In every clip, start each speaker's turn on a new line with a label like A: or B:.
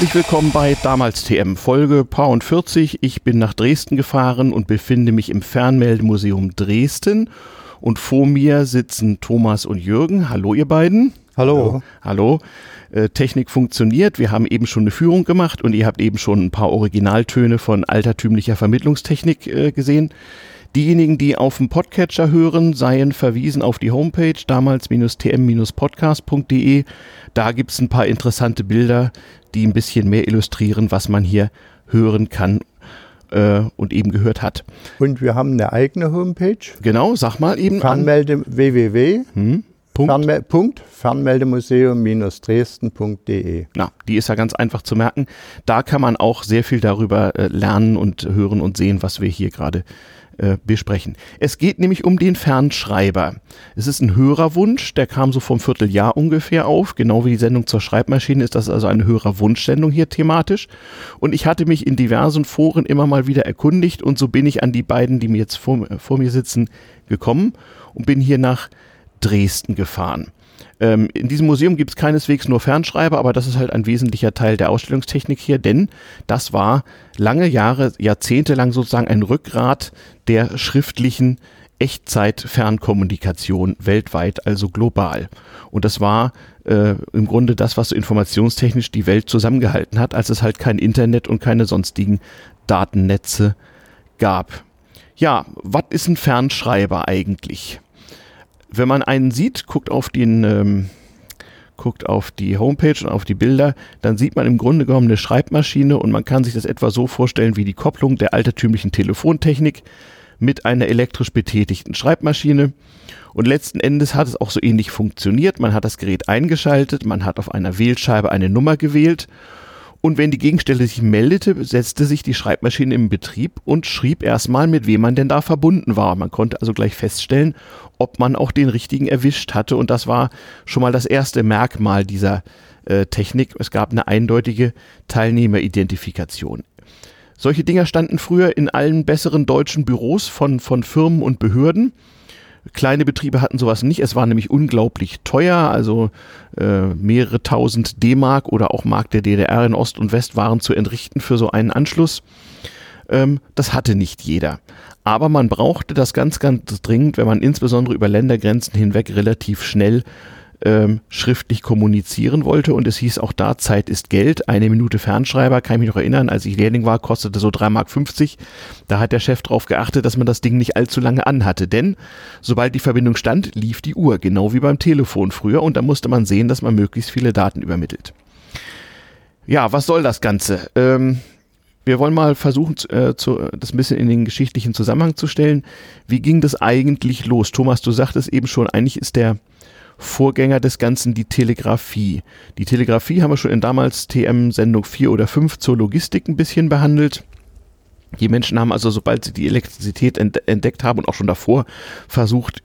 A: Herzlich willkommen bei Damals TM Folge Paar und 40. Ich bin nach Dresden gefahren und befinde mich im Fernmeldemuseum Dresden. Und vor mir sitzen Thomas und Jürgen. Hallo, ihr beiden.
B: Hallo.
A: Hallo. Äh, Technik funktioniert. Wir haben eben schon eine Führung gemacht und ihr habt eben schon ein paar Originaltöne von altertümlicher Vermittlungstechnik äh, gesehen. Diejenigen, die auf dem Podcatcher hören, seien verwiesen auf die Homepage damals-tm-podcast.de. Da gibt es ein paar interessante Bilder, die ein bisschen mehr illustrieren, was man hier hören kann äh, und eben gehört hat.
B: Und wir haben eine eigene Homepage.
A: Genau, sag mal eben.
B: Fernmelde www.
A: Hm,
B: Punkt. Fernme Punkt Fernmeldemuseum-dresden.de.
A: Na, die ist ja ganz einfach zu merken. Da kann man auch sehr viel darüber äh, lernen und hören und sehen, was wir hier gerade äh, besprechen. Es geht nämlich um den Fernschreiber. Es ist ein Hörerwunsch, der kam so vom Vierteljahr ungefähr auf. Genau wie die Sendung zur Schreibmaschine ist das also eine Hörerwunschsendung hier thematisch. Und ich hatte mich in diversen Foren immer mal wieder erkundigt und so bin ich an die beiden, die mir jetzt vor, vor mir sitzen, gekommen und bin hier nach Dresden gefahren. Ähm, in diesem Museum gibt es keineswegs nur Fernschreiber, aber das ist halt ein wesentlicher Teil der Ausstellungstechnik hier, denn das war lange Jahre, Jahrzehnte lang sozusagen ein Rückgrat der schriftlichen Echtzeit-Fernkommunikation weltweit, also global. Und das war äh, im Grunde das, was so informationstechnisch die Welt zusammengehalten hat, als es halt kein Internet und keine sonstigen Datennetze gab. Ja, was ist ein Fernschreiber eigentlich? Wenn man einen sieht, guckt auf den, ähm, guckt auf die Homepage und auf die Bilder, dann sieht man im Grunde genommen eine Schreibmaschine und man kann sich das etwa so vorstellen wie die Kopplung der altertümlichen Telefontechnik mit einer elektrisch betätigten Schreibmaschine. Und letzten Endes hat es auch so ähnlich funktioniert. Man hat das Gerät eingeschaltet, man hat auf einer Wählscheibe eine Nummer gewählt und wenn die Gegenstelle sich meldete, setzte sich die Schreibmaschine im Betrieb und schrieb erstmal, mit wem man denn da verbunden war. Man konnte also gleich feststellen, ob man auch den richtigen erwischt hatte. Und das war schon mal das erste Merkmal dieser äh, Technik. Es gab eine eindeutige Teilnehmeridentifikation. Solche Dinger standen früher in allen besseren deutschen Büros von, von Firmen und Behörden. Kleine Betriebe hatten sowas nicht. Es war nämlich unglaublich teuer. Also äh, mehrere tausend D-Mark oder auch Mark der DDR in Ost und West waren zu entrichten für so einen Anschluss. Ähm, das hatte nicht jeder. Aber man brauchte das ganz, ganz dringend, wenn man insbesondere über Ländergrenzen hinweg relativ schnell ähm, schriftlich kommunizieren wollte. Und es hieß auch da, Zeit ist Geld. Eine Minute Fernschreiber, kann ich mich noch erinnern, als ich Lehrling war, kostete so 3,50 Mark. Da hat der Chef darauf geachtet, dass man das Ding nicht allzu lange anhatte. Denn sobald die Verbindung stand, lief die Uhr, genau wie beim Telefon früher. Und da musste man sehen, dass man möglichst viele Daten übermittelt. Ja, was soll das Ganze? Ähm, wir wollen mal versuchen, äh, zu, das ein bisschen in den geschichtlichen Zusammenhang zu stellen. Wie ging das eigentlich los? Thomas, du sagtest eben schon, eigentlich ist der Vorgänger des Ganzen die Telegrafie. Die Telegrafie haben wir schon in damals TM-Sendung 4 oder 5 zur Logistik ein bisschen behandelt. Die Menschen haben also, sobald sie die Elektrizität entdeckt haben und auch schon davor, versucht,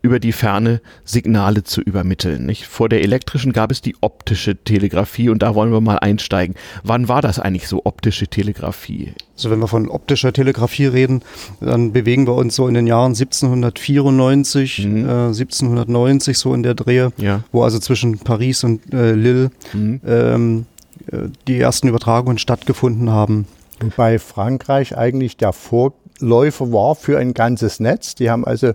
A: über die Ferne Signale zu übermitteln. Nicht? Vor der elektrischen gab es die optische Telegrafie und da wollen wir mal einsteigen. Wann war das eigentlich so optische Telegrafie?
C: Also wenn wir von optischer Telegrafie reden, dann bewegen wir uns so in den Jahren 1794, mhm. äh, 1790 so in der Drehe,
A: ja.
C: wo also zwischen Paris und äh, Lille mhm. ähm, äh, die ersten Übertragungen stattgefunden haben.
B: Wobei Frankreich eigentlich der Vorläufer war für ein ganzes Netz. Die haben also äh,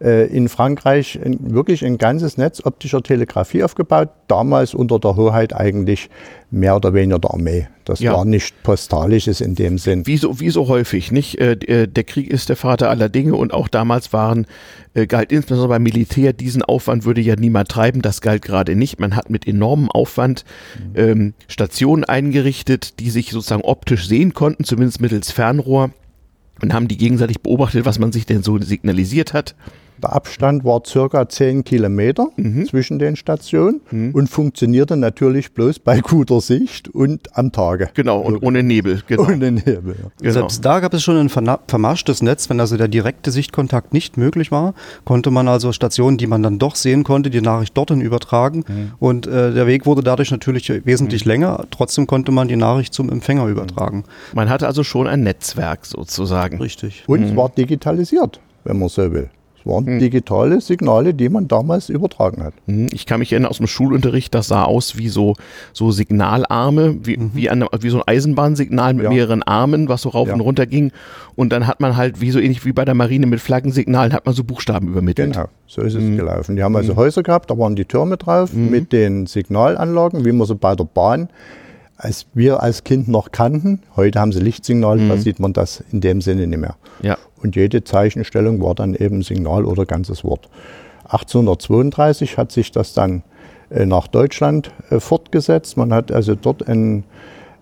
B: in Frankreich wirklich ein ganzes Netz optischer Telegrafie aufgebaut, damals unter der Hoheit eigentlich mehr oder weniger der Armee. Das ja. war nicht postalisches in dem Sinn.
A: Wie so, wie so häufig, nicht? Äh, äh, der Krieg ist der Vater aller Dinge und auch damals waren, galt insbesondere beim Militär, diesen Aufwand würde ja niemand treiben, das galt gerade nicht. Man hat mit enormem Aufwand mhm. ähm, Stationen eingerichtet, die sich sozusagen optisch sehen konnten, zumindest mittels Fernrohr und haben die gegenseitig beobachtet, was man sich denn so signalisiert hat.
B: Der Abstand war circa 10 Kilometer mhm. zwischen den Stationen mhm. und funktionierte natürlich bloß bei guter Sicht und am Tage.
A: Genau, und ohne Nebel. Genau.
C: Ohne Nebel, ja. genau. Selbst da gab es schon ein vermaschtes Netz. Wenn also der direkte Sichtkontakt nicht möglich war, konnte man also Stationen, die man dann doch sehen konnte, die Nachricht dorthin übertragen. Mhm. Und äh, der Weg wurde dadurch natürlich wesentlich mhm. länger. Trotzdem konnte man die Nachricht zum Empfänger übertragen.
A: Man hatte also schon ein Netzwerk sozusagen.
C: Richtig.
B: Und es mhm. war digitalisiert, wenn man so will. Waren hm. digitale Signale, die man damals übertragen hat.
A: Hm, ich kann mich erinnern aus dem Schulunterricht, das sah aus wie so, so Signalarme, wie, mhm. wie, eine, wie so ein Eisenbahnsignal mit ja. mehreren Armen, was so rauf ja. und runter ging. Und dann hat man halt, wie so ähnlich wie bei der Marine mit Flaggensignalen, hat man so Buchstaben übermittelt. Genau,
B: so ist es mhm. gelaufen. Die haben also mhm. Häuser gehabt, da waren die Türme drauf mhm. mit den Signalanlagen, wie man so bei der Bahn als wir als Kind noch kannten. Heute haben sie Lichtsignale, mhm. da sieht man das in dem Sinne nicht mehr.
A: Ja.
B: Und jede Zeichenstellung war dann eben Signal oder ganzes Wort. 1832 hat sich das dann äh, nach Deutschland äh, fortgesetzt. Man hat also dort ein,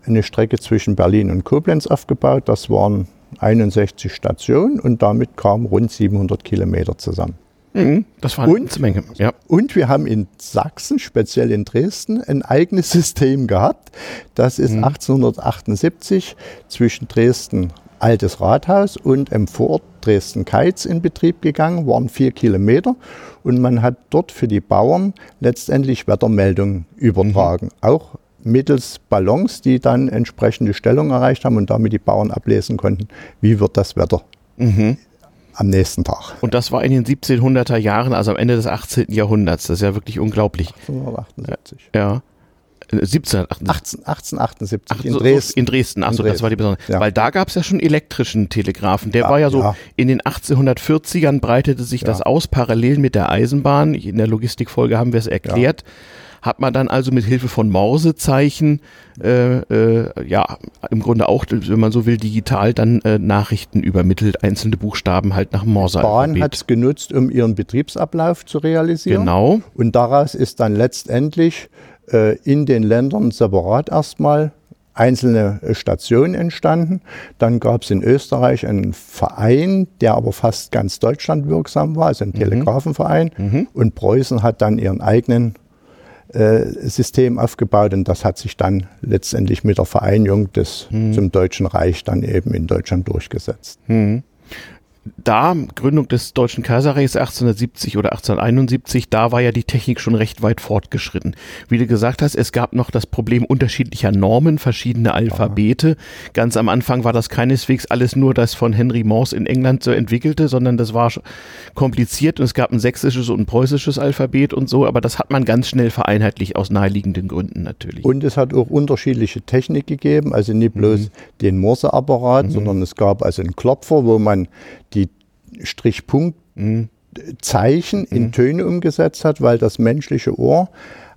B: eine Strecke zwischen Berlin und Koblenz aufgebaut. Das waren 61 Stationen und damit kamen rund 700 Kilometer zusammen.
A: Mhm, das war eine und, Menge.
B: Ja. Und wir haben in Sachsen, speziell in Dresden, ein eigenes System gehabt. Das ist mhm. 1878 zwischen Dresden Altes Rathaus und im Vorort Dresden-Keitz in Betrieb gegangen, waren vier Kilometer. Und man hat dort für die Bauern letztendlich Wettermeldungen übertragen. Mhm. Auch mittels Ballons, die dann entsprechende Stellung erreicht haben und damit die Bauern ablesen konnten, wie wird das Wetter mhm am nächsten Tag.
A: Und das war in den 1700er Jahren, also am Ende des 18. Jahrhunderts. Das ist ja wirklich unglaublich.
B: 1878.
A: Ja.
B: 1778. 1878
A: Ach, in Dresden. In Dresden, achso, das war die besondere. Ja. Weil da gab es ja schon elektrischen Telegrafen. Der ja, war ja so, ja. in den 1840ern breitete sich das aus, parallel mit der Eisenbahn. In der Logistikfolge haben wir es erklärt hat man dann also mit Hilfe von Morsezeichen äh, äh, ja im Grunde auch, wenn man so will, digital dann äh, Nachrichten übermittelt, einzelne Buchstaben halt nach Morse.
B: Die Bahn hat es genutzt, um ihren Betriebsablauf zu realisieren.
A: Genau.
B: Und daraus ist dann letztendlich äh, in den Ländern separat erstmal einzelne äh, Stationen entstanden. Dann gab es in Österreich einen Verein, der aber fast ganz Deutschland wirksam war, also ein mhm. Telegrafenverein. Mhm. Und Preußen hat dann ihren eigenen System aufgebaut und das hat sich dann letztendlich mit der Vereinigung des hm. zum Deutschen Reich dann eben in Deutschland durchgesetzt.
A: Hm da, Gründung des Deutschen Kaiserreichs 1870 oder 1871, da war ja die Technik schon recht weit fortgeschritten. Wie du gesagt hast, es gab noch das Problem unterschiedlicher Normen, verschiedene Alphabete. Ganz am Anfang war das keineswegs alles nur das von Henry Morse in England so entwickelte, sondern das war kompliziert und es gab ein sächsisches und ein preußisches Alphabet und so, aber das hat man ganz schnell vereinheitlicht aus naheliegenden Gründen natürlich.
B: Und es hat auch unterschiedliche Technik gegeben, also nicht bloß mhm. den Morseapparat, mhm. sondern es gab also einen Klopfer, wo man die Strichpunktzeichen mhm. in. Töne umgesetzt hat, weil das menschliche Ohr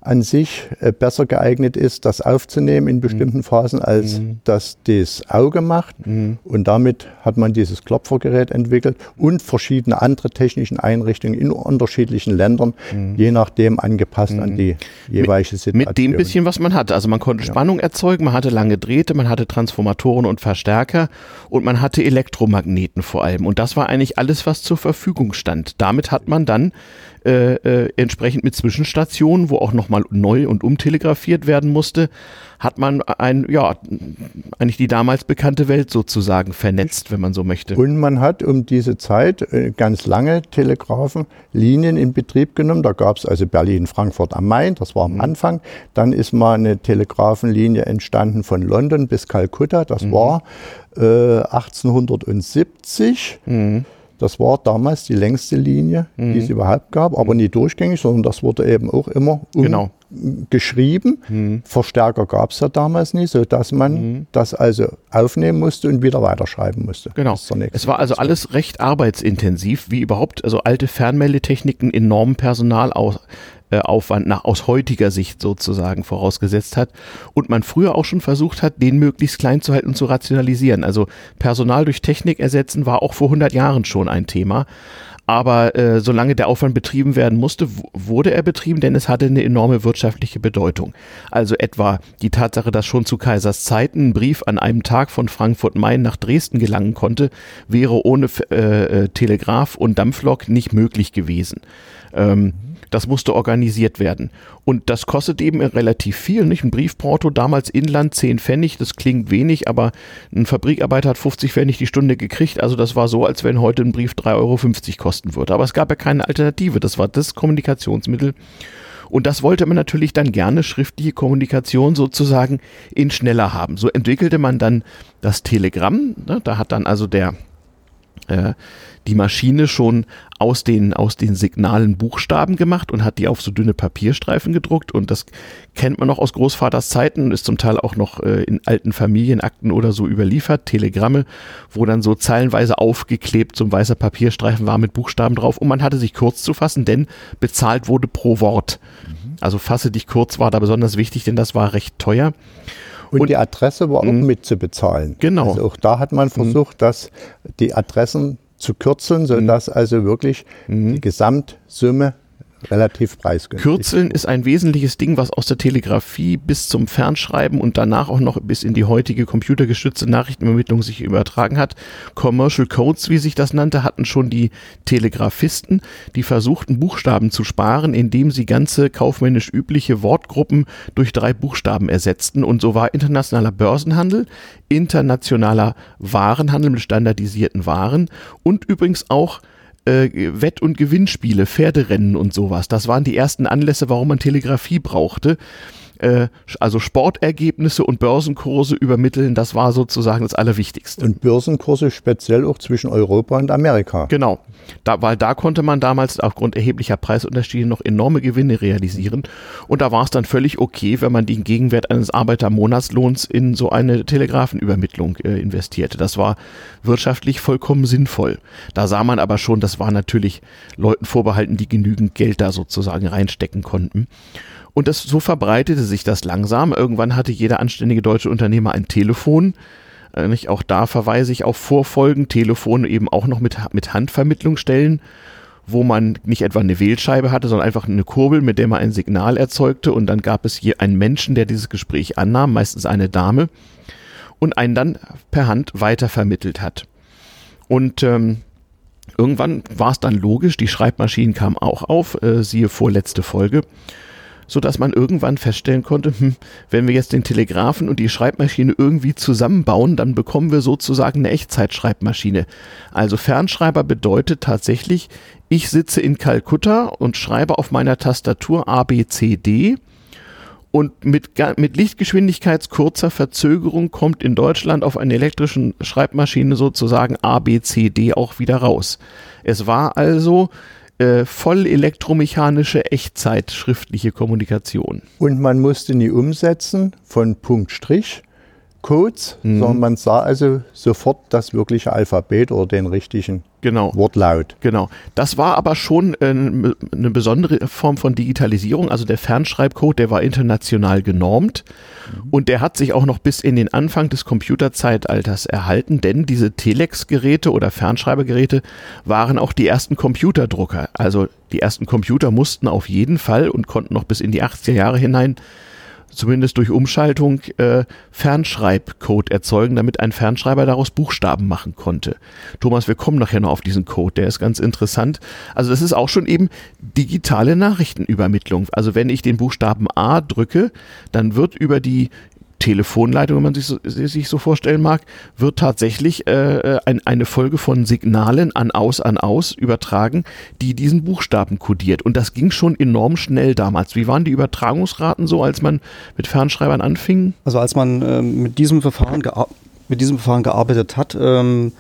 B: an sich äh, besser geeignet ist, das aufzunehmen in bestimmten mhm. Phasen, als mhm. das das Auge macht. Mhm. Und damit hat man dieses Klopfergerät entwickelt und verschiedene andere technische Einrichtungen in unterschiedlichen Ländern, mhm. je nachdem angepasst an mhm. die jeweilige
A: Situation. Mit dem bisschen, was man hatte. Also man konnte ja. Spannung erzeugen, man hatte lange Drähte, man hatte Transformatoren und Verstärker und man hatte Elektromagneten vor allem. Und das war eigentlich alles, was zur Verfügung stand. Damit hat man dann äh, äh, entsprechend mit Zwischenstationen, wo auch nochmal neu und umtelegrafiert werden musste, hat man ein, ja, eigentlich die damals bekannte Welt sozusagen vernetzt, wenn man so möchte.
B: Und man hat um diese Zeit äh, ganz lange Telegrafenlinien in Betrieb genommen. Da gab es also Berlin-Frankfurt am Main, das war am mhm. Anfang. Dann ist mal eine Telegrafenlinie entstanden von London bis Kalkutta, das mhm. war äh, 1870. Mhm. Das war damals die längste Linie, mhm. die es überhaupt gab, aber nie durchgängig, sondern das wurde eben auch immer
A: genau.
B: Geschrieben. Mhm. Verstärker gab es ja damals nie, sodass man mhm. das also aufnehmen musste und wieder weiterschreiben musste.
A: Genau. Es war also alles recht arbeitsintensiv, wie überhaupt, also alte Fernmeldetechniken enormen Personal aus, äh, nach aus heutiger Sicht sozusagen vorausgesetzt hat und man früher auch schon versucht hat, den möglichst klein zu halten und zu rationalisieren. Also Personal durch Technik ersetzen war auch vor 100 Jahren schon ein Thema. Aber äh, solange der Aufwand betrieben werden musste, wurde er betrieben, denn es hatte eine enorme wirtschaftliche Bedeutung. Also etwa die Tatsache, dass schon zu Kaisers Zeiten ein Brief an einem Tag von Frankfurt-Main nach Dresden gelangen konnte, wäre ohne äh, äh, Telegraph und Dampflok nicht möglich gewesen. Ähm, das musste organisiert werden. Und das kostet eben relativ viel, nicht? Ein Briefporto, damals Inland 10 Pfennig, das klingt wenig, aber ein Fabrikarbeiter hat 50 Pfennig die Stunde gekriegt. Also das war so, als wenn heute ein Brief 3,50 Euro kosten würde. Aber es gab ja keine Alternative. Das war das Kommunikationsmittel. Und das wollte man natürlich dann gerne schriftliche Kommunikation sozusagen in schneller haben. So entwickelte man dann das Telegramm. Ne? Da hat dann also der äh, die Maschine schon aus den, aus den Signalen Buchstaben gemacht und hat die auf so dünne Papierstreifen gedruckt. Und das kennt man noch aus Großvaters Zeiten, ist zum Teil auch noch äh, in alten Familienakten oder so überliefert, Telegramme, wo dann so zeilenweise aufgeklebt so ein weißer Papierstreifen war mit Buchstaben drauf. Und man hatte sich kurz zu fassen, denn bezahlt wurde pro Wort. Mhm. Also fasse dich kurz war da besonders wichtig, denn das war recht teuer.
B: Und, und die Adresse war auch mhm. mitzubezahlen.
A: Genau.
B: Also auch da hat man mhm. versucht, dass die Adressen zu kürzeln, sodass mhm. also wirklich die Gesamtsumme relativ preisgünstig.
A: Kürzeln ist ein wesentliches Ding, was aus der Telegrafie bis zum Fernschreiben und danach auch noch bis in die heutige computergestützte Nachrichtenübermittlung sich übertragen hat. Commercial Codes, wie sich das nannte, hatten schon die Telegrafisten, die versuchten Buchstaben zu sparen, indem sie ganze kaufmännisch übliche Wortgruppen durch drei Buchstaben ersetzten und so war internationaler Börsenhandel, internationaler Warenhandel mit standardisierten Waren und übrigens auch äh, Wett- und Gewinnspiele, Pferderennen und sowas. Das waren die ersten Anlässe, warum man Telegrafie brauchte. Äh, also Sportergebnisse und Börsenkurse übermitteln, das war sozusagen das Allerwichtigste.
B: Und Börsenkurse speziell auch zwischen Europa und Amerika.
A: Genau, da, weil da konnte man damals aufgrund erheblicher Preisunterschiede noch enorme Gewinne realisieren. Und da war es dann völlig okay, wenn man den Gegenwert eines Arbeitermonatslohns in so eine Telegrafenübermittlung äh, investierte. Das war wirtschaftlich vollkommen sinnvoll. Da sah man aber schon, das war natürlich Leuten vorbehalten, die genügend Geld da sozusagen reinstecken konnten. Und das, so verbreitete sich das langsam. Irgendwann hatte jeder anständige deutsche Unternehmer ein Telefon. Äh, nicht? Auch da verweise ich auf Vorfolgen, Telefone eben auch noch mit, mit Handvermittlungsstellen, wo man nicht etwa eine Wählscheibe hatte, sondern einfach eine Kurbel, mit der man ein Signal erzeugte. Und dann gab es hier einen Menschen, der dieses Gespräch annahm, meistens eine Dame, und einen dann per Hand weitervermittelt hat. Und ähm, irgendwann war es dann logisch, die Schreibmaschinen kamen auch auf, äh, siehe vorletzte Folge so dass man irgendwann feststellen konnte, hm, wenn wir jetzt den Telegrafen und die Schreibmaschine irgendwie zusammenbauen, dann bekommen wir sozusagen eine Echtzeitschreibmaschine. Also Fernschreiber bedeutet tatsächlich, ich sitze in Kalkutta und schreibe auf meiner Tastatur A, B, C, D und mit, mit Lichtgeschwindigkeitskurzer Verzögerung kommt in Deutschland auf einer elektrischen Schreibmaschine sozusagen A, B, C, D auch wieder raus. Es war also äh, voll elektromechanische Echtzeit schriftliche Kommunikation.
B: Und man musste nie umsetzen von Punkt Strich Codes, mhm. sondern man sah also sofort das wirkliche Alphabet oder den richtigen
A: genau.
B: Wortlaut.
A: Genau. Das war aber schon äh, eine besondere Form von Digitalisierung. Also der Fernschreibcode, der war international genormt mhm. und der hat sich auch noch bis in den Anfang des Computerzeitalters erhalten, denn diese Telex-Geräte oder Fernschreibergeräte waren auch die ersten Computerdrucker. Also die ersten Computer mussten auf jeden Fall und konnten noch bis in die 80er Jahre hinein zumindest durch Umschaltung äh, Fernschreibcode erzeugen, damit ein Fernschreiber daraus Buchstaben machen konnte. Thomas, wir kommen nachher noch auf diesen Code, der ist ganz interessant. Also das ist auch schon eben digitale Nachrichtenübermittlung. Also wenn ich den Buchstaben A drücke, dann wird über die Telefonleitung, wenn man sich so, sich so vorstellen mag, wird tatsächlich äh, ein, eine Folge von Signalen an aus an aus übertragen, die diesen Buchstaben kodiert. Und das ging schon enorm schnell damals. Wie waren die Übertragungsraten so, als man mit Fernschreibern anfing?
C: Also als man ähm, mit diesem Verfahren mit diesem Verfahren gearbeitet hat, ähm,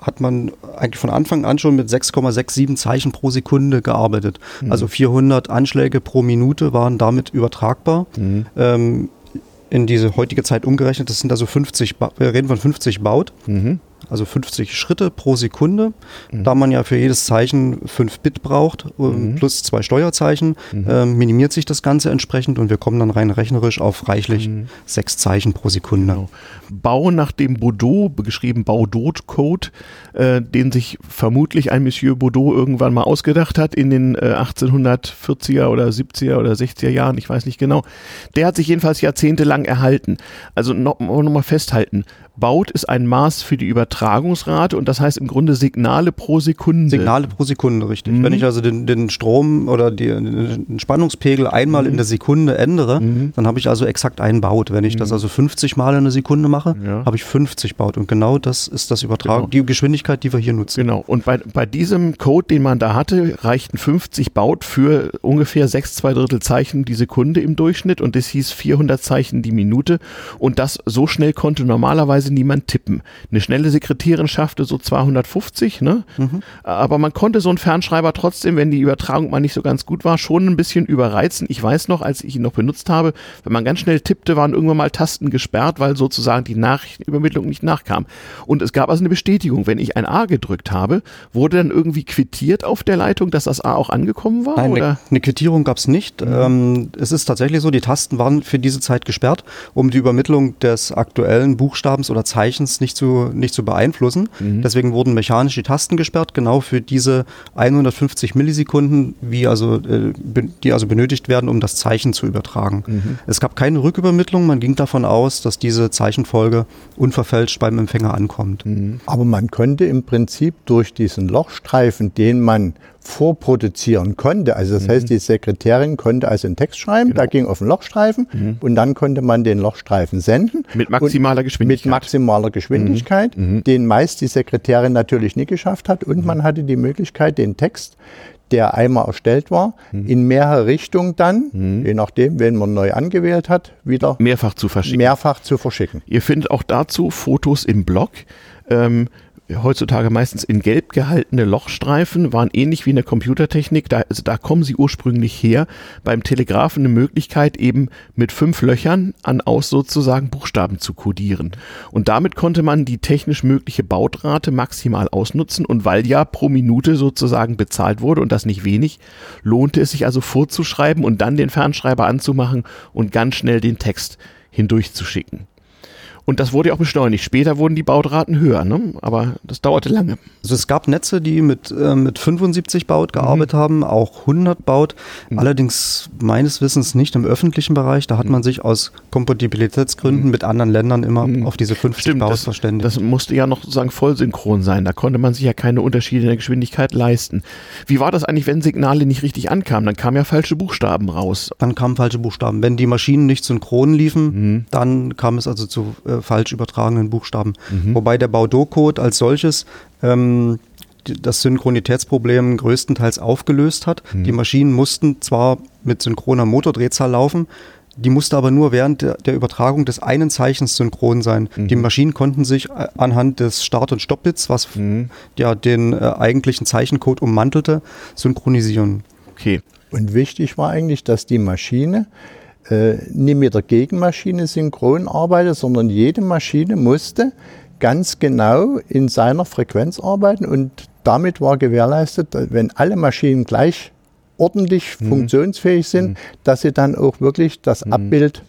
C: hat man eigentlich von Anfang an schon mit 6,67 Zeichen pro Sekunde gearbeitet. Mhm. Also 400 Anschläge pro Minute waren damit übertragbar. Mhm. Ähm, in diese heutige Zeit umgerechnet, das sind also 50, wir reden von 50 Baut. Mhm also 50 Schritte pro Sekunde. Mhm. Da man ja für jedes Zeichen 5 Bit braucht, äh, mhm. plus zwei Steuerzeichen, mhm. äh, minimiert sich das Ganze entsprechend und wir kommen dann rein rechnerisch auf reichlich mhm. sechs Zeichen pro Sekunde. Genau.
A: Bau nach dem Baudot, geschrieben Baudot-Code, äh, den sich vermutlich ein Monsieur Baudot irgendwann mal ausgedacht hat in den äh, 1840er oder 70er oder 60er Jahren, ich weiß nicht genau. Der hat sich jedenfalls jahrzehntelang erhalten. Also noch, noch mal festhalten, Baut ist ein Maß für die Übertragungsrate und das heißt im Grunde Signale pro Sekunde.
C: Signale pro Sekunde, richtig. Mhm. Wenn ich also den, den Strom oder die, den Spannungspegel einmal mhm. in der Sekunde ändere, mhm. dann habe ich also exakt einen Baut. Wenn ich das mhm. also 50 Mal in der Sekunde mache, ja. habe ich 50 Baut. Und genau das ist das Übertragung, genau. die Geschwindigkeit, die wir hier nutzen.
A: Genau. Und bei, bei diesem Code, den man da hatte, reichten 50 Baut für ungefähr 6 2 Drittel Zeichen die Sekunde im Durchschnitt und das hieß 400 Zeichen die Minute. Und das so schnell konnte normalerweise niemand tippen. Eine schnelle Sekretärin schaffte so 250, ne? Mhm. Aber man konnte so einen Fernschreiber trotzdem, wenn die Übertragung mal nicht so ganz gut war, schon ein bisschen überreizen. Ich weiß noch, als ich ihn noch benutzt habe, wenn man ganz schnell tippte, waren irgendwann mal Tasten gesperrt, weil sozusagen die Nachrichtenübermittlung nicht nachkam. Und es gab also eine Bestätigung, wenn ich ein A gedrückt habe, wurde dann irgendwie quittiert auf der Leitung, dass das A auch angekommen war?
C: Nein, oder? Eine, Quittierung gab es nicht. Mhm. Ähm, es ist tatsächlich so, die Tasten waren für diese Zeit gesperrt, um die Übermittlung des aktuellen Buchstabens oder Zeichens nicht zu, nicht zu beeinflussen. Mhm. Deswegen wurden mechanisch die Tasten gesperrt, genau für diese 150 Millisekunden, wie also, äh, die also benötigt werden, um das Zeichen zu übertragen. Mhm. Es gab keine Rückübermittlung, man ging davon aus, dass diese Zeichenfolge unverfälscht beim Empfänger ankommt.
B: Mhm. Aber man konnte im Prinzip durch diesen Lochstreifen, den man vorproduzieren konnte. Also das mhm. heißt, die Sekretärin konnte also einen Text schreiben, genau. da ging auf den Lochstreifen mhm. und dann konnte man den Lochstreifen senden.
A: Mit maximaler Geschwindigkeit.
B: Mit maximaler Geschwindigkeit, mhm. mhm. den meist die Sekretärin natürlich nicht geschafft hat und mhm. man hatte die Möglichkeit, den Text, der einmal erstellt war, mhm. in mehrere Richtungen dann, je nachdem, wen man neu angewählt hat, wieder
A: mehrfach zu verschicken.
B: Mehrfach zu verschicken.
A: Ihr findet auch dazu Fotos im Blog. Ähm, heutzutage meistens in gelb gehaltene Lochstreifen, waren ähnlich wie in der Computertechnik, da, also da kommen sie ursprünglich her, beim Telegraphen eine Möglichkeit eben mit fünf Löchern an aus sozusagen Buchstaben zu kodieren. Und damit konnte man die technisch mögliche Bautrate maximal ausnutzen und weil ja pro Minute sozusagen bezahlt wurde und das nicht wenig, lohnte es sich also vorzuschreiben und dann den Fernschreiber anzumachen und ganz schnell den Text hindurchzuschicken. Und das wurde ja auch beschleunigt. Später wurden die Bautraten höher, ne? aber das dauerte lange.
C: Also es gab Netze, die mit, äh, mit 75 Baut gearbeitet mhm. haben, auch 100 Baut. Mhm. Allerdings meines Wissens nicht im öffentlichen Bereich. Da hat man sich aus Kompatibilitätsgründen mhm. mit anderen Ländern immer mhm. auf diese 50
A: Stimmt, Baut das, verständigt. Das musste ja noch sozusagen vollsynchron sein. Da konnte man sich ja keine Unterschiede in der Geschwindigkeit leisten. Wie war das eigentlich, wenn Signale nicht richtig ankamen? Dann kamen ja falsche Buchstaben raus.
C: Dann kamen falsche Buchstaben. Wenn die Maschinen nicht synchron liefen, mhm. dann kam es also zu äh, falsch übertragenen Buchstaben. Mhm. Wobei der Baudot-Code als solches ähm, das Synchronitätsproblem größtenteils aufgelöst hat. Mhm. Die Maschinen mussten zwar mit synchroner Motordrehzahl laufen, die musste aber nur während der, der Übertragung des einen Zeichens synchron sein. Mhm. Die Maschinen konnten sich äh, anhand des Start- und Stoppbits, was mhm. ja den äh, eigentlichen Zeichencode ummantelte, synchronisieren.
B: Okay. Und wichtig war eigentlich, dass die Maschine äh, nicht mit der Gegenmaschine synchron arbeitet, sondern jede Maschine musste ganz genau in seiner Frequenz arbeiten und damit war gewährleistet, wenn alle Maschinen gleich ordentlich mhm. funktionsfähig sind, mhm. dass sie dann auch wirklich das mhm. Abbild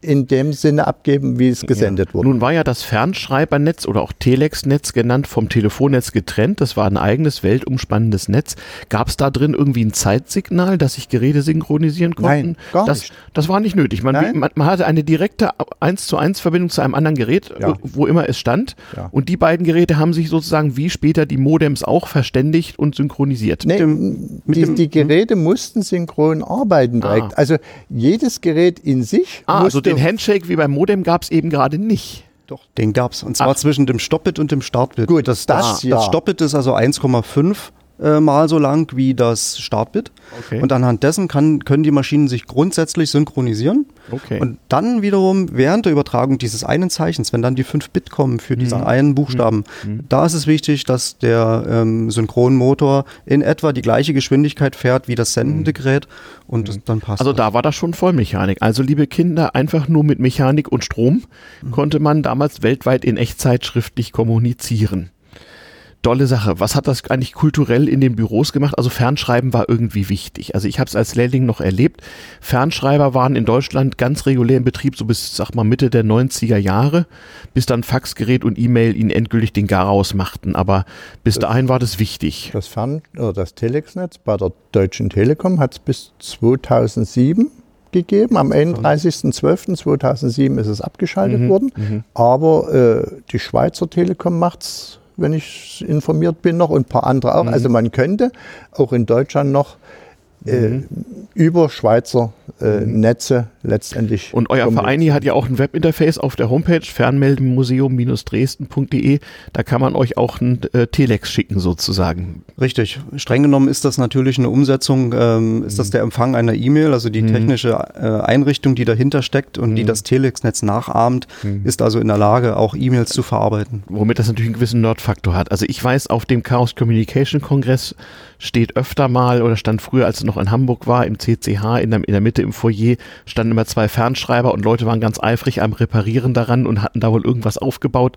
B: in dem Sinne abgeben, wie es gesendet
A: ja.
B: wurde.
A: Nun war ja das Fernschreibernetz oder auch Telex-Netz genannt vom Telefonnetz getrennt. Das war ein eigenes weltumspannendes Netz. Gab es da drin irgendwie ein Zeitsignal, dass sich Geräte synchronisieren konnten?
B: Nein, gar
A: das,
B: nicht.
A: Das war nicht nötig. Man, man, man hatte eine direkte 1 zu 1 Verbindung zu einem anderen Gerät, ja. wo immer es stand. Ja. Und die beiden Geräte haben sich sozusagen wie später die Modems auch verständigt und synchronisiert.
B: Nee, dem, die, dem, die, Geräte mussten synchron arbeiten direkt. Ah. Also jedes Gerät in sich
A: ah, also den Handshake wie beim Modem gab es eben gerade nicht.
C: Doch, den gab es. Und zwar Ach. zwischen dem Stoppbit und dem Startbit.
B: Gut, das, das, das,
C: ja. das Stoppbit ist also 1,5 äh, mal so lang wie das Startbit. Okay. Und anhand dessen kann, können die Maschinen sich grundsätzlich synchronisieren. Okay. Und dann wiederum während der Übertragung dieses einen Zeichens, wenn dann die 5 Bit kommen für diesen mhm. einen Buchstaben, mhm. da ist es wichtig, dass der ähm, Synchronmotor in etwa die gleiche Geschwindigkeit fährt wie das sendende mhm. Gerät und mhm. dann passt
A: Also da war das schon Vollmechanik. Also liebe Kinder, einfach nur mit Mechanik und Strom mhm. konnte man damals weltweit in Echtzeit schriftlich kommunizieren dolle Sache. Was hat das eigentlich kulturell in den Büros gemacht? Also Fernschreiben war irgendwie wichtig. Also ich habe es als Lehrling noch erlebt. Fernschreiber waren in Deutschland ganz regulär im Betrieb, so bis, sag mal, Mitte der 90er Jahre, bis dann Faxgerät und E-Mail ihnen endgültig den Garaus machten. Aber bis das, dahin war das wichtig.
B: Das Fern- oder das Telexnetz bei der Deutschen Telekom hat es bis 2007 gegeben. Am 31.12.2007 ist es abgeschaltet mhm, worden. Mhm. Aber äh, die Schweizer Telekom macht es wenn ich informiert bin noch, und ein paar andere auch. Mhm. Also man könnte auch in Deutschland noch äh, über Schweizer äh, mhm. Netze letztendlich.
A: Und euer Verein hier hat ja auch ein Webinterface auf der Homepage fernmeldemuseum-dresden.de. Da kann man euch auch ein äh, Telex schicken sozusagen.
C: Richtig. Streng genommen ist das natürlich eine Umsetzung, ähm, ist das mhm. der Empfang einer E-Mail, also die mhm. technische äh, Einrichtung, die dahinter steckt und mhm. die das Telex-Netz nachahmt, mhm. ist also in der Lage, auch E-Mails zu verarbeiten.
A: Womit das natürlich einen gewissen Nerdfaktor hat. Also ich weiß, auf dem Chaos Communication Kongress steht öfter mal oder stand früher, als noch in Hamburg war, im CCH in der, in der Mitte im Foyer, standen immer zwei Fernschreiber und Leute waren ganz eifrig am Reparieren daran und hatten da wohl irgendwas aufgebaut.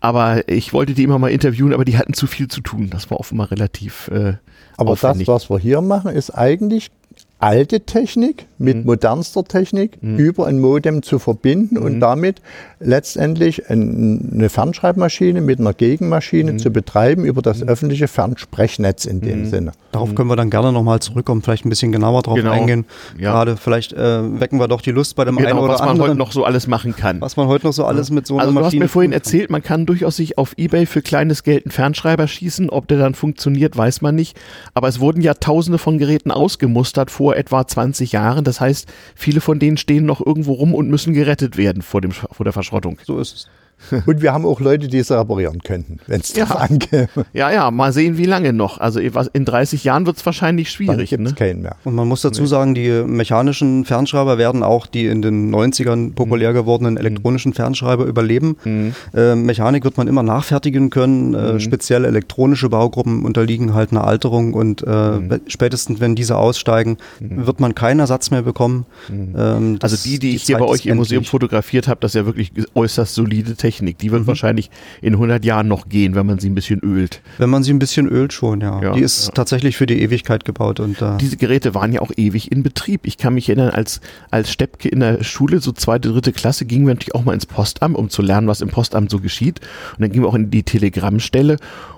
A: Aber ich wollte die immer mal interviewen, aber die hatten zu viel zu tun. Das war offenbar relativ. Äh,
B: aber aufwendig. das, was wir hier machen, ist eigentlich alte Technik mit mhm. modernster Technik mhm. über ein Modem zu verbinden mhm. und damit letztendlich eine Fernschreibmaschine mit einer Gegenmaschine mhm. zu betreiben über das mhm. öffentliche Fernsprechnetz in dem mhm. Sinne.
C: Darauf können wir dann gerne nochmal zurückkommen, vielleicht ein bisschen genauer drauf genau. eingehen. Ja. Gerade vielleicht äh, wecken wir doch die Lust bei dem genau, einen oder
A: was
C: anderen.
A: Was man heute noch so alles machen kann.
C: Was man heute noch so alles mit so
A: einer also Maschine... Du hast mir vorhin erzählt, man kann durchaus sich auf Ebay für kleines Geld einen Fernschreiber schießen. Ob der dann funktioniert, weiß man nicht. Aber es wurden ja tausende von Geräten ausgemustert vor etwa 20 Jahren. Das heißt, viele von denen stehen noch irgendwo rum und müssen gerettet werden vor, dem, vor der Verschrottung.
C: So ist es.
B: Und wir haben auch Leute, die es reparieren könnten, wenn es
A: ja. ankäme. Ja, ja, mal sehen, wie lange noch. Also in 30 Jahren wird es wahrscheinlich schwierig. Dann
C: ne? keinen mehr. Und man muss dazu nee. sagen, die mechanischen Fernschreiber werden auch die in den 90ern populär mhm. gewordenen elektronischen Fernschreiber überleben. Mhm. Äh, Mechanik wird man immer nachfertigen können. Äh, mhm. spezielle elektronische Baugruppen unterliegen halt einer Alterung und äh, mhm. spätestens, wenn diese aussteigen, mhm. wird man keinen Ersatz mehr bekommen.
A: Mhm. Ähm, also die, die, die ich hier bei euch im Museum fotografiert habe, das ist ja wirklich äußerst solide Technik. Die wird mhm. wahrscheinlich in 100 Jahren noch gehen, wenn man sie ein bisschen ölt.
C: Wenn man sie ein bisschen ölt schon, ja. ja die ist ja. tatsächlich für die Ewigkeit gebaut. Und,
A: äh Diese Geräte waren ja auch ewig in Betrieb. Ich kann mich erinnern, als, als Steppke in der Schule, so zweite, dritte Klasse, gingen wir natürlich auch mal ins Postamt, um zu lernen, was im Postamt so geschieht. Und dann gingen wir auch in die Telegrammstelle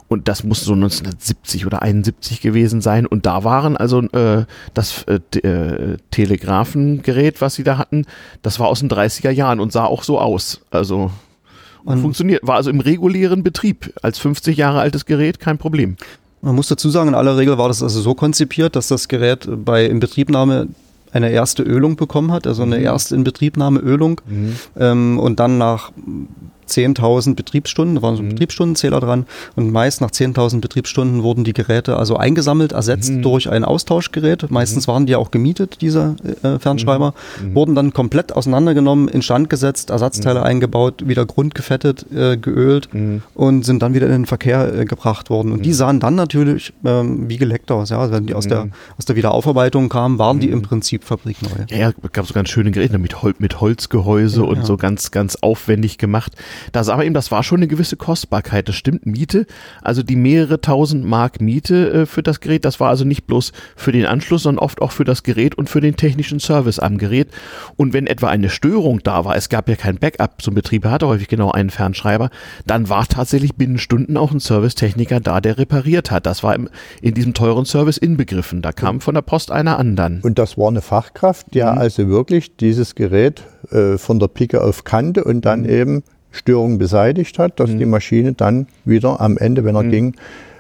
A: und das muss so 1970 oder 71 gewesen sein. Und da waren also äh, das äh, äh, Telegrafengerät, was sie da hatten, das war aus den 30er Jahren und sah auch so aus. Also und funktioniert. War also im regulären Betrieb als 50 Jahre altes Gerät kein Problem.
C: Man muss dazu sagen, in aller Regel war das also so konzipiert, dass das Gerät bei Inbetriebnahme eine erste Ölung bekommen hat, also eine mhm. erste Inbetriebnahmeölung mhm. ähm, und dann nach 10.000 Betriebsstunden, da waren so ein mhm. Betriebsstundenzähler dran und meist nach 10.000 Betriebsstunden wurden die Geräte also eingesammelt, ersetzt mhm. durch ein Austauschgerät. Meistens mhm. waren die auch gemietet, diese äh, Fernschreiber, mhm. mhm. wurden dann komplett auseinandergenommen, instand gesetzt, Ersatzteile mhm. eingebaut, wieder grundgefettet, äh, geölt und sind dann wieder in den Verkehr äh, gebracht worden. Und die sahen dann natürlich ähm, wie geleckt aus. Ja? Wenn die aus der, aus der Wiederaufarbeitung kamen, waren die im Prinzip fabrikneu.
A: Ja, ja gab so ganz schöne Geräte mit, Hol mit Holzgehäuse ja, und ja. so ganz, ganz aufwendig gemacht. Da sah man eben, das war schon eine gewisse Kostbarkeit. Das stimmt, Miete, also die mehrere tausend Mark Miete äh, für das Gerät, das war also nicht bloß für den Anschluss, sondern oft auch für das Gerät und für den technischen Service am Gerät. Und wenn etwa eine Störung da war, es gab ja kein Backup, ein Betrieb hatte häufig genau einen Fernschreiber, dann war tatsächlich binnen Stunden auch ein Servicetechniker da, der repariert hat. Das war im, in diesem teuren Service inbegriffen. Da kam von der Post einer an dann.
B: Und das war eine Fachkraft, die mhm. also wirklich dieses Gerät äh, von der Pike auf kannte und dann mhm. eben Störung beseitigt hat, dass mhm. die Maschine dann wieder am Ende, wenn er mhm. ging,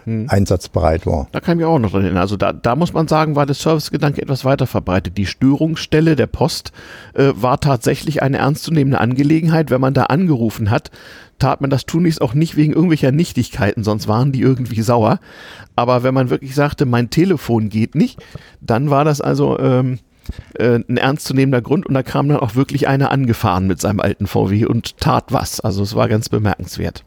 B: mhm. einsatzbereit war.
A: Da kann ich mich auch noch dran erinnern. Also da, da muss man sagen, war der Servicegedanke etwas weiter verbreitet. Die Störungsstelle der Post äh, war tatsächlich eine ernstzunehmende Angelegenheit. Wenn man da angerufen hat, tat man das tunlichst auch nicht wegen irgendwelcher Nichtigkeiten, sonst waren die irgendwie sauer. Aber wenn man wirklich sagte, mein Telefon geht nicht, dann war das also ähm, äh, ein ernstzunehmender Grund und da kam dann auch wirklich einer angefahren mit seinem alten VW und tat was. Also es war ganz bemerkenswert.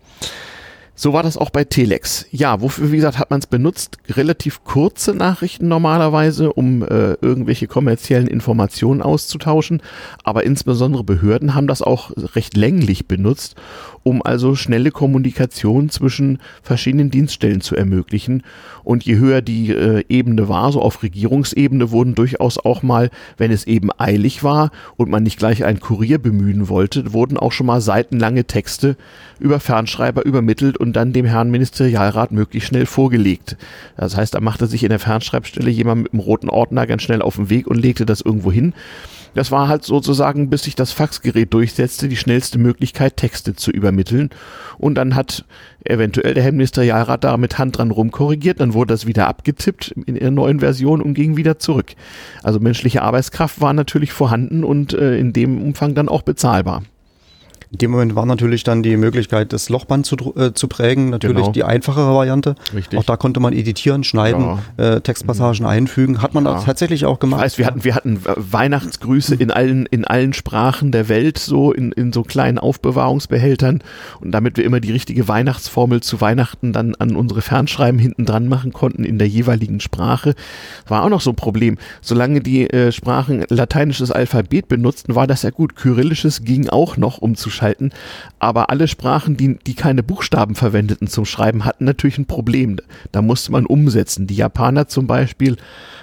A: So war das auch bei Telex. Ja, wofür, wie gesagt, hat man es benutzt? Relativ kurze Nachrichten normalerweise, um äh, irgendwelche kommerziellen Informationen auszutauschen. Aber insbesondere Behörden haben das auch recht länglich benutzt, um also schnelle Kommunikation zwischen verschiedenen Dienststellen zu ermöglichen. Und je höher die äh, Ebene war, so auf Regierungsebene, wurden durchaus auch mal, wenn es eben eilig war und man nicht gleich einen Kurier bemühen wollte, wurden auch schon mal seitenlange Texte über Fernschreiber übermittelt und dann dem Herrn Ministerialrat möglichst schnell vorgelegt. Das heißt, da machte sich in der Fernschreibstelle jemand mit einem roten Ordner ganz schnell auf den Weg und legte das irgendwo hin. Das war halt sozusagen, bis sich das Faxgerät durchsetzte, die schnellste Möglichkeit, Texte zu übermitteln. Und dann hat eventuell der Herr Ministerialrat da mit Hand dran rumkorrigiert, dann wurde das wieder abgetippt in der neuen Version und ging wieder zurück. Also menschliche Arbeitskraft war natürlich vorhanden und äh, in dem Umfang dann auch bezahlbar.
C: In dem Moment war natürlich dann die Möglichkeit, das Lochband zu, äh, zu prägen, natürlich genau. die einfachere Variante. Richtig. Auch da konnte man editieren, schneiden, ja. äh, Textpassagen mhm. einfügen. Hat man ja. tatsächlich auch gemacht. Ich
A: weiß, wir hatten, wir hatten Weihnachtsgrüße in allen, in allen Sprachen der Welt, so in, in so kleinen Aufbewahrungsbehältern. Und damit wir immer die richtige Weihnachtsformel zu Weihnachten dann an unsere Fernschreiben hinten dran machen konnten in der jeweiligen Sprache, war auch noch so ein Problem. Solange die äh, Sprachen lateinisches Alphabet benutzten, war das ja gut. Kyrillisches ging auch noch, um zu ausschalten. Aber alle Sprachen, die, die keine Buchstaben verwendeten zum Schreiben, hatten natürlich ein Problem. Da musste man umsetzen. Die Japaner zum Beispiel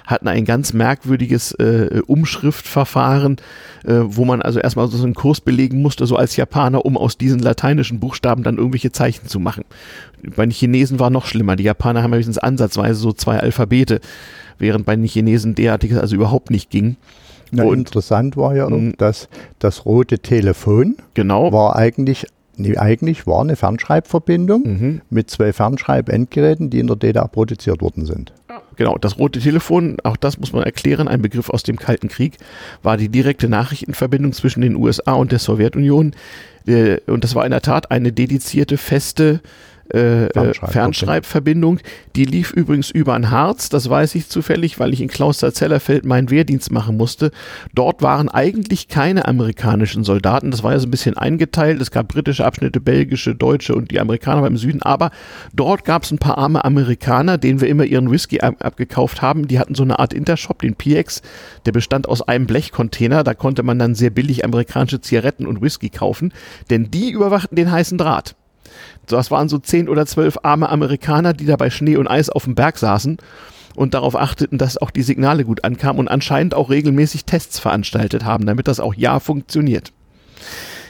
A: hatten ein ganz merkwürdiges äh, Umschriftverfahren, äh, wo man also erstmal so einen Kurs belegen musste, so als Japaner, um aus diesen lateinischen Buchstaben dann irgendwelche Zeichen zu machen. Bei den Chinesen war noch schlimmer. Die Japaner haben höchstens ansatzweise so zwei Alphabete, während bei den Chinesen derartiges also überhaupt nicht ging.
B: Na, interessant war ja auch, hm. dass das rote Telefon
A: genau.
B: war eigentlich Nee, eigentlich war eine Fernschreibverbindung mhm. mit zwei Fernschreibendgeräten, die in der DDR produziert worden sind.
A: Genau, das rote Telefon, auch das muss man erklären, ein Begriff aus dem Kalten Krieg, war die direkte Nachrichtenverbindung zwischen den USA und der Sowjetunion. Äh, und das war in der Tat eine dedizierte, feste äh, äh Fernschreibverbindung. Die lief übrigens über ein Harz, das weiß ich zufällig, weil ich in Klauster-Zellerfeld meinen Wehrdienst machen musste. Dort waren eigentlich keine amerikanischen Soldaten. Das war ja so ein bisschen eingeteilt. Es gab britische Abschnitte, belgische, deutsche und die Amerikaner beim Süden. Aber dort gab es ein paar arme Amerikaner, denen wir immer ihren Whisky ab abgekauft haben. Die hatten so eine Art Intershop, den PX. Der bestand aus einem Blechcontainer. Da konnte man dann sehr billig amerikanische Zigaretten und Whisky kaufen. Denn die überwachten den heißen Draht. Das waren so zehn oder zwölf arme Amerikaner, die da bei Schnee und Eis auf dem Berg saßen und darauf achteten, dass auch die Signale gut ankamen und anscheinend auch regelmäßig Tests veranstaltet haben, damit das auch ja funktioniert.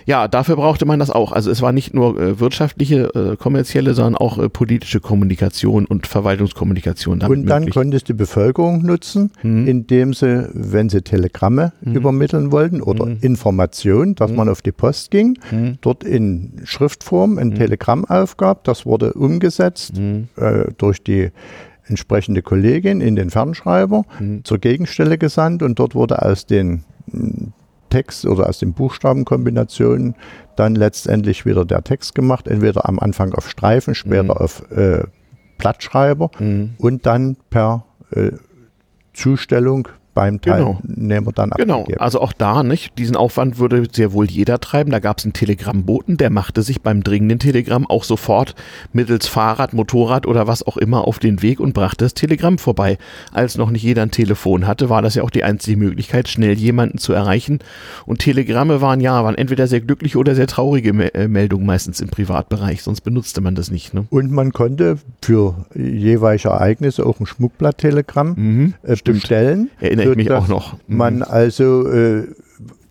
A: Ja, dafür brauchte man das auch. Also es war nicht nur äh, wirtschaftliche, äh, kommerzielle, sondern auch äh, politische Kommunikation und Verwaltungskommunikation.
B: Und dann möglich. konnte es die Bevölkerung nutzen, mhm. indem sie, wenn sie Telegramme mhm. übermitteln wollten oder mhm. Informationen, dass mhm. man auf die Post ging, mhm. dort in Schriftform ein mhm. Telegramm aufgab. Das wurde umgesetzt äh, durch die entsprechende Kollegin in den Fernschreiber zur Gegenstelle gesandt und dort wurde aus den Text oder aus den Buchstabenkombinationen dann letztendlich wieder der Text gemacht, entweder am Anfang auf Streifen, später mhm. auf äh, Plattschreiber mhm. und dann per äh, Zustellung beim genau. Teilnehmer dann
A: Genau, also auch da, nicht? Diesen Aufwand würde sehr wohl jeder treiben. Da gab es einen Telegrammboten, der machte sich beim dringenden Telegramm auch sofort mittels Fahrrad, Motorrad oder was auch immer auf den Weg und brachte das Telegramm vorbei. Als noch nicht jeder ein Telefon hatte, war das ja auch die einzige Möglichkeit, schnell jemanden zu erreichen. Und Telegramme waren ja, waren entweder sehr glückliche oder sehr traurige Me äh, Meldungen, meistens im Privatbereich, sonst benutzte man das nicht. Ne?
B: Und man konnte für jeweilige Ereignisse auch ein Schmuckblatt-Telegramm mhm, äh, bestellen.
A: Erinnere ich mich auch noch.
B: Mhm. Man also äh,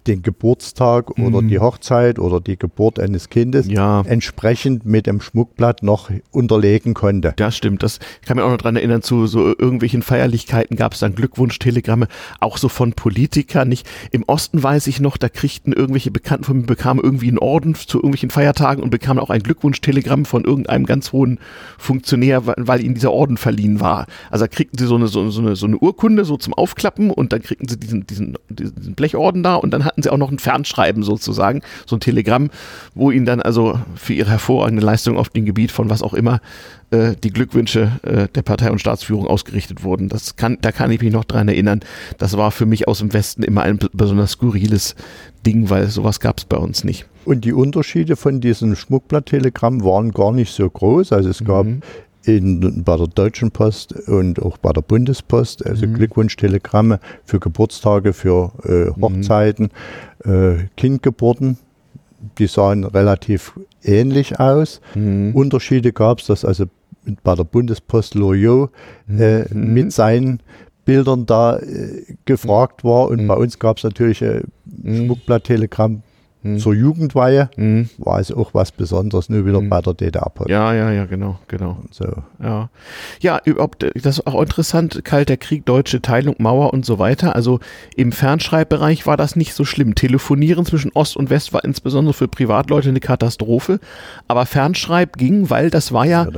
B: den Geburtstag mhm. oder die Hochzeit oder die Geburt eines Kindes ja. entsprechend mit dem Schmuckblatt noch unterlegen konnte.
A: Das stimmt. Das ich kann mich auch noch daran erinnern, zu so irgendwelchen Feierlichkeiten gab es dann Glückwunsch-Telegramme, auch so von Politikern. Nicht? Im Osten weiß ich noch, da kriegten irgendwelche Bekannten von mir, bekamen irgendwie einen Orden zu irgendwelchen Feiertagen und bekamen auch ein Glückwunsch-Telegramm von irgendeinem ganz hohen Funktionär, weil, weil ihnen dieser Orden verliehen war. Also da kriegten sie so eine, so, so, eine, so eine Urkunde so zum Aufklappen und dann kriegten sie diesen, diesen, diesen Blechorden da und dann hatten sie auch noch ein Fernschreiben sozusagen, so ein Telegramm, wo ihnen dann also für ihre hervorragende Leistung auf dem Gebiet von was auch immer äh, die Glückwünsche äh, der Partei und Staatsführung ausgerichtet wurden. Das kann, da kann ich mich noch dran erinnern. Das war für mich aus dem Westen immer ein besonders skurriles Ding, weil sowas gab es bei uns nicht.
B: Und die Unterschiede von diesem Schmuckblatt-Telegramm waren gar nicht so groß. Also es gab mhm in, bei der Deutschen Post und auch bei der Bundespost, also mhm. Glückwunschtelegramme für Geburtstage, für äh, mhm. Hochzeiten, mhm. äh, Kindgeburten. Die sahen relativ ähnlich aus. Mhm. Unterschiede gab es, dass also bei der Bundespost Loyot äh, mhm. mit seinen Bildern da äh, gefragt war und mhm. bei uns gab es natürlich äh, Schmuckblatt-Telegramm hm. zur Jugendweihe hm. war es auch was Besonderes, nur wieder hm. bei der DDR-Post.
A: Ja, ja, ja, genau, genau. Und so. Ja, ja überhaupt, das ist auch interessant, Kalter Krieg, deutsche Teilung, Mauer und so weiter. Also im Fernschreibbereich war das nicht so schlimm. Telefonieren zwischen Ost und West war insbesondere für Privatleute eine Katastrophe, aber Fernschreib ging, weil das war ja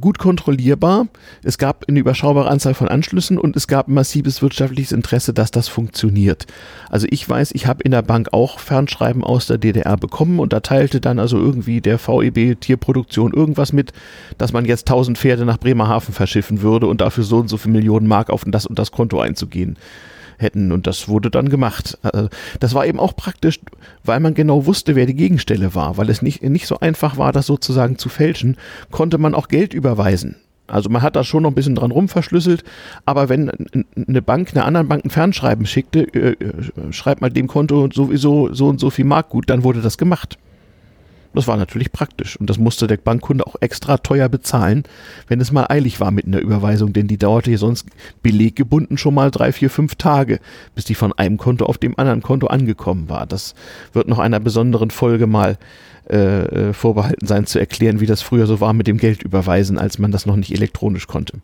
A: gut kontrollierbar. Es gab eine überschaubare Anzahl von Anschlüssen und es gab massives wirtschaftliches Interesse, dass das funktioniert. Also ich weiß, ich habe in der Bank auch Fernschreiben aus der DDR bekommen und da teilte dann also irgendwie der VEB Tierproduktion irgendwas mit, dass man jetzt 1000 Pferde nach Bremerhaven verschiffen würde und dafür so und so viele Millionen Mark auf das und das Konto einzugehen hätten. Und das wurde dann gemacht. Also das war eben auch praktisch, weil man genau wusste, wer die Gegenstelle war. Weil es nicht, nicht so einfach war, das sozusagen zu fälschen, konnte man auch Geld überweisen. Also man hat da schon noch ein bisschen dran rumverschlüsselt, aber wenn eine Bank einer anderen Bank ein Fernschreiben schickte, äh, äh, schreibt mal dem Konto sowieso so und so viel Mark gut, dann wurde das gemacht. Das war natürlich praktisch und das musste der Bankkunde auch extra teuer bezahlen, wenn es mal eilig war mit einer Überweisung, denn die dauerte hier sonst beleggebunden schon mal drei, vier, fünf Tage, bis die von einem Konto auf dem anderen Konto angekommen war. Das wird noch einer besonderen Folge mal äh, äh, vorbehalten sein, zu erklären, wie das früher so war mit dem Geld überweisen, als man das noch nicht elektronisch konnte.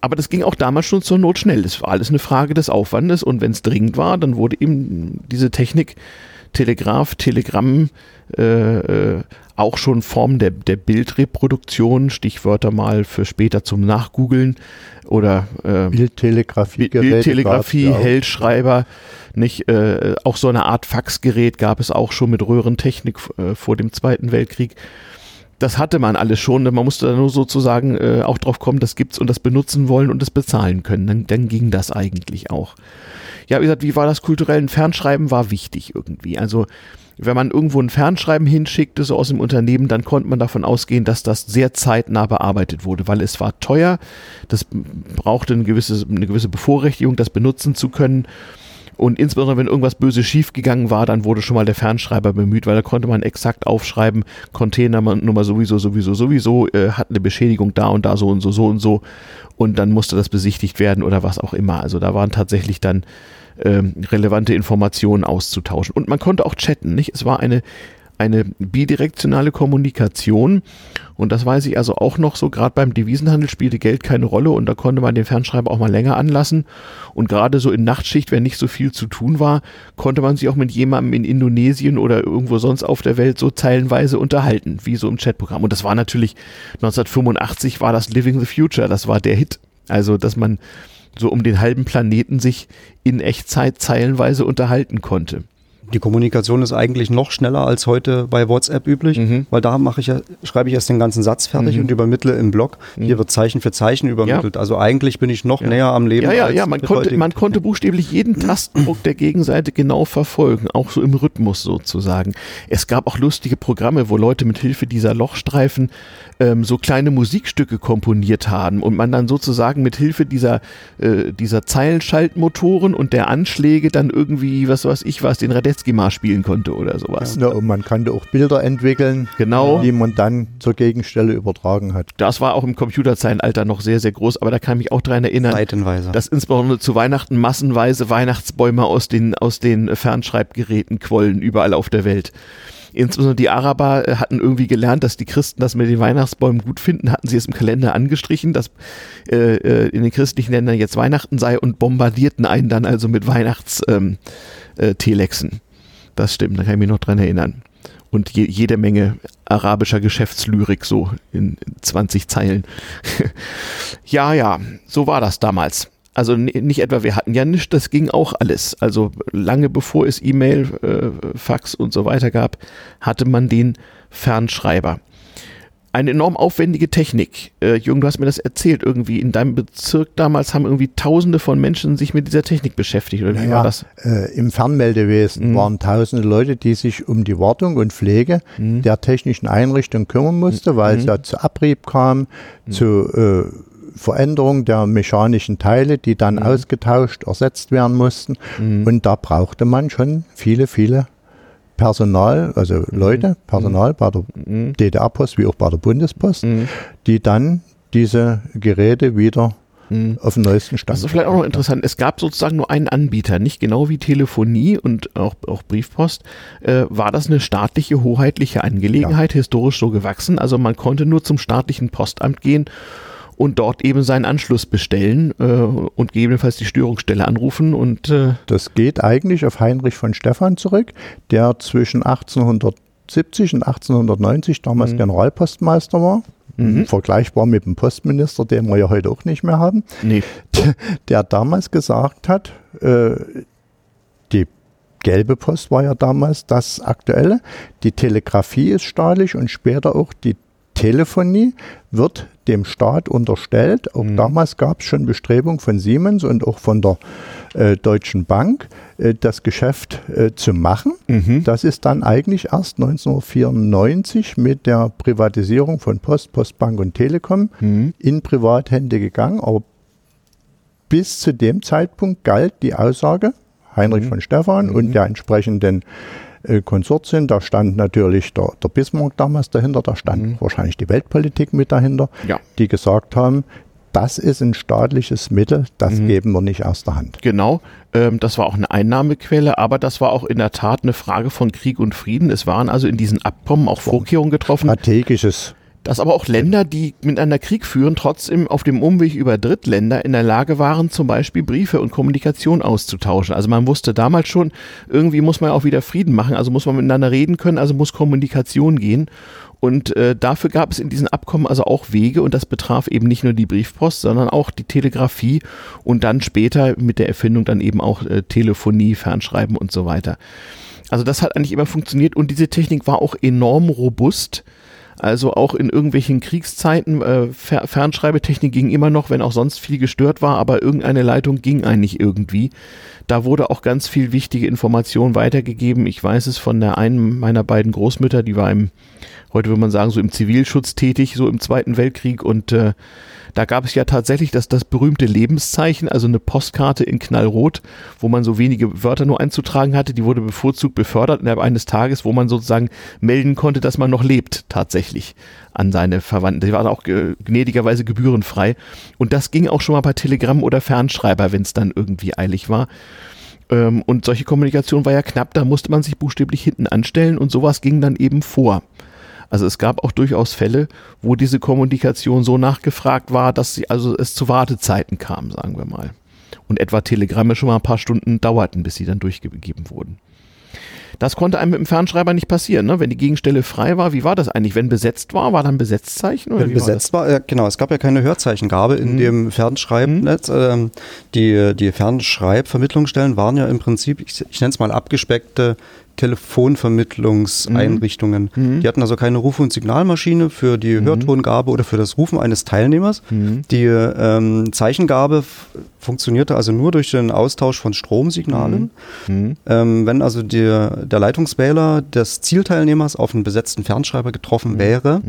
A: Aber das ging auch damals schon zur Not schnell. Das war alles eine Frage des Aufwandes und wenn es dringend war, dann wurde eben diese Technik Telegraph, Telegramm, äh, äh, auch schon Form der, der Bildreproduktion, Stichwörter mal für später zum Nachgoogeln oder
B: äh, Bildtelegrafie,
A: Bildtelegrafie, Hellschreiber, nicht äh, auch so eine Art Faxgerät gab es auch schon mit Röhrentechnik äh, vor dem Zweiten Weltkrieg. Das hatte man alles schon, man musste da nur sozusagen äh, auch drauf kommen, das gibt's und das benutzen wollen und das bezahlen können. Dann, dann ging das eigentlich auch. Ja, wie gesagt, wie war das kulturell? Ein Fernschreiben war wichtig irgendwie. Also wenn man irgendwo ein Fernschreiben hinschickte, so aus dem Unternehmen, dann konnte man davon ausgehen, dass das sehr zeitnah bearbeitet wurde, weil es war teuer, das brauchte eine gewisse, eine gewisse Bevorrechtigung, das benutzen zu können. Und insbesondere, wenn irgendwas böse schiefgegangen war, dann wurde schon mal der Fernschreiber bemüht, weil da konnte man exakt aufschreiben, Containernummer sowieso, sowieso, sowieso, äh, hat eine Beschädigung da und da so und so, so und so. Und dann musste das besichtigt werden oder was auch immer. Also da waren tatsächlich dann ähm, relevante Informationen auszutauschen. Und man konnte auch chatten, nicht? Es war eine, eine bidirektionale Kommunikation. Und das weiß ich also auch noch so, gerade beim Devisenhandel spielte Geld keine Rolle und da konnte man den Fernschreiber auch mal länger anlassen. Und gerade so in Nachtschicht, wenn nicht so viel zu tun war, konnte man sich auch mit jemandem in Indonesien oder irgendwo sonst auf der Welt so zeilenweise unterhalten, wie so im Chatprogramm. Und das war natürlich 1985 war das Living the Future, das war der Hit. Also, dass man so um den halben Planeten sich in Echtzeit zeilenweise unterhalten konnte.
C: Die Kommunikation ist eigentlich noch schneller als heute bei WhatsApp üblich, mhm. weil da mache ich ja, schreibe ich erst den ganzen Satz fertig mhm. und übermittle im Blog. Mhm. Hier wird Zeichen für Zeichen übermittelt. Ja. Also eigentlich bin ich noch
A: ja.
C: näher am Leben.
A: Ja, ja, ja. Man konnte, man konnte buchstäblich jeden Tastendruck der Gegenseite genau verfolgen, auch so im Rhythmus sozusagen. Es gab auch lustige Programme, wo Leute mit Hilfe dieser Lochstreifen ähm, so kleine Musikstücke komponiert haben und man dann sozusagen mit Hilfe dieser, äh, dieser Zeilenschaltmotoren und der Anschläge dann irgendwie, was weiß ich was, den Radetzky mal spielen konnte oder sowas.
B: Ja, und man konnte auch Bilder entwickeln,
A: genau.
B: die man dann zur Gegenstelle übertragen hat.
A: Das war auch im Computerzeitalter noch sehr, sehr groß, aber da kann ich mich auch daran erinnern,
C: Seitenweise.
A: dass insbesondere zu Weihnachten massenweise Weihnachtsbäume aus den, aus den Fernschreibgeräten quollen, überall auf der Welt. Insbesondere die Araber äh, hatten irgendwie gelernt, dass die Christen das mit den Weihnachtsbäumen gut finden, hatten sie es im Kalender angestrichen, dass äh, äh, in den christlichen Ländern jetzt Weihnachten sei und bombardierten einen dann also mit Weihnachts-Telexen. Ähm, äh, das stimmt, da kann ich mich noch dran erinnern. Und je, jede Menge arabischer Geschäftslyrik so in 20 Zeilen. ja, ja, so war das damals. Also nicht etwa, wir hatten ja nichts, das ging auch alles. Also lange bevor es E-Mail, äh, Fax und so weiter gab, hatte man den Fernschreiber. Eine enorm aufwendige Technik. Äh, Jürgen, du hast mir das erzählt, irgendwie in deinem Bezirk damals haben irgendwie tausende von Menschen sich mit dieser Technik beschäftigt. Oder wie
B: naja,
A: war das?
B: Äh, Im Fernmeldewesen mhm. waren tausende Leute, die sich um die Wartung und Pflege mhm. der technischen Einrichtung kümmern mussten, weil mhm. es ja zu Abrieb kam, mhm. zu äh, Veränderung der mechanischen Teile, die dann mhm. ausgetauscht, ersetzt werden mussten. Mhm. Und da brauchte man schon viele, viele Personal, also mhm. Leute, Personal bei der mhm. DDR-Post wie auch bei der Bundespost, mhm. die dann diese Geräte wieder mhm. auf dem neuesten Stand.
A: Das ist vielleicht auch noch interessant. Es gab sozusagen nur einen Anbieter, nicht genau wie Telefonie und auch, auch Briefpost. Äh, war das eine staatliche, hoheitliche Angelegenheit, ja. historisch so gewachsen? Also man konnte nur zum staatlichen Postamt gehen und dort eben seinen Anschluss bestellen äh, und gegebenenfalls die Störungsstelle anrufen. Und,
B: äh das geht eigentlich auf Heinrich von Stephan zurück, der zwischen 1870 und 1890 damals mhm. Generalpostmeister war. Mhm. Vergleichbar mit dem Postminister, den wir ja heute auch nicht mehr haben. Nee. Der, der damals gesagt hat, äh, die gelbe Post war ja damals das Aktuelle. Die Telegrafie ist staatlich und später auch die Telefonie wird dem Staat unterstellt. Auch mhm. damals gab es schon Bestrebungen von Siemens und auch von der äh, Deutschen Bank, äh, das Geschäft äh, zu machen. Mhm. Das ist dann eigentlich erst 1994 mit der Privatisierung von Post, Postbank und Telekom mhm. in Privathände gegangen. Aber bis zu dem Zeitpunkt galt die Aussage Heinrich mhm. von Stephan und mhm. der entsprechenden äh, Konsortien. Da stand natürlich der, der, Bismarck damals dahinter, da stand mhm. wahrscheinlich die Weltpolitik mit dahinter, ja. die gesagt haben, das ist ein staatliches Mittel, das mhm. geben wir nicht aus der Hand.
A: Genau, ähm, das war auch eine Einnahmequelle, aber das war auch in der Tat eine Frage von Krieg und Frieden. Es waren also in diesen Abkommen auch Vorkehrungen getroffen.
B: Strategisches
A: dass aber auch Länder, die miteinander Krieg führen, trotzdem auf dem Umweg über Drittländer in der Lage waren, zum Beispiel Briefe und Kommunikation auszutauschen. Also man wusste damals schon, irgendwie muss man auch wieder Frieden machen, also muss man miteinander reden können, also muss Kommunikation gehen. Und äh, dafür gab es in diesen Abkommen also auch Wege und das betraf eben nicht nur die Briefpost, sondern auch die Telegrafie und dann später mit der Erfindung dann eben auch äh, Telefonie, Fernschreiben und so weiter. Also das hat eigentlich immer funktioniert und diese Technik war auch enorm robust. Also auch in irgendwelchen Kriegszeiten, äh, Fer Fernschreibetechnik ging immer noch, wenn auch sonst viel gestört war, aber irgendeine Leitung ging eigentlich irgendwie. Da wurde auch ganz viel wichtige Information weitergegeben. Ich weiß es von der einen meiner beiden Großmütter, die war im, heute würde man sagen, so im Zivilschutz tätig, so im Zweiten Weltkrieg und äh, da gab es ja tatsächlich das, das berühmte Lebenszeichen, also eine Postkarte in Knallrot, wo man so wenige Wörter nur einzutragen hatte. Die wurde bevorzugt befördert innerhalb eines Tages, wo man sozusagen melden konnte, dass man noch lebt, tatsächlich an seine Verwandten. Die waren auch gnädigerweise gebührenfrei. Und das ging auch schon mal bei Telegramm oder Fernschreiber, wenn es dann irgendwie eilig war. Ähm, und solche Kommunikation war ja knapp, da musste man sich buchstäblich hinten anstellen und sowas ging dann eben vor. Also es gab auch durchaus Fälle, wo diese Kommunikation so nachgefragt war, dass sie also es zu Wartezeiten kam, sagen wir mal. Und etwa Telegramme schon mal ein paar Stunden dauerten, bis sie dann durchgegeben wurden. Das konnte einem mit dem Fernschreiber nicht passieren, ne? wenn die Gegenstelle frei war. Wie war das eigentlich? Wenn besetzt war, war dann Besetzzeichen?
C: Oder wenn besetzt war, war, genau, es gab ja keine Hörzeichengabe in mhm. dem Fernschreibnetz. Mhm. Ähm, die, die Fernschreibvermittlungsstellen waren ja im Prinzip, ich, ich nenne es mal abgespeckte Telefonvermittlungseinrichtungen. Mhm. mhm. Die hatten also keine Ruf- und Signalmaschine für die mhm. Hörtongabe oder für das Rufen eines Teilnehmers. Mhm. Die ähm, Zeichengabe funktionierte also nur durch den Austausch von Stromsignalen. Mhm. mhm. Ähm, wenn also der, der Leitungswähler des Zielteilnehmers auf einen besetzten Fernschreiber getroffen wäre,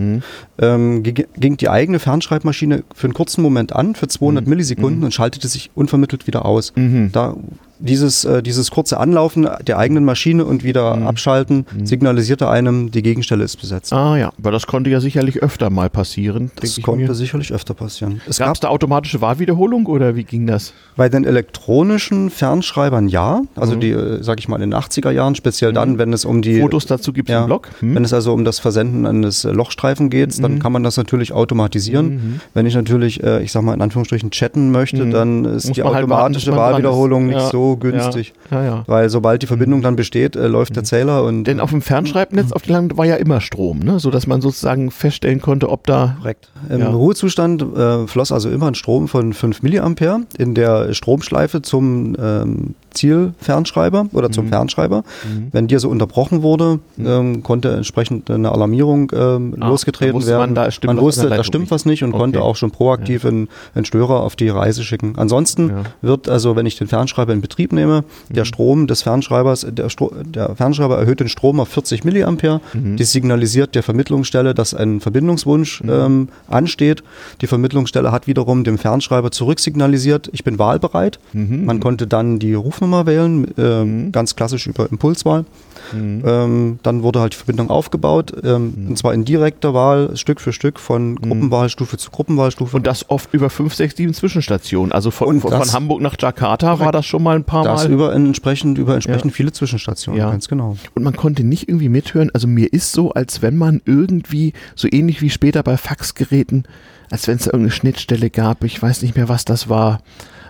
C: ähm, ging die eigene Fernschreibmaschine für einen kurzen Moment an, für 200 Millisekunden und schaltete sich unvermittelt wieder aus. Da dieses, äh, dieses kurze Anlaufen der eigenen Maschine und wieder mhm. abschalten mhm. signalisierte einem, die Gegenstelle ist besetzt.
A: Ah ja, aber das konnte ja sicherlich öfter mal passieren.
C: Das konnte mir. sicherlich öfter passieren.
A: Es gab es da automatische Wahlwiederholung oder wie ging das?
C: Bei den elektronischen Fernschreibern ja, also mhm. die, äh, sag ich mal, in den 80er Jahren, speziell dann, mhm. wenn es um die...
A: Fotos dazu gibt es ja, im Blog?
C: Hm. Wenn es also um das Versenden eines Lochstreifen geht, dann mhm. kann man das natürlich automatisieren. Mhm. Wenn ich natürlich, äh, ich sag mal in Anführungsstrichen, chatten möchte, dann ist Muss die automatische halt warten, Wahlwiederholung nicht ja. so günstig. Ja. Ja, Weil sobald die Verbindung dann besteht, äh, läuft der Zähler und.
A: Denn auf dem Fernschreibnetz auf dem Land war ja immer Strom, ne? sodass man sozusagen feststellen konnte, ob da.
C: Korrekt. Im Ruhezustand äh, floss also immer ein Strom von 5 Milliampere in der Stromschleife zum ähm, Zielfernschreiber oder zum mhm. Fernschreiber. Mhm. Wenn dieser unterbrochen wurde, mhm. ähm, konnte entsprechend eine Alarmierung ähm, ah, losgetreten werden. Man, da man wusste, da stimmt was nicht und okay. konnte auch schon proaktiv ja. einen, einen, Störer auf die Reise schicken. Ansonsten ja. wird also, wenn ich den Fernschreiber in Betrieb nehme, der mhm. Strom des Fernschreibers, der, Stro der, Fernschreiber erhöht den Strom auf 40 Milliampere. Mhm. Die signalisiert der Vermittlungsstelle, dass ein Verbindungswunsch ähm, ansteht. Die Vermittlungsstelle hat wiederum dem Fernschreiber zurücksignalisiert, ich bin wahlbereit. Man konnte dann die Rufnummer Rufnummer wählen, äh, mhm. ganz klassisch über Impulswahl. Mhm. Ähm, dann wurde halt die Verbindung aufgebaut, ähm, mhm. und zwar in direkter Wahl, Stück für Stück, von mhm. Gruppenwahlstufe zu Gruppenwahlstufe.
A: Und das oft über fünf, sechs, sieben Zwischenstationen. Also von, von, von Hamburg nach Jakarta war das schon mal ein paar das Mal.
C: Über entsprechend, über entsprechend ja. viele Zwischenstationen,
A: ja. ganz genau. Und man konnte nicht irgendwie mithören, also mir ist so, als wenn man irgendwie, so ähnlich wie später bei Faxgeräten, als wenn es da irgendeine Schnittstelle gab, ich weiß nicht mehr, was das war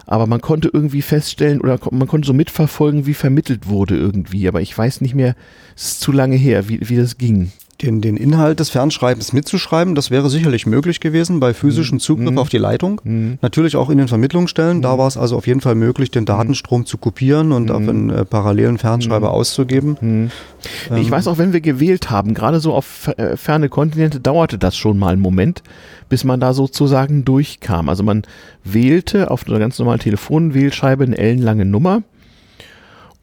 A: aber man konnte irgendwie feststellen oder man konnte so mitverfolgen, wie vermittelt wurde irgendwie. Aber ich weiß nicht mehr, es ist zu lange her, wie, wie das ging
C: den, den Inhalt des Fernschreibens mitzuschreiben. Das wäre sicherlich möglich gewesen bei physischem mhm. Zugriff mhm. auf die Leitung. Mhm. Natürlich auch in den Vermittlungsstellen. Da mhm. war es also auf jeden Fall möglich, den Datenstrom zu kopieren und auf einen äh, parallelen Fernschreiber auszugeben.
A: Ähm, ich weiß auch, wenn wir gewählt haben, gerade so auf äh, ferne Kontinente, dauerte das schon mal einen Moment, bis man da sozusagen durchkam. Also man wählte auf einer ganz normalen Telefonwählscheibe eine ellenlange Nummer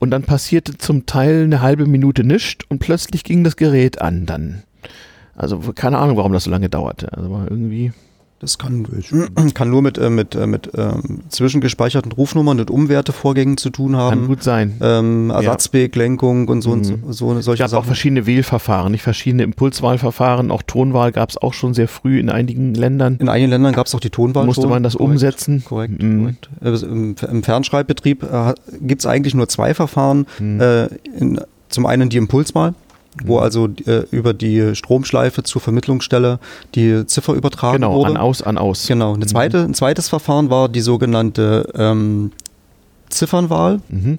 A: und dann passierte zum Teil eine halbe Minute nichts und plötzlich ging das Gerät an dann. Also keine Ahnung, warum das so lange dauerte. Also irgendwie.
C: Das kann, kann nur mit, äh, mit, äh, mit ähm, zwischengespeicherten Rufnummern und Umwertevorgängen zu tun haben.
A: Kann gut sein.
C: Ähm, Ersatzweglenkung und so, mhm. und so, so
A: solche Es gab auch verschiedene Wählverfahren, nicht verschiedene Impulswahlverfahren. Auch Tonwahl gab es auch schon sehr früh in einigen Ländern.
C: In einigen Ländern gab es auch die Tonwahl.
A: Musste man das korrekt, umsetzen?
C: Korrekt. Mhm. korrekt. Also im, Im Fernschreibbetrieb äh, gibt es eigentlich nur zwei Verfahren. Mhm. Äh, in, zum einen die Impulswahl wo mhm. also äh, über die Stromschleife zur Vermittlungsstelle die Ziffer übertragen
A: genau,
C: wurde.
A: Genau, an aus, an aus.
C: Genau. Eine mhm. zweite, ein zweites Verfahren war die sogenannte ähm, Ziffernwahl. Mhm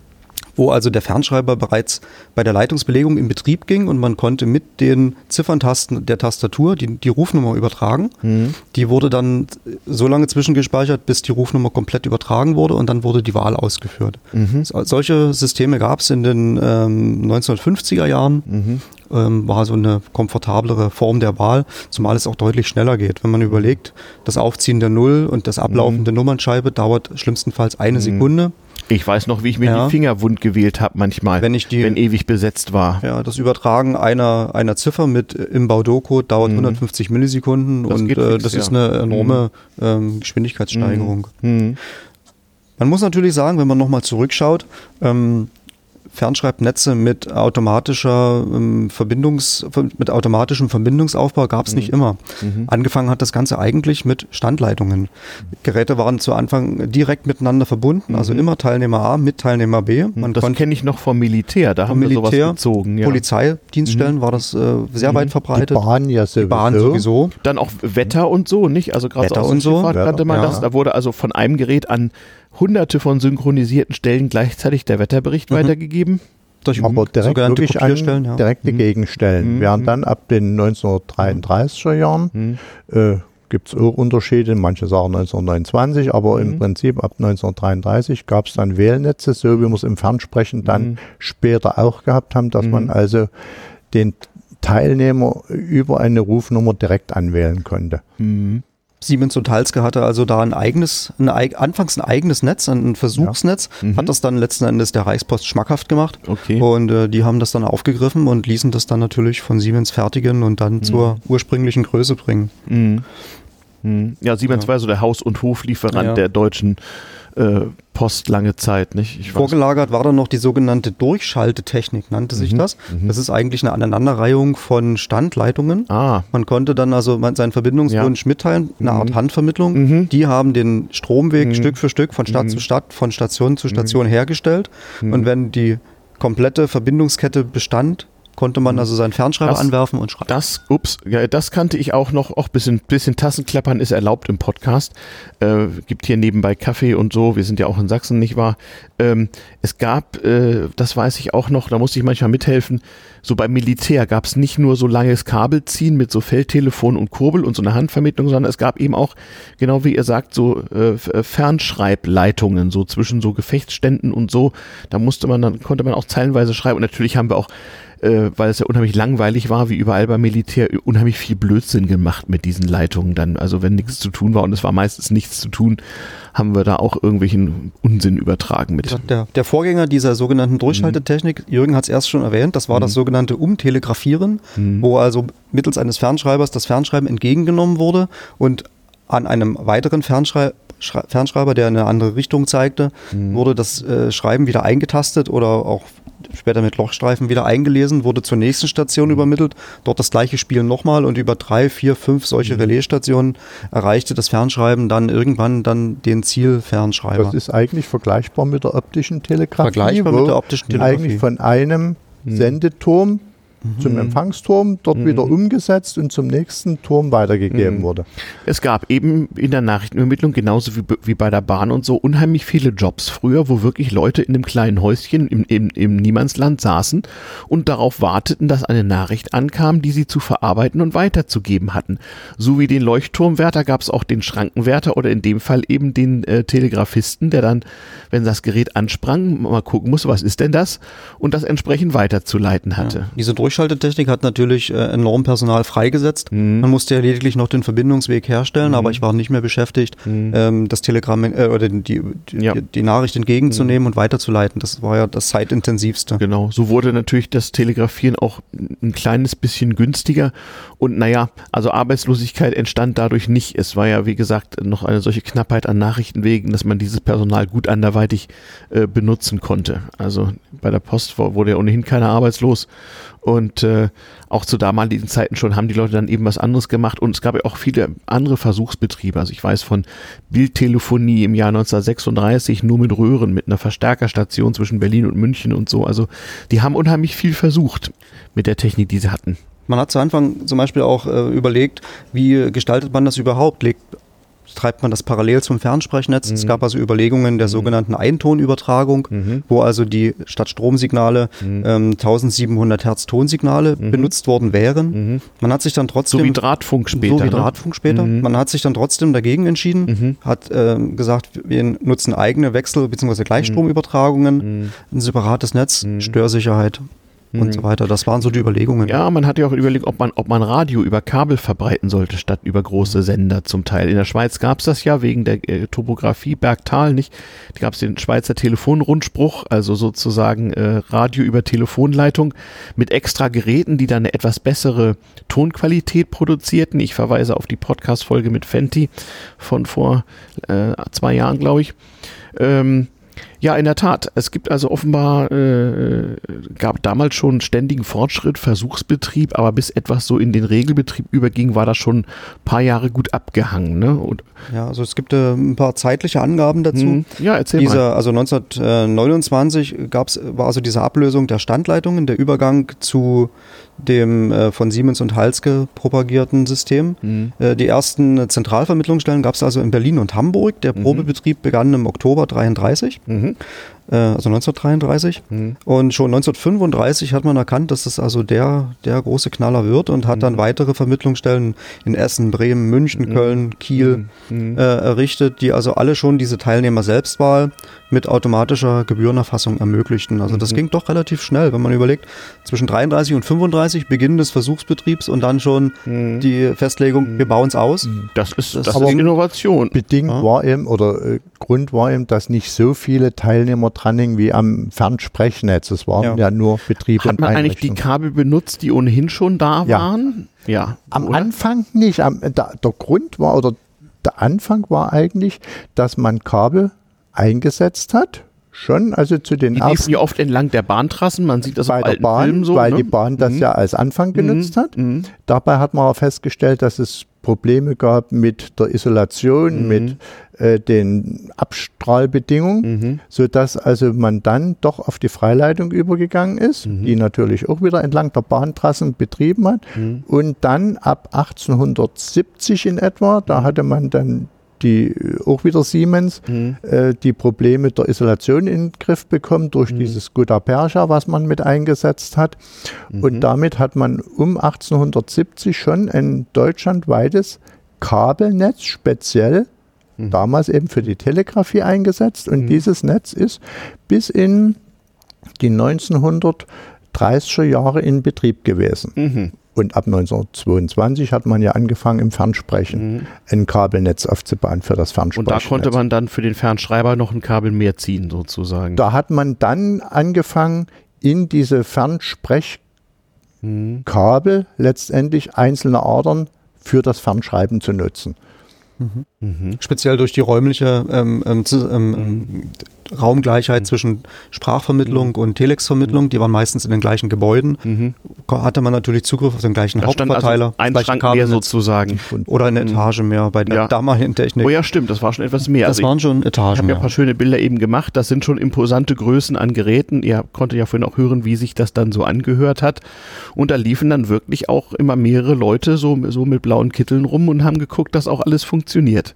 C: wo also der Fernschreiber bereits bei der Leitungsbelegung in Betrieb ging und man konnte mit den Zifferntasten der Tastatur die, die Rufnummer übertragen. Mhm. Die wurde dann so lange zwischengespeichert, bis die Rufnummer komplett übertragen wurde und dann wurde die Wahl ausgeführt. Mhm. solche Systeme gab es in den ähm, 1950er Jahren. Mhm. Ähm, war so eine komfortablere Form der Wahl, zumal es auch deutlich schneller geht. Wenn man überlegt, das Aufziehen der Null und das Ablaufen mhm. der Nummernscheibe dauert schlimmstenfalls eine mhm. Sekunde.
A: Ich weiß noch, wie ich mir ja. die Finger wund gewählt habe manchmal,
C: wenn ich die,
A: wenn ewig besetzt war.
C: Ja, das Übertragen einer, einer Ziffer mit äh, im Baudot-Code dauert mhm. 150 Millisekunden das und äh, das ja. ist eine enorme mhm. ähm, Geschwindigkeitssteigerung. Mhm. mhm. Man muss natürlich sagen, wenn man nochmal zurückschaut, ähm, Fernschreibnetze mit automatischer ähm, Verbindungs, mit automatischem Verbindungsaufbau gab es mhm. nicht immer. Mhm. Angefangen hat das Ganze eigentlich mit Standleitungen. Geräte waren zu Anfang direkt miteinander verbunden, also mhm. immer Teilnehmer A mit Teilnehmer B.
A: Mhm. Man das kenne ich noch vom Militär, da haben Militär, wir sowas bezogen.
C: Ja. Polizeidienststellen mhm. war das äh, sehr weit verbreitet. Die
B: Bahn ja sowieso. Die Bahn sowieso.
A: Dann auch Wetter und so, nicht? Also gerade
C: Wetter und so.
A: kannte man ja. das. Da wurde also von einem Gerät an hunderte von synchronisierten Stellen gleichzeitig der Wetterbericht mhm. weitergegeben.
B: Durch aber direkt wirklich an ja. direkte mhm. Gegenstellen. Mhm. Während dann ab den 1933er Jahren mhm. äh, gibt es auch Unterschiede, manche sagen 1929, aber mhm. im Prinzip ab 1933 gab es dann Wählnetze, so wie wir es im Fernsprechen dann mhm. später auch gehabt haben, dass man also den Teilnehmer über eine Rufnummer direkt anwählen konnte.
C: Mhm. Siemens und Halske hatte also da ein eigenes, ein, anfangs ein eigenes Netz, ein Versuchsnetz, ja. mhm. hat das dann letzten Endes der Reichspost schmackhaft gemacht.
A: Okay.
C: Und äh, die haben das dann aufgegriffen und ließen das dann natürlich von Siemens fertigen und dann mhm. zur ursprünglichen Größe bringen.
A: Mhm. mhm. Ja, Siemens ja. war so der Haus- und Hoflieferant ja. der deutschen äh, Post lange Zeit. Nicht?
C: Vorgelagert war dann noch die sogenannte Durchschaltetechnik, nannte sich mhm. das. Mhm. Das ist eigentlich eine Aneinanderreihung von Standleitungen.
A: Ah.
C: Man konnte dann also seinen Verbindungswunsch ja. mitteilen, eine Art mhm. Handvermittlung. Mhm. Die haben den Stromweg mhm. Stück für Stück von Stadt zu Stadt, von Station zu Station hergestellt. Und wenn die komplette Verbindungskette bestand, konnte man mhm. also seinen Fernschreiber das, anwerfen und schreiben.
A: Das, ups, ja, das kannte ich auch noch. Auch bisschen, bisschen Tassenklappern ist erlaubt im Podcast. Äh, gibt hier nebenbei Kaffee und so. Wir sind ja auch in Sachsen, nicht wahr? Ähm, es gab, äh, das weiß ich auch noch, da musste ich manchmal mithelfen. So beim Militär gab es nicht nur so langes Kabelziehen mit so Feldtelefon und Kurbel und so eine Handvermittlung, sondern es gab eben auch, genau wie ihr sagt, so äh, äh Fernschreibleitungen, so zwischen so Gefechtsständen und so. Da musste man dann, konnte man auch zeilenweise schreiben. Und natürlich haben wir auch äh, weil es ja unheimlich langweilig war, wie überall beim Militär, unheimlich viel Blödsinn gemacht mit diesen Leitungen dann. Also wenn nichts zu tun war und es war meistens nichts zu tun, haben wir da auch irgendwelchen Unsinn übertragen mit.
C: Der, der Vorgänger dieser sogenannten Durchhaltetechnik, mhm. Jürgen hat es erst schon erwähnt, das war mhm. das sogenannte Umtelegrafieren, mhm. wo also mittels eines Fernschreibers das Fernschreiben entgegengenommen wurde und an einem weiteren Fernschreiber Fernschreiber, der in eine andere Richtung zeigte, mhm. wurde das äh, Schreiben wieder eingetastet oder auch später mit Lochstreifen wieder eingelesen, wurde zur nächsten Station mhm. übermittelt, dort das gleiche Spiel nochmal und über drei, vier, fünf solche mhm. Relaisstationen erreichte das Fernschreiben dann irgendwann dann den Zielfernschreiber.
B: Das ist eigentlich vergleichbar mit der optischen Telegrafie.
C: Vergleichbar mit der optischen Telegrafie.
B: Eigentlich von einem mhm. Zum mhm. Empfangsturm, dort mhm. wieder umgesetzt und zum nächsten Turm weitergegeben mhm. wurde.
A: Es gab eben in der Nachrichtenübermittlung, genauso wie, wie bei der Bahn und so, unheimlich viele Jobs früher, wo wirklich Leute in einem kleinen Häuschen im, im, im Niemandsland saßen und darauf warteten, dass eine Nachricht ankam, die sie zu verarbeiten und weiterzugeben hatten. So wie den Leuchtturmwärter gab es auch den Schrankenwärter oder in dem Fall eben den äh, Telegrafisten, der dann, wenn das Gerät ansprang, mal gucken muss, was ist denn das und das entsprechend weiterzuleiten hatte. Ja.
C: Diese Durchschaltetechnik hat natürlich äh, enorm Personal freigesetzt. Mhm. Man musste ja lediglich noch den Verbindungsweg herstellen, mhm. aber ich war nicht mehr beschäftigt, mhm. ähm, das Telegramm äh, oder die, die, ja. die, Nachricht entgegenzunehmen mhm. und weiterzuleiten. Das war ja das zeitintensivste.
A: Genau, so wurde natürlich das Telegrafieren auch ein kleines bisschen günstiger. Und naja, also Arbeitslosigkeit entstand dadurch nicht. Es war ja, wie gesagt, noch eine solche Knappheit an Nachrichtenwegen, dass man dieses Personal gut anderweitig äh, benutzen konnte. Also bei der Post wurde ja ohnehin keiner arbeitslos. Und äh, auch zu damaligen Zeiten schon haben die Leute dann eben was anderes gemacht. Und es gab ja auch viele andere Versuchsbetriebe. Also ich weiß von Bildtelefonie im Jahr 1936 nur mit Röhren, mit einer Verstärkerstation zwischen Berlin und München und so. Also die haben unheimlich viel versucht mit der Technik, die sie hatten.
C: Man hat zu Anfang zum Beispiel auch äh, überlegt, wie gestaltet man das überhaupt? Legt treibt man das parallel zum Fernsprechnetz. Mhm. Es gab also Überlegungen der mhm. sogenannten Eintonübertragung, mhm. wo also die statt Stromsignale mhm. ähm, 1700 Hertz Tonsignale mhm. benutzt worden wären. Mhm. Man hat sich dann trotzdem...
A: So wie Drahtfunk später.
C: So wie ne? Drahtfunk später. Man hat sich dann trotzdem dagegen entschieden, hat ähm, gesagt, wir nutzen eigene Wechsel- bzw. Gleichstromübertragungen, ein separates Netz, Störsicherheit und mhm. so weiter. Das waren so die Überlegungen.
A: Ja, man hat ja auch überlegt, ob man, ob man Radio über Kabel verbreiten sollte, statt über große Sender zum Teil. In der Schweiz gab es das ja wegen der äh, Topografie Bergtal nicht. Da gab es den Schweizer Telefonrundspruch, also sozusagen äh, Radio über Telefonleitung mit extra Geräten, die dann eine etwas bessere Tonqualität produzierten. Ich verweise auf die Podcast-Folge mit Fenty von vor äh, zwei Jahren, glaube ich. Ähm, ja, in der Tat. Es gibt also offenbar, äh, gab damals schon ständigen Fortschritt, Versuchsbetrieb, aber bis etwas so in den Regelbetrieb überging, war das schon ein paar Jahre gut abgehangen. Ne? Und
C: ja, also es gibt äh, ein paar zeitliche Angaben dazu. Hm,
A: ja, erzähl
C: Dieser, mal. Also 1929 gab's, war also diese Ablösung der Standleitungen, der Übergang zu dem äh, von Siemens und Halske propagierten System. Mhm. Äh, die ersten Zentralvermittlungsstellen gab es also in Berlin und Hamburg. Der mhm. Probebetrieb begann im Oktober 33. Mhm also 1933. Mhm. Und schon 1935 hat man erkannt, dass das also der, der große Knaller wird und hat mhm. dann weitere Vermittlungsstellen in Essen, Bremen, München, mhm. Köln, Kiel mhm. äh, errichtet, die also alle schon diese Teilnehmer Selbstwahl mit automatischer Gebührenerfassung ermöglichten. Also das mhm. ging doch relativ schnell, wenn man überlegt, zwischen 33 und 35 Beginn des Versuchsbetriebs und dann schon mhm. die Festlegung, wir bauen es aus.
A: Das ist, das, das ist Innovation.
B: Bedingt ja. war eben, oder äh, Grund war eben, dass nicht so viele Teilnehmer dran wie am Fernsprechnetz. Es waren ja, ja nur Betriebe
A: Hat man eigentlich die Kabel benutzt, die ohnehin schon da waren?
B: Ja. Am oder? Anfang nicht. Am, da, der Grund war, oder der Anfang war eigentlich, dass man Kabel eingesetzt hat. Schon, also zu den
A: die ersten. ja oft entlang der Bahntrassen, man sieht das
B: bei der Bahn, so. Weil ne? die Bahn das mhm. ja als Anfang genutzt mhm. hat. Mhm. Dabei hat man auch festgestellt, dass es Probleme gab mit der Isolation, mhm. mit äh, den Abstrahlbedingungen, mhm. sodass also man dann doch auf die Freileitung übergegangen ist, mhm. die natürlich auch wieder entlang der Bahntrassen betrieben hat. Mhm. Und dann ab 1870 in etwa, da mhm. hatte man dann die auch wieder Siemens, mhm. äh, die Probleme der Isolation in den Griff bekommen durch mhm. dieses Gutta Percha, was man mit eingesetzt hat. Mhm. Und damit hat man um 1870 schon ein deutschlandweites Kabelnetz speziell mhm. damals eben für die Telegrafie eingesetzt. Und mhm. dieses Netz ist bis in die 1930er Jahre in Betrieb gewesen. Und ab 1922 hat man ja angefangen, im Fernsprechen mhm. ein Kabelnetz aufzubauen für das Fernsprechen.
A: Und da konnte man dann für den Fernschreiber noch ein Kabel mehr ziehen, sozusagen.
B: Da hat man dann angefangen, in diese Fernsprechkabel mhm. letztendlich einzelne Adern für das Fernschreiben zu nutzen.
C: Mhm. Mhm. Speziell durch die räumliche ähm, ähm, ähm, mhm. Raumgleichheit mhm. zwischen Sprachvermittlung mhm. und Telexvermittlung, die waren meistens in den gleichen Gebäuden, mhm. hatte man natürlich Zugriff auf den gleichen
A: da
C: Hauptverteiler.
A: Also ein Schrank mehr sozusagen.
C: Oder eine Etage mehr bei der ja. damaligen Technik.
A: Oh ja, stimmt, das war schon etwas mehr.
C: Das also waren schon Etagen. Ich
A: habe ja ein paar schöne Bilder eben gemacht, das sind schon imposante Größen an Geräten. Ihr konntet ja vorhin auch hören, wie sich das dann so angehört hat. Und da liefen dann wirklich auch immer mehrere Leute so, so mit blauen Kitteln rum und haben geguckt, dass auch alles funktioniert.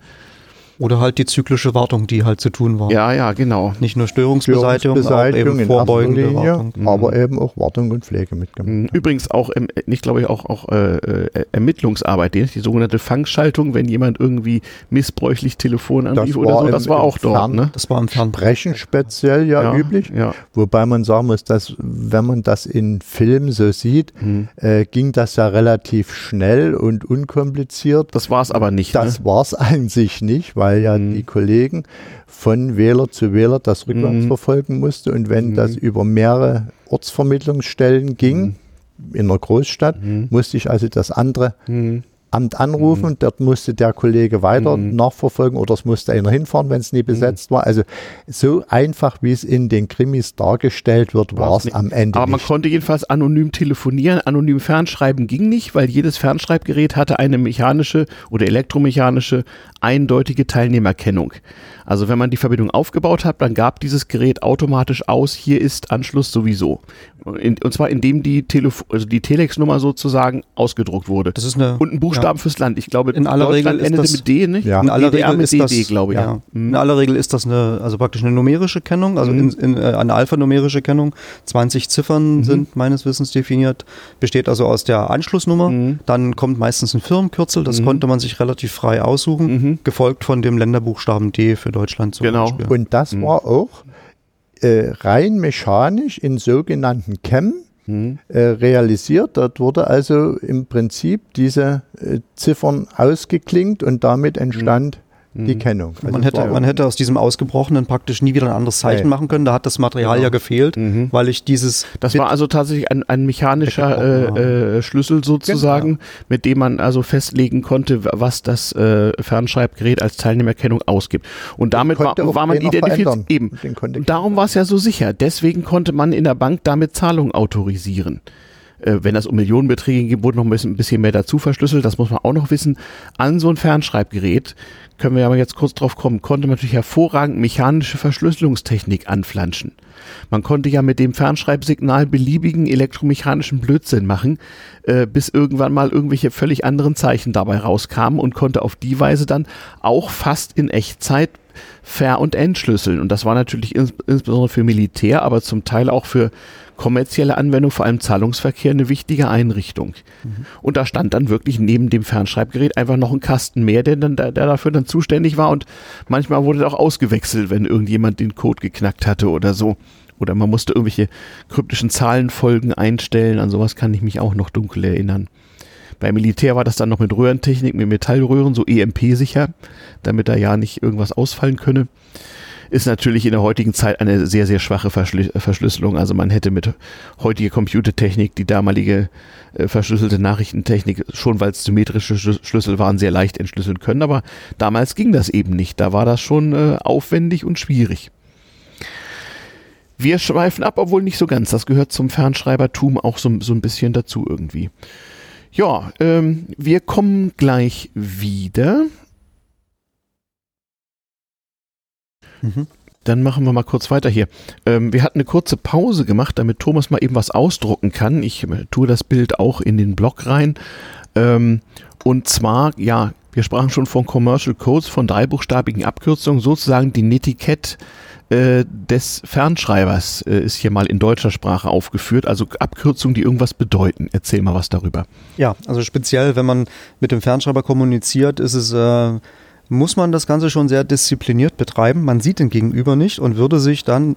C: Oder halt die zyklische Wartung, die halt zu tun war.
A: Ja, ja, genau.
C: Nicht nur Störungsbeseitigung,
B: Störungsbeseitigung auch eben vorbeugende Linie, Wartung. Mhm. Aber eben auch Wartung und Pflege mitgemacht. Mhm.
A: Übrigens auch, ich glaube auch, auch äh, äh, Ermittlungsarbeit, die, die sogenannte Fangschaltung, wenn jemand irgendwie missbräuchlich Telefon anrief oder so, das war auch dort. Fern,
B: ne? Das war im Fern Sprechen speziell ja, ja üblich. Ja. Wobei man sagen muss, dass wenn man das in Filmen so sieht, mhm. äh, ging das ja relativ schnell und unkompliziert.
A: Das war es aber nicht.
B: Das ne? war es eigentlich nicht, weil weil ja mhm. die Kollegen von Wähler zu Wähler das rückwärts mhm. verfolgen mussten. Und wenn mhm. das über mehrere Ortsvermittlungsstellen ging, mhm. in einer Großstadt, mhm. musste ich also das andere mhm. Amt anrufen. Mhm. Dort musste der Kollege weiter mhm. nachverfolgen oder es musste einer hinfahren, wenn es nie besetzt mhm. war. Also so einfach, wie es in den Krimis dargestellt wird, war es am Ende.
A: Aber man
B: nicht.
A: konnte jedenfalls anonym telefonieren. Anonym Fernschreiben ging nicht, weil jedes Fernschreibgerät hatte eine mechanische oder elektromechanische eindeutige Teilnehmerkennung. Also wenn man die Verbindung aufgebaut hat, dann gab dieses Gerät automatisch aus, hier ist Anschluss sowieso. In, und zwar indem die, Telef also die Telex-Nummer sozusagen ausgedruckt wurde.
C: Das ist eine,
A: und ein Buchstaben ja. fürs Land. Ich glaube,
C: in aller Regel endete das,
A: mit D, nicht?
C: Ja. In aller DDR Regel ist DD, das, glaube ich. Ja. Mhm. In aller Regel ist das eine, also praktisch eine numerische Kennung, also mhm. in, in, äh, eine alphanumerische Kennung. 20 Ziffern mhm. sind meines Wissens definiert, besteht also aus der Anschlussnummer. Mhm. Dann kommt meistens ein Firmenkürzel, das mhm. konnte man sich relativ frei aussuchen, mhm. gefolgt von dem Länderbuchstaben D für Deutschland
B: zum genau. Beispiel. Und das war auch äh, rein mechanisch in sogenannten Chem hm. äh, realisiert. Dort wurde also im Prinzip diese äh, Ziffern ausgeklingt und damit entstand die mhm. Kennung.
C: Also man, hätte, man hätte aus diesem Ausgebrochenen praktisch nie wieder ein anderes Zeichen nee. machen können. Da hat das Material genau. ja gefehlt, mhm. weil ich dieses.
A: Das Bit war also tatsächlich ein, ein mechanischer äh, äh, Schlüssel sozusagen, genau. mit dem man also festlegen konnte, was das äh, Fernschreibgerät als Teilnehmerkennung ausgibt. Und damit war, war man identifiziert. Eben. Und darum war es ja so sicher. Deswegen konnte man in der Bank damit Zahlungen autorisieren äh, wenn das um Millionenbeträge geht, wurde noch ein bisschen, ein bisschen mehr dazu verschlüsselt. Das muss man auch noch wissen. An so ein Fernschreibgerät können wir aber jetzt kurz drauf kommen, konnte man natürlich hervorragend mechanische Verschlüsselungstechnik anflanschen. Man konnte ja mit dem Fernschreibsignal beliebigen elektromechanischen Blödsinn machen, äh, bis irgendwann mal irgendwelche völlig anderen Zeichen dabei rauskamen und konnte auf die Weise dann auch fast in Echtzeit ver- und entschlüsseln. Und das war natürlich ins insbesondere für Militär, aber zum Teil auch für kommerzielle Anwendung, vor allem Zahlungsverkehr, eine wichtige Einrichtung. Mhm. Und da stand dann wirklich neben dem Fernschreibgerät einfach noch ein Kasten mehr, der, dann, der dafür dann zuständig war. Und manchmal wurde er auch ausgewechselt, wenn irgendjemand den Code geknackt hatte oder so. Oder man musste irgendwelche kryptischen Zahlenfolgen einstellen. An sowas kann ich mich auch noch dunkel erinnern. Beim Militär war das dann noch mit Röhrentechnik, mit Metallröhren, so EMP-sicher, damit da ja nicht irgendwas ausfallen könne. Ist natürlich in der heutigen Zeit eine sehr, sehr schwache Verschlü Verschlüsselung. Also man hätte mit heutiger Computertechnik die damalige äh, verschlüsselte Nachrichtentechnik, schon weil es symmetrische Schlüssel waren, sehr leicht entschlüsseln können. Aber damals ging das eben nicht. Da war das schon äh, aufwendig und schwierig. Wir schweifen ab, obwohl nicht so ganz. Das gehört zum Fernschreibertum auch so, so ein bisschen dazu irgendwie. Ja, ähm, wir kommen gleich wieder. Mhm. Dann machen wir mal kurz weiter hier. Ähm, wir hatten eine kurze Pause gemacht, damit Thomas mal eben was ausdrucken kann. Ich äh, tue das Bild auch in den Blog rein. Ähm, und zwar, ja, wir sprachen schon von Commercial Codes, von dreibuchstabigen Abkürzungen, sozusagen die Netiquette äh, des Fernschreibers äh, ist hier mal in deutscher Sprache aufgeführt, also Abkürzungen, die irgendwas bedeuten. Erzähl mal was darüber.
C: Ja, also speziell, wenn man mit dem Fernschreiber kommuniziert, ist es äh, muss man das Ganze schon sehr diszipliniert betreiben. Man sieht den Gegenüber nicht und würde sich dann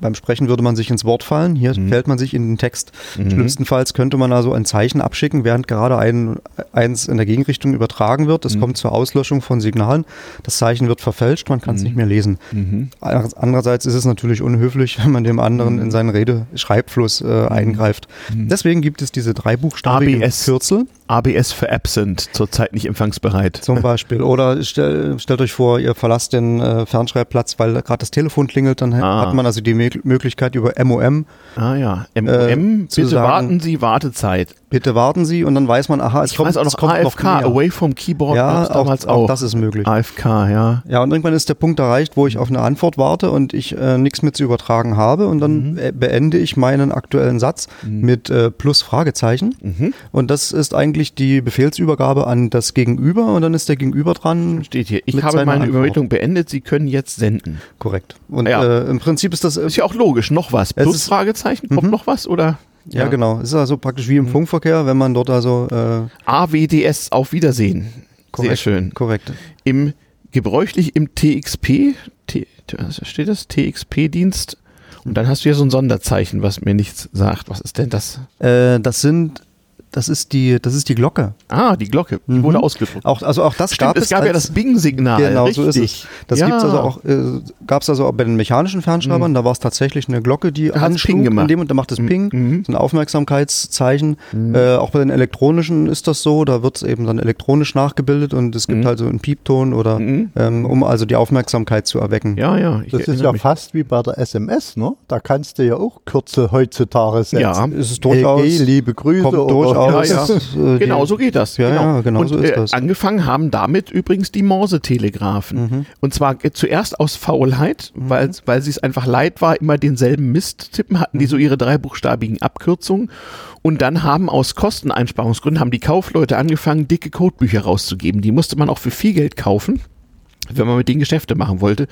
C: beim Sprechen würde man sich ins Wort fallen, hier mhm. fällt man sich in den Text. Mhm. Schlimmstenfalls könnte man also ein Zeichen abschicken, während gerade ein, eins in der Gegenrichtung übertragen wird. Es mhm. kommt zur Auslöschung von Signalen. Das Zeichen wird verfälscht, man kann es mhm. nicht mehr lesen. Mhm. Andererseits ist es natürlich unhöflich, wenn man dem anderen in seinen Rede-Schreibfluss äh, eingreift. Deswegen gibt es diese drei Buchstaben
A: Kürzel. ABS für Absent, zurzeit nicht empfangsbereit.
C: Zum Beispiel. Oder stell, stellt euch vor, ihr verlasst den äh, Fernschreibplatz, weil gerade das Telefon klingelt, dann ah. hat man also die Möglichkeit über MOM.
A: Ah ja, MOM, äh, bitte sagen, warten Sie, Wartezeit
C: bitte warten Sie und dann weiß man, aha,
A: es ich kommt, weiß auch noch kommt AFK, noch Away from Keyboard
C: ja, damals auch, auch. das ist möglich.
A: AFK, ja.
C: Ja, und irgendwann ist der Punkt erreicht, wo ich auf eine Antwort warte und ich äh, nichts mehr zu übertragen habe und dann mhm. Äh, beende ich meinen aktuellen Satz mhm. mit äh, plus Fragezeichen mhm. und das ist eigentlich die Befehlsübergabe an das Gegenüber und dann ist der Gegenüber dran.
A: Steht hier, ich habe meine Antwort. Übermittlung beendet, Sie können jetzt senden.
C: Korrekt. Und ja. äh, im Prinzip ist das...
A: Ist ja auch logisch, noch was. Plus Fragezeichen, kommt mhm. noch was oder...
C: Ja, ja, genau. Es ist also praktisch wie im mhm. Funkverkehr, wenn man dort also. Äh
A: AWDS, auf Wiedersehen. Korrekt, Sehr schön.
C: Korrekt.
A: Im gebräuchlich im TXP, T, steht das? TXP-Dienst. Und dann hast du ja so ein Sonderzeichen, was mir nichts sagt. Was ist denn das?
C: Äh, das sind das ist die, das ist die Glocke.
A: Ah, die Glocke. Die mhm. wurde ausgedruckt.
C: Auch, also auch das Stimmt, gab
A: es. Es gab ja das Bing-Signal.
C: Genau, richtig. so ist es. Das ja. gibt's also auch, äh, gab es also auch bei den mechanischen Fernschreibern. Mhm. Da war es tatsächlich eine Glocke, die
A: da anschlug. Ping gemacht. In
C: dem, und da macht es mhm. Ping. Mhm. So ein Aufmerksamkeitszeichen. Mhm. Äh, auch bei den elektronischen ist das so. Da wird es eben dann elektronisch nachgebildet und es gibt mhm. also einen Piepton oder, mhm. ähm, um also die Aufmerksamkeit zu erwecken.
B: Ja, ja. Das ist ja mich. fast wie bei der SMS, ne? Da kannst du ja auch Kürzel heutzutage setzen. Ja,
C: es ist durchaus. Hey,
B: liebe Grüße.
C: Kommt durchaus. Ja, ja.
A: Äh, genau, so geht das.
C: Ja, genau, ja, genau
A: und,
C: so ist äh, das.
A: angefangen haben damit übrigens die Morse-Telegraphen. Mhm. Und zwar zuerst aus Faulheit, mhm. weil, weil sie es einfach leid war, immer denselben Mist tippen, hatten die so mhm. ihre dreibuchstabigen Abkürzungen. Und dann haben aus Kosteneinsparungsgründen haben die Kaufleute angefangen, dicke Codebücher rauszugeben. Die musste man auch für viel Geld kaufen wenn man mit denen Geschäfte machen wollte.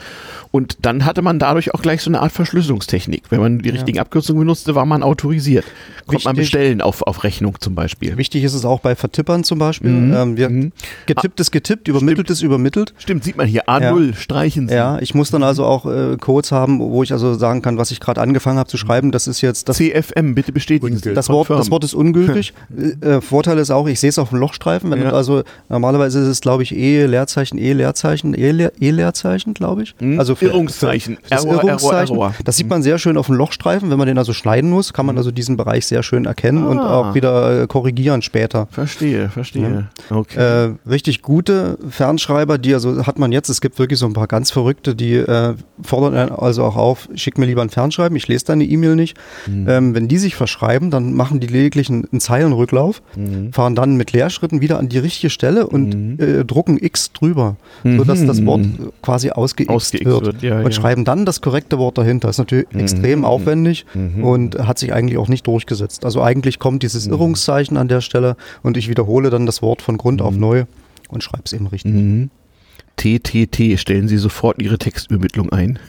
A: Und dann hatte man dadurch auch gleich so eine Art Verschlüsselungstechnik. Wenn man die richtigen ja. Abkürzungen benutzte, war man autorisiert. Konnte Wichtig. man bestellen auf, auf Rechnung zum Beispiel.
C: Wichtig ist es auch bei Vertippern zum Beispiel. Mhm. Ähm, wir, mhm. Getippt ist getippt, übermittelt ist übermittelt.
A: Stimmt, sieht man hier. A0,
C: ja.
A: streichen Sie.
C: Ja, ich muss dann also auch äh, Codes haben, wo ich also sagen kann, was ich gerade angefangen habe zu schreiben. Das ist jetzt das.
A: CFM, bitte bestätigen Sie.
C: Das Wort, das Wort ist ungültig. äh, Vorteil ist auch, ich sehe es auf dem Lochstreifen. Ja. also normalerweise ist es, glaube ich, E, Leerzeichen, E, Leerzeichen, E, Leerzeichen. Leerzeichen, glaube ich.
A: Hm? Also für, Irrungszeichen.
C: das Error, Irrungszeichen. Error, Error. Das sieht man sehr schön auf dem Lochstreifen. Wenn man den also schneiden muss, kann man hm. also diesen Bereich sehr schön erkennen ah. und auch wieder äh, korrigieren später.
A: Verstehe, verstehe.
C: Ja. Okay. Äh, richtig gute Fernschreiber, die also hat man jetzt. Es gibt wirklich so ein paar ganz verrückte, die äh, fordern also auch auf, schick mir lieber ein Fernschreiben, ich lese deine E-Mail nicht. Mhm. Ähm, wenn die sich verschreiben, dann machen die lediglich einen, einen Zeilenrücklauf, mhm. fahren dann mit Leerschritten wieder an die richtige Stelle und mhm. äh, drucken X drüber, sodass das Wort quasi quasi ausgeixt, ausgeixt wird, wird ja, und ja. schreiben dann das korrekte Wort dahinter. Das ist natürlich mhm. extrem aufwendig mhm. und hat sich eigentlich auch nicht durchgesetzt. Also eigentlich kommt dieses mhm. Irrungszeichen an der Stelle und ich wiederhole dann das Wort von Grund auf mhm. neu und schreibe es eben richtig.
A: Mhm. TTT, stellen Sie sofort Ihre Textübermittlung ein.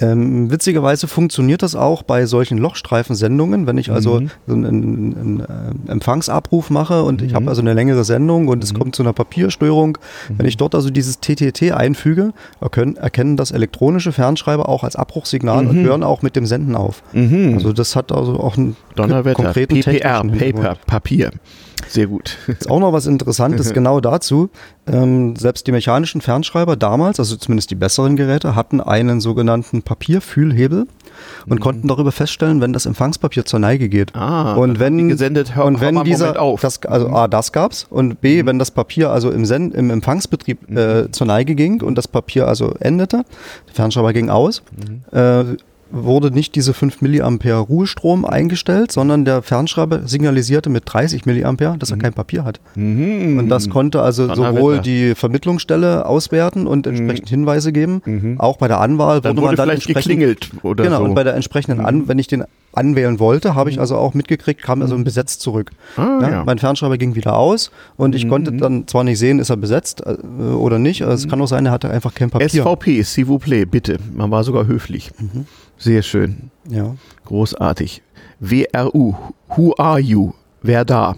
C: Ähm, witzigerweise funktioniert das auch bei solchen Lochstreifensendungen, wenn ich also mhm. so einen, einen, einen, Empfangsabruf mache und mhm. ich habe also eine längere Sendung und mhm. es kommt zu einer Papierstörung. Wenn ich dort also dieses TTT einfüge, erkennen, erkennen das elektronische Fernschreiber auch als Abbruchsignal und mhm. hören auch mit dem Senden auf.
A: Mhm.
C: Also das hat also auch einen
A: konkreten PPR, Paper, Papier. Sehr gut.
C: Ist auch noch was Interessantes genau dazu. Ähm, selbst die mechanischen Fernschreiber damals, also zumindest die besseren Geräte, hatten einen sogenannten Papierfühlhebel und mhm. konnten darüber feststellen, wenn das Empfangspapier zur Neige geht.
A: Ah,
C: und wenn
A: gesendet, hör,
C: und wenn dieser. Das, also A, das gab's und B, mhm. wenn das Papier also im, Send, im Empfangsbetrieb mhm. äh, zur Neige ging und das Papier also endete, der Fernschreiber ging aus, mhm. äh, wurde nicht diese 5 mA Ruhestrom eingestellt, sondern der Fernschreiber signalisierte mit 30 mA, dass er mhm. kein Papier hat. Mhm. Und das konnte also sowohl die Vermittlungsstelle auswerten und entsprechend mhm. Hinweise geben. Mhm. Auch bei der Anwahl
A: dann wurde man dann vielleicht geklingelt oder
C: genau,
A: so.
C: und bei der entsprechenden mhm. An, wenn ich den anwählen wollte, habe ich mhm. also auch mitgekriegt, kam also ein Besetzt zurück. Ah, ja, ja. Mein Fernschreiber ging wieder aus und ich konnte dann zwar nicht sehen, ist er besetzt äh, oder nicht. Es kann auch sein, er hatte einfach kein Papier.
A: SVP, s'il vous plaît, bitte. Man war sogar höflich. Mhm. Sehr schön.
C: Ja.
A: Großartig. WRU, who are you? Wer da?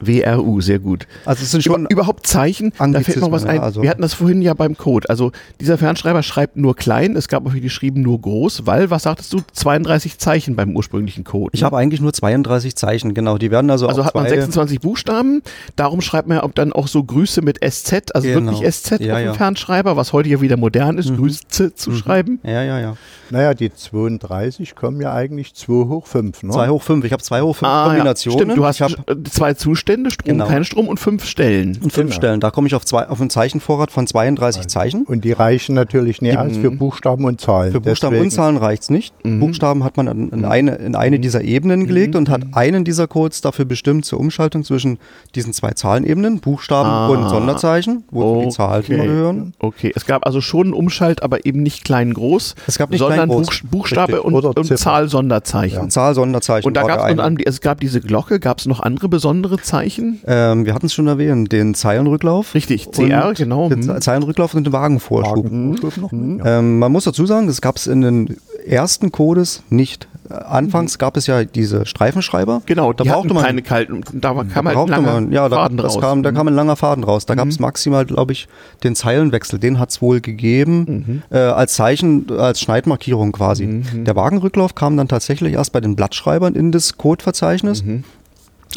A: WRU, sehr gut.
C: Also es sind schon
A: Über, überhaupt Zeichen, da fällt noch was ein.
C: Ja, also.
A: Wir hatten das vorhin ja beim Code. Also dieser Fernschreiber schreibt nur klein, es gab auch die geschrieben nur groß, weil, was sagtest du, 32 Zeichen beim ursprünglichen Code.
C: Ich ne? habe eigentlich nur 32 Zeichen, genau. Die werden also
A: Also hat man 26 Buchstaben, darum schreibt man dann auch so Grüße mit SZ, also
C: Genau.
A: wirklich SZ
C: Ja,
A: auf dem
C: ja.
A: Fernschreiber, was heute ja wieder modern ist, Grüße zu schreiben.
C: Ja, ja, ja.
B: Naja, die 32 kommen ja eigentlich 2 hoch 5. Ne?
C: 2 hoch 5. Ich habe 2 hoch 5
A: Ah, ja.
C: Kombinationen.
A: Stimmt, du hast
C: ich hab
A: zwei Zustände, Strom,
C: Genau.
A: kein Strom und fünf Stellen.
C: und fünf
B: Genau.
C: Stellen. Da komme ich auf, zwei, auf einen Zeichenvorrat von 32 Zeichen.
B: Und die reichen natürlich nicht aus für Buchstaben und Zahlen.
C: Für Buchstaben
B: Deswegen-
C: und Zahlen reicht es nicht. Buchstaben hat man in, in, eine, in eine dieser Ebenen gelegt und hat einen dieser Codes dafür bestimmt zur Umschaltung zwischen diesen zwei Zahlenebenen, Buchstaben
A: Ah.
C: und Sonderzeichen, wozu die Zahlen
A: Okay.
C: gehören.
A: Okay, es gab also schon einen Umschalt, aber eben nicht klein-groß,
C: Es gab nicht
A: sondern
C: klein-groß.
A: Buch, Buchstabe
B: Richtig.
A: und,
B: Oder
A: und
B: Ziffer.
A: Zahl, Sonderzeichen.
C: Zahl, Sonderzeichen.
A: Und da gab es, es gab diese Glocke, gab es noch andere besondere Zeichen?
C: Ähm, wir hatten es schon erwähnt, den Zeilenrücklauf.
A: Richtig, CR, genau.
C: Den
A: Hm.
C: Zeilenrücklauf und den Wagenvorschub.
B: Wagenvorschub noch mit, ja.
C: Ähm, man muss dazu sagen, das gab es in den ersten Codes nicht. Äh, Anfangs gab es ja diese Streifenschreiber.
A: Genau,
C: da
A: die
C: brauchte man
A: keine kalten, da kam halt ein
C: brauchte
A: langer
C: man, ja, da,
A: Faden raus. Mhm.
C: Kam, da kam ein langer Faden raus. Da gab es maximal, glaube ich, den Zeilenwechsel. Den hat es wohl gegeben
A: Mhm.
C: äh, als Zeichen, als Schneidmarkierung quasi. Der Wagenrücklauf kam dann tatsächlich erst bei den Blattschreibern in das Codeverzeichnis.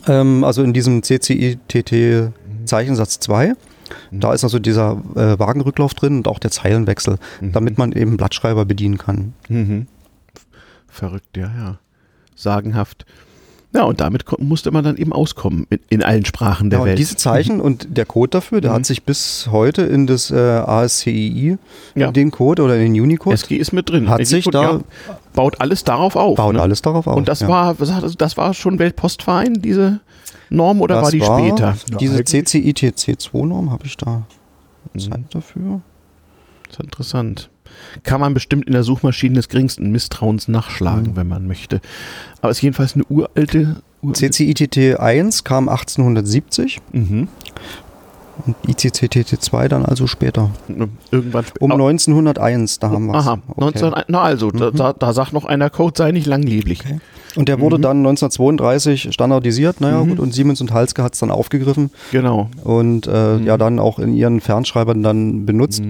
A: Mhm.
C: Ähm, also in diesem CCITT Zeichensatz 2.
A: Mhm.
C: Da ist also dieser äh, Wagenrücklauf drin und auch der Zeilenwechsel,
A: Mhm.
C: damit man eben Blattschreiber bedienen kann.
A: Mhm. Verrückt, ja, ja. Sagenhaft. Ja, und damit musste man dann eben auskommen in, in allen Sprachen der
C: Ja, und
A: Welt.
C: diese Zeichen und der Code dafür, der
A: Mhm.
C: hat sich bis heute in das äh, ASCII,
A: Ja.
C: in den Code oder in den Unicode,
A: SG ist mit drin.
C: Hat sich da-
A: ja, baut alles darauf auf.
C: baut
A: ne?
C: alles darauf auf.
A: Und das
C: ja.
A: war, das, war schon Weltpostverein, diese Norm, oder
C: Das
A: war die später?
C: Diese
B: Ja,
C: CCITC2-Norm, habe ich da
A: Mhm.
C: Zeit dafür?
A: Das ist interessant. Kann man bestimmt in der Suchmaschine des geringsten Misstrauens nachschlagen,
C: Mhm.
A: wenn man möchte. Aber es ist jedenfalls eine uralte. uralte
C: CCITT1 kam 1870
A: mhm.
C: und ICCTT2 dann also später.
A: Irgendwann sp-
C: Um
A: Au-
C: 1901, da haben wir
A: Aha, 19, na also, da, da, da sagt noch einer, Code sei nicht langlebig.
C: Und der wurde
A: Mhm.
C: dann 1932 standardisiert, naja gut, und Siemens und Halske hat es dann aufgegriffen
A: Genau.
C: und äh, ja dann auch in ihren Fernschreibern dann benutzt.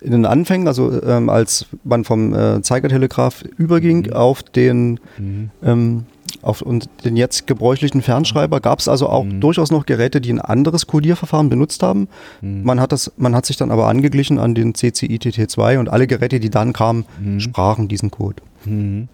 A: Mhm.
C: In den Anfängen, also ähm, als man vom äh, Zeigertelegraph überging auf den
A: Mhm.
C: ähm, auf und den jetzt gebräuchlichen Fernschreiber gab es also auch
A: Mhm.
C: durchaus noch Geräte, die ein anderes Codierverfahren benutzt haben.
A: Mhm.
C: Man hat das, man hat sich dann aber angeglichen an den CCITT2 und alle Geräte, die dann kamen,
A: Mhm.
C: sprachen diesen Code.
A: Mhm.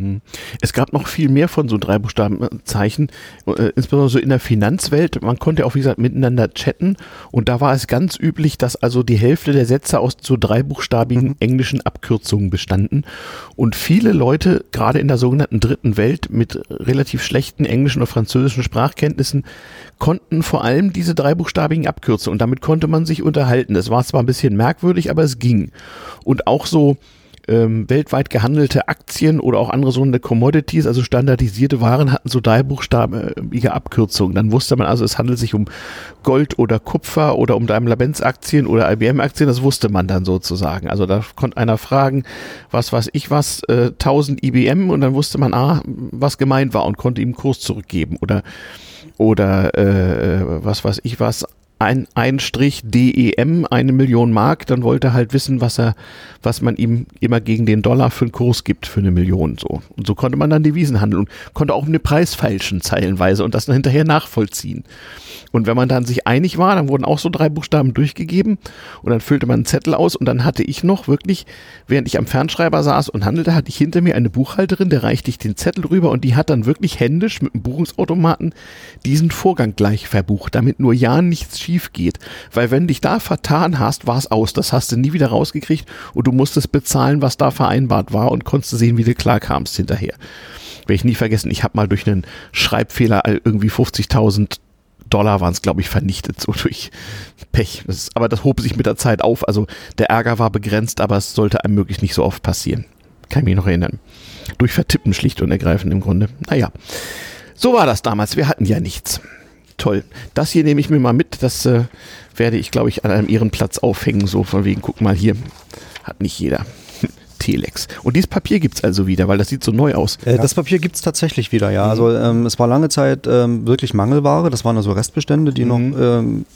A: Mhm. Es gab noch viel mehr von so Dreibuchstabenzeichen, äh, insbesondere so in der Finanzwelt. Man konnte auch, wie gesagt, miteinander chatten und da war es ganz üblich, dass also die Hälfte der Sätze aus so dreibuchstabigen englischen Abkürzungen bestanden und viele Leute, gerade in der sogenannten dritten Welt mit relativ schlechten englischen oder französischen Sprachkenntnissen, konnten vor allem diese dreibuchstabigen Abkürzungen und damit konnte man sich unterhalten. Das war zwar ein bisschen merkwürdig, aber es ging. Und auch so ähm, weltweit gehandelte Aktien oder auch andere sogenannte Commodities, also standardisierte Waren, hatten so dreibuchstabige Abkürzungen. Dann wusste man also, es handelt sich um Gold oder Kupfer oder um Daimler-Benz-Aktien oder IBM-Aktien, das wusste man dann sozusagen. Also da konnte einer fragen, was weiß ich was, äh, 1000 IBM und dann wusste man, ah, was gemeint war und konnte ihm einen Kurs zurückgeben oder oder äh, was weiß ich was, ein, ein Strich DEM, eine Million Mark, dann wollte er halt wissen, was er, was man ihm immer gegen den Dollar für einen Kurs gibt für eine Million so. Und so konnte man dann Devisen handeln und konnte auch eine Preis feilschen zeilenweise und das dann hinterher nachvollziehen. Und wenn man dann sich einig war, dann wurden auch so drei Buchstaben durchgegeben und dann füllte man einen Zettel aus und dann hatte ich noch wirklich, während ich am Fernschreiber saß und handelte, hatte ich hinter mir eine Buchhalterin, der reichte ich den Zettel rüber und die hat dann wirklich händisch mit dem Buchungsautomaten diesen Vorgang gleich verbucht, damit nur ja nichts schief geht. Weil wenn dich da vertan hast, war es aus. Das hast du nie wieder rausgekriegt und du musstest bezahlen, was da vereinbart war und konntest sehen, wie du klarkamst hinterher. Werde ich nie vergessen, ich habe mal durch einen Schreibfehler irgendwie 50.000 Dollar waren es, glaube ich, vernichtet, so durch Pech. Das aber das hob sich mit der Zeit auf. Also der Ärger war begrenzt, aber es sollte einem möglichst nicht so oft passieren. Kann ich mich noch erinnern. Durch Vertippen schlicht und ergreifend im Grunde. Naja, so war das damals. Wir hatten ja nichts. Toll. Das hier nehme ich mir mal mit. Das äh, werde ich, glaube ich, an einem Ehrenplatz aufhängen. So von wegen, guck mal hier. Hat nicht jeder. E-Telex. Und dieses Papier gibt es also wieder, weil das sieht so neu aus.
C: Äh, das Papier gibt es tatsächlich wieder, ja. Mhm. Also ähm, es war lange Zeit ähm, wirklich Mangelware. Das waren also Restbestände, die mhm. noch ähm,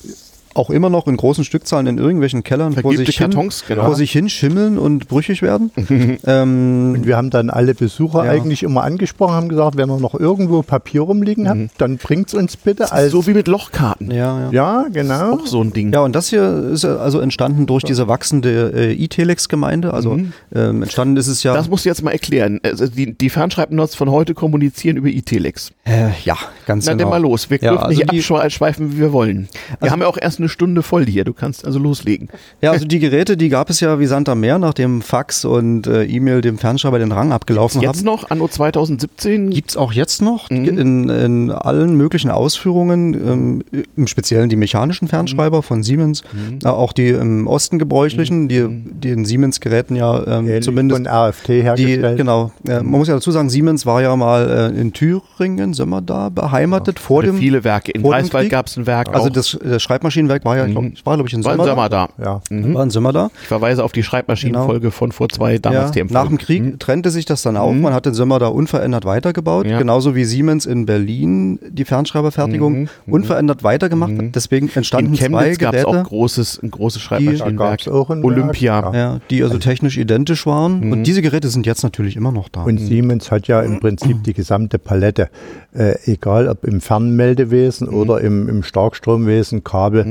C: auch immer noch in großen Stückzahlen in irgendwelchen Kellern
A: vor sich, Kartons,
C: hin, genau. vor sich hin schimmeln und brüchig werden.
B: ähm, und wir haben dann alle Besucher ja. eigentlich immer angesprochen, haben gesagt, wenn ihr noch irgendwo Papier rumliegen habt, mhm. dann bringt es uns bitte.
A: Als so wie mit Lochkarten.
B: Ja, ja. ja genau.
A: auch so ein Ding.
C: Ja, und das hier ist also entstanden durch diese wachsende äh, E-Telex-Gemeinde. Also mhm. ähm, entstanden ist es ja.
A: Das musst du jetzt mal erklären. Also die, die Fernschreibnots von heute kommunizieren über E-Telex.
C: Äh, ja, ganz
A: Na,
C: genau.
A: dann mal los. Wir ja, dürfen also nicht abschweifen, wie wir wollen. Wir also haben ja auch erst eine Stunde voll hier. Du kannst also loslegen.
C: Ja, also die Geräte, die gab es ja wie Sand am Meer, nachdem Fax und äh, E-Mail dem Fernschreiber den Rang abgelaufen
A: Gibt's
C: jetzt
A: haben. Jetzt noch, anno 2017?
C: Gibt es auch jetzt noch mhm. in, in, allen möglichen Ausführungen, ähm, im Speziellen die mechanischen Fernschreiber mhm. von Siemens, mhm. äh, auch die im Osten gebräuchlichen, mhm. die, mhm. die in Siemens-Geräten ja ähm, zumindest.
B: Von RFT hergestellt.
C: Die, genau. Äh, man muss ja dazu sagen, Siemens war ja mal äh, in Thüringen, sind wir da, beheimatet ja. vor dem.
A: Viele Werke. In Greifswald gab es ein Werk.
C: Also das, das, Schreibmaschinenwerk war ja, mhm. ich war glaube ich in Sommer,
A: Sommer da.
C: Ja. Mhm. War in Sommer da.
A: Ich verweise auf die Schreibmaschinenfolge genau. von vor zwei damals
C: ja. Nach dem Krieg mhm. trennte sich das dann auch. Mhm. Man hat den Sommer da unverändert weitergebaut. Ja. Genauso wie Siemens in Berlin die Fernschreiberfertigung mhm. mhm. unverändert weitergemacht hat. Deswegen entstanden in
A: Chemnitz
C: zwei Geräte.
A: gab es auch großes, ein großes Schreibmaschinenwerk.
C: Olympia. Ja, die also technisch identisch waren. Und diese Geräte sind jetzt natürlich immer noch da.
B: Und Siemens hat ja im Prinzip die gesamte Palette, äh, egal ob im Fernmeldewesen oder im, im Starkstromwesen, Kabel,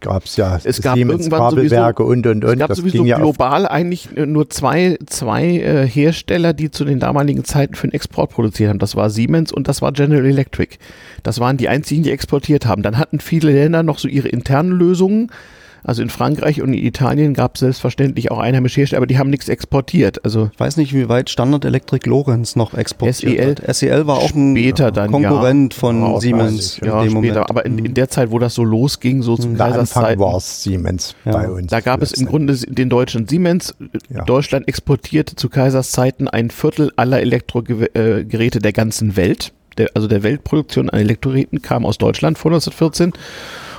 B: gab es ja
A: es gab Siemens Kabelwerke sowieso, und und und. Es gab das sowieso ja global eigentlich nur zwei, zwei äh, Hersteller, die zu den damaligen Zeiten für den Export produziert haben. Das war Siemens und das war General Electric. Das waren die einzigen, die exportiert haben. Dann hatten viele Länder noch so ihre internen Lösungen also in Frankreich und in Italien gab es selbstverständlich auch einheimische Hersteller, aber die haben nichts exportiert. Also
C: ich weiß nicht, wie weit Standard Electric Lorenz noch exportiert
A: SEL,
C: hat. SEL war auch ein
A: später dann,
C: Konkurrent
A: ja,
C: von Siemens.
A: Ja, später. Moment. Aber in, in, der Zeit, wo das so losging, so zum
B: Kaiserszeit. war es Siemens
A: ja. bei uns. Da gab es im Grunde den deutschen Siemens. Ja. Deutschland exportierte zu Kaisers Zeiten ein Viertel aller Elektrogeräte der ganzen Welt. Der, also der Weltproduktion an Elektrogeräten kam aus Deutschland vor 1914.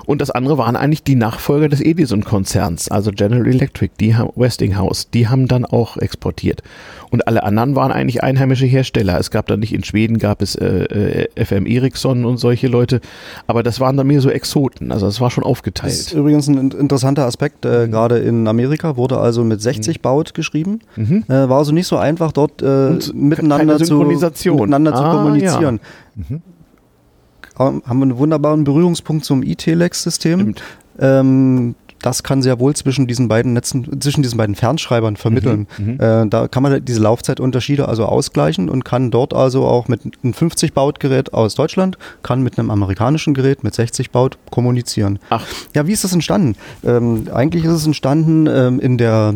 A: Und das andere waren eigentlich die Nachfolger des Edison-Konzerns, also General Electric, die haben, Westinghouse, die haben dann auch exportiert. Und alle anderen waren eigentlich einheimische Hersteller. Es gab dann nicht in Schweden gab es äh, äh FM Ericsson und solche Leute, aber das waren dann mehr so Exoten. Also das war schon aufgeteilt. Das
C: ist übrigens ein interessanter Aspekt. Äh, mhm. Gerade in Amerika wurde also mit 60 mhm. Baut geschrieben. Mhm. Äh, war also nicht so einfach dort äh, miteinander, zu, miteinander ah, zu kommunizieren. Ja. Haben wir einen wunderbaren Berührungspunkt zum E-Telex-System. Ähm, das kann sehr wohl zwischen diesen beiden Netzen, zwischen diesen beiden Fernschreibern vermitteln. Mhm, mhm. äh, da kann man diese Laufzeitunterschiede also ausgleichen und kann dort also auch mit einem 50 Baut Gerät aus Deutschland, kann mit einem amerikanischen Gerät mit 60 Baut kommunizieren.
A: Ach.
C: Ja, wie ist das entstanden? Ähm, eigentlich ist es entstanden ähm, in der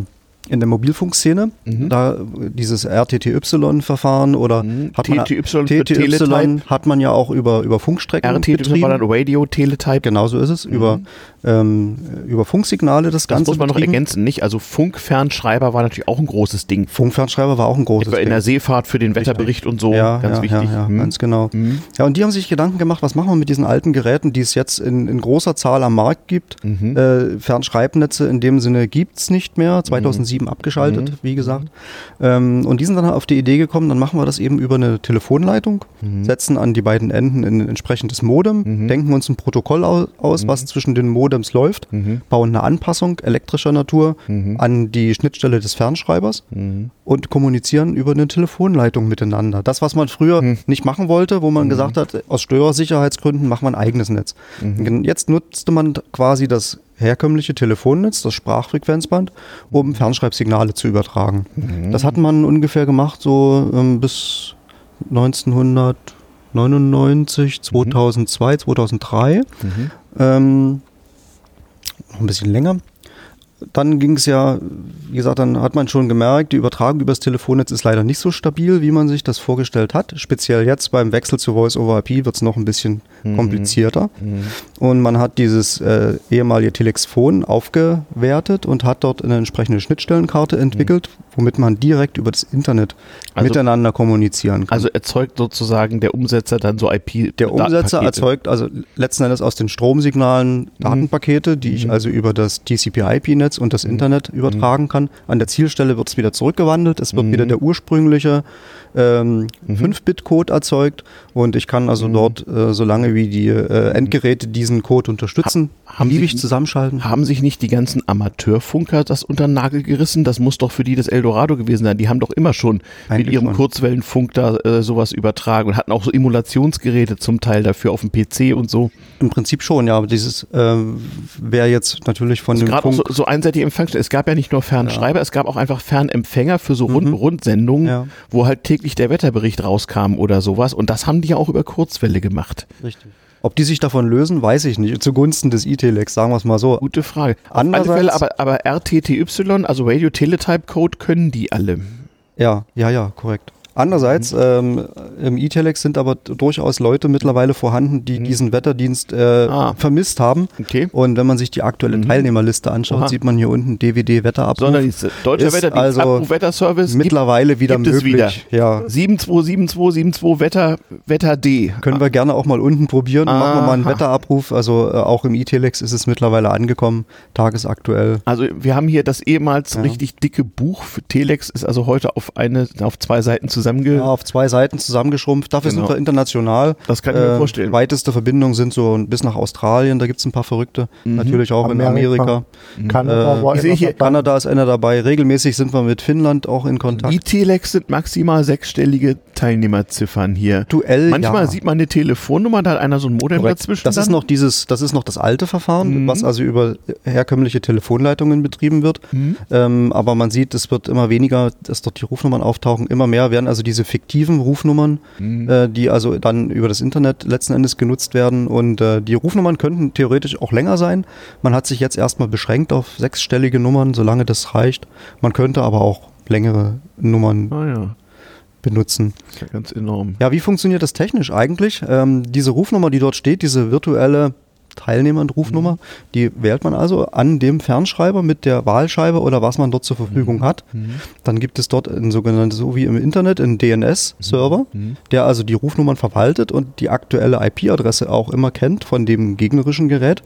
C: in der Mobilfunkszene, mhm. da dieses RTTY-Verfahren oder mhm. hat man TTY, TTY hat man ja auch über, über Funkstrecken
A: RTTY betrieben. war dann Radio Teletype.
C: Genauso ist es, mhm. über, ähm, über Funksignale das, das Ganze.
A: Das muss man betrieben. noch ergänzen, nicht? Also Funkfernschreiber war natürlich auch ein großes Ding.
C: Funkfernschreiber war auch ein großes
A: Etwa Ding. in der Seefahrt für den Wetterbericht und so,
C: ja, ganz ja, wichtig. Ja, ja mhm. ganz genau. Mhm. Ja, und die haben sich Gedanken gemacht, was machen wir mit diesen alten Geräten, die es jetzt in, in großer Zahl am Markt gibt. Mhm. Äh, Fernschreibnetze in dem Sinne gibt es nicht mehr. 2007 2007 abgeschaltet, mhm. wie gesagt. Ähm, und die sind dann auf die Idee gekommen, dann machen wir das eben über eine Telefonleitung, mhm. setzen an die beiden Enden ein entsprechendes Modem, mhm. denken uns ein Protokoll aus, was mhm. zwischen den Modems läuft, mhm. bauen eine Anpassung elektrischer Natur mhm. an die Schnittstelle des Fernschreibers und kommunizieren über eine Telefonleitung miteinander. Das, was man früher nicht machen wollte, wo man gesagt hat, aus Störersicherheitsgründen machen wir ein eigenes Netz. Jetzt nutzte man quasi das herkömmliche Telefonnetz, das Sprachfrequenzband, um Fernschreibsignale zu übertragen. Mhm. Das hat man ungefähr gemacht so ähm, bis 1999, 2002, mhm. 2003. Mhm. Ähm, noch ein bisschen länger. Dann ging es ja, wie gesagt, dann hat man schon gemerkt, die Übertragung übers Telefonnetz ist leider nicht so stabil, wie man sich das vorgestellt hat. Speziell jetzt beim Wechsel zu Voice over IP wird es noch ein bisschen. Komplizierter. Mhm. Und man hat dieses äh, ehemalige Telexphon aufgewertet und hat dort eine entsprechende Schnittstellenkarte entwickelt, mhm. womit man direkt über das Internet also, miteinander kommunizieren kann.
A: Also erzeugt sozusagen der Umsetzer dann so IP.
C: Der Umsetzer erzeugt also letzten Endes aus den Stromsignalen mhm. Datenpakete, die ich mhm. also über das TCP-IP-Netz und das Internet übertragen kann. An der Zielstelle wird es wieder zurückgewandelt. Es wird wieder der ursprüngliche ähm, mhm. 5-Bit-Code erzeugt und ich kann also mhm. dort, äh, solange wie die äh, Endgeräte diesen Code unterstützen,
A: ha sich, zusammenschalten. Haben sich nicht die ganzen Amateurfunker das unter den Nagel gerissen? Das muss doch für die das Eldorado gewesen sein. Die haben doch immer schon Eigentlich mit ihrem schon. Kurzwellenfunk da äh, sowas übertragen und hatten auch so Emulationsgeräte zum Teil dafür auf dem PC und so.
C: Im Prinzip schon, ja. Aber dieses äh, wäre jetzt natürlich von also dem
A: Funk... So, so einseitige Empfangsstellen. Es gab ja nicht nur Fernschreiber, ja. es gab auch einfach Fernempfänger für so Rund mhm. Rundsendungen, ja. wo halt täglich täglich der Wetterbericht rauskam oder sowas. Und das haben die ja auch über Kurzwelle gemacht.
C: Richtig. Ob die sich davon lösen, weiß ich nicht. Zugunsten des E-Telex, sagen wir es mal so.
A: Gute Frage. Andererseits, Fälle, aber, aber RTTY, also Radio Teletype Code, können die alle.
C: Ja, ja, ja, korrekt. Andererseits, mhm. ähm, im E-Telex sind aber durchaus Leute mittlerweile vorhanden, die mhm. diesen Wetterdienst äh, ah. vermisst haben.
A: Okay.
C: Und wenn man sich die aktuelle mhm. Teilnehmerliste anschaut, Aha. sieht man hier unten DVD Wetterabruf.
A: Sonderdienste. Deutscher Wetterdienst,
C: also Abruf,
A: Wetterservice.
C: Mittlerweile wieder
A: gibt
C: möglich.
A: Wieder. Ja. 727272 Wetter, Wetter D.
C: Können wir gerne auch mal unten probieren. Aha. Machen wir mal einen Wetterabruf. Also äh, auch im E-Telex ist es mittlerweile angekommen, tagesaktuell.
A: Also wir haben hier das ehemals ja. richtig dicke Buch für Telex, ist also heute auf eine, auf zwei Seiten zu zusammenge...
C: Ja, auf zwei Seiten zusammengeschrumpft. Dafür genau. sind wir international.
A: Das kann ich mir äh, vorstellen.
C: Weiteste Verbindungen sind so bis nach Australien, da gibt es ein paar Verrückte. Mhm. Natürlich auch Amerika. in Amerika.
A: Mhm. Kanada,
C: äh, ich sehe hier, Kanada ist einer dabei. Regelmäßig sind wir mit Finnland auch in Kontakt.
A: Die Telex sind maximal sechsstellige Teilnehmerziffern hier.
C: Duell,
A: Manchmal ja. sieht man eine Telefonnummer, da hat einer so ein Modem Korrekt. dazwischen.
C: Das ist noch dieses, das ist noch das alte Verfahren, mhm. was also über herkömmliche Telefonleitungen betrieben wird. Mhm. Ähm, aber man sieht, es wird immer weniger, dass dort die Rufnummern auftauchen. Immer mehr werden also diese fiktiven Rufnummern, mhm. äh, die also dann über das Internet letzten Endes genutzt werden. Und äh, die Rufnummern könnten theoretisch auch länger sein. Man hat sich jetzt erstmal beschränkt auf sechsstellige Nummern, solange das reicht. Man könnte aber auch längere Nummern
A: ah, ja.
C: benutzen.
A: Ja ganz enorm.
C: Ja, wie funktioniert das technisch eigentlich? Ähm, diese Rufnummer, die dort steht, diese virtuelle Teilnehmer und Rufnummer. Mhm. Die wählt man also an dem Fernschreiber mit der Wahlscheibe oder was man dort zur Verfügung mhm. hat. Mhm. Dann gibt es dort ein sogenanntes, so wie im Internet, einen DNS-Server, mhm. der also die Rufnummern verwaltet und die aktuelle IP-Adresse auch immer kennt von dem gegnerischen Gerät.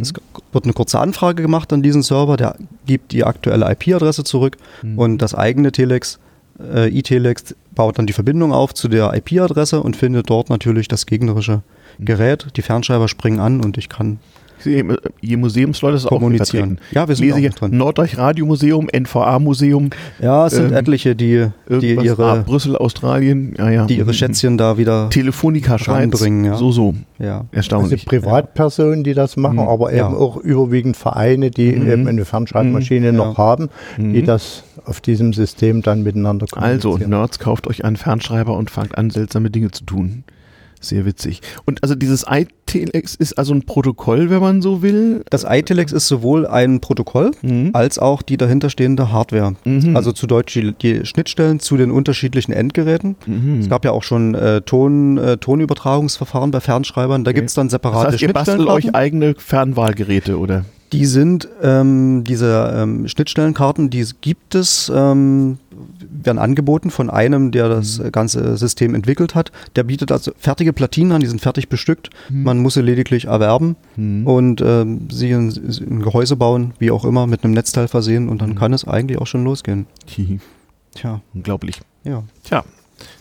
C: Es wird eine kurze Anfrage gemacht an diesen Server, der gibt die aktuelle IP-Adresse zurück und das eigene Telex äh, E-Telex baut dann die Verbindung auf zu der IP-Adresse und findet dort natürlich das gegnerische Gerät, die Fernschreiber springen an und ich kann
A: je Museumsleute ist kommunizieren.
C: Auch ja, wir sind
A: Lese hier drin. Norddeutsch Radiomuseum, NVA Museum.
C: Ja, es sind ähm, etliche, die, die ihre
A: ah, Brüssel, Australien, ja, ja.
C: die ihre Schätzchen da wieder
A: Telefonica Schweiz,
C: ja.
A: so so.
C: Ja.
B: Erstaunlich. Also Privatpersonen, die das machen, mhm. aber eben ja. auch überwiegend Vereine, die mhm. eben eine Fernschreibmaschine mhm. noch haben, die mhm. das auf diesem System dann miteinander
A: kommunizieren. Also Nerds, kauft euch einen Fernschreiber und fangt an, seltsame Dinge zu tun. Sehr witzig. Und also dieses iTelex ist also ein Protokoll, wenn man so will?
C: Das iTelex ist sowohl ein Protokoll mhm. als auch die dahinterstehende Hardware. Mhm. Also zu Deutsch die, die, Schnittstellen zu den unterschiedlichen Endgeräten. Mhm. Es gab ja auch schon äh, Ton, äh, Tonübertragungsverfahren bei Fernschreibern. Da okay. gibt es dann separate das heißt,
A: Schnittstellen. Ihr bastelt euch eigene Fernwahlgeräte, oder?
C: Die sind, ähm, diese ähm, Schnittstellenkarten, die gibt es, ähm, werden angeboten von einem, der das mhm. ganze System entwickelt hat. Der bietet also fertige Platinen an, die sind fertig bestückt. Mhm. Man muss sie lediglich erwerben mhm. und ähm, sie in, in, Gehäuse bauen, wie auch immer, mit einem Netzteil versehen und dann mhm. kann es eigentlich auch schon losgehen.
A: Tja. Unglaublich.
C: Ja.
A: Tja.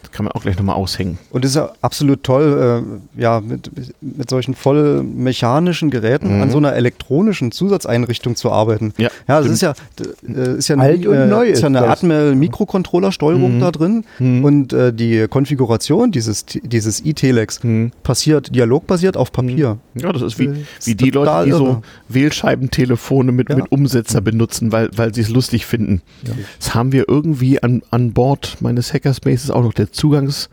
A: Das kann man auch gleich nochmal aushängen.
C: Und das ist ja absolut toll, äh, ja, mit, mit solchen voll mechanischen Geräten mhm. an so einer elektronischen Zusatzeinrichtung zu arbeiten.
A: Ja,
C: ja das ist ja, äh, ist ja, Alt eine, und neu ist ja eine Atmel-Mikrocontroller-Steuerung mhm. da drin mhm. und äh, die Konfiguration dieses, dieses E-Telex mhm. passiert dialogbasiert auf Papier.
A: Mhm. Ja, das ist wie, wie die Leute, die irre. so Wählscheibentelefone mit, ja. mit Umsetzer benutzen, weil, weil sie es lustig finden. Ja. Das haben wir irgendwie an, an Bord meines Hackerspaces auch noch der Zugangs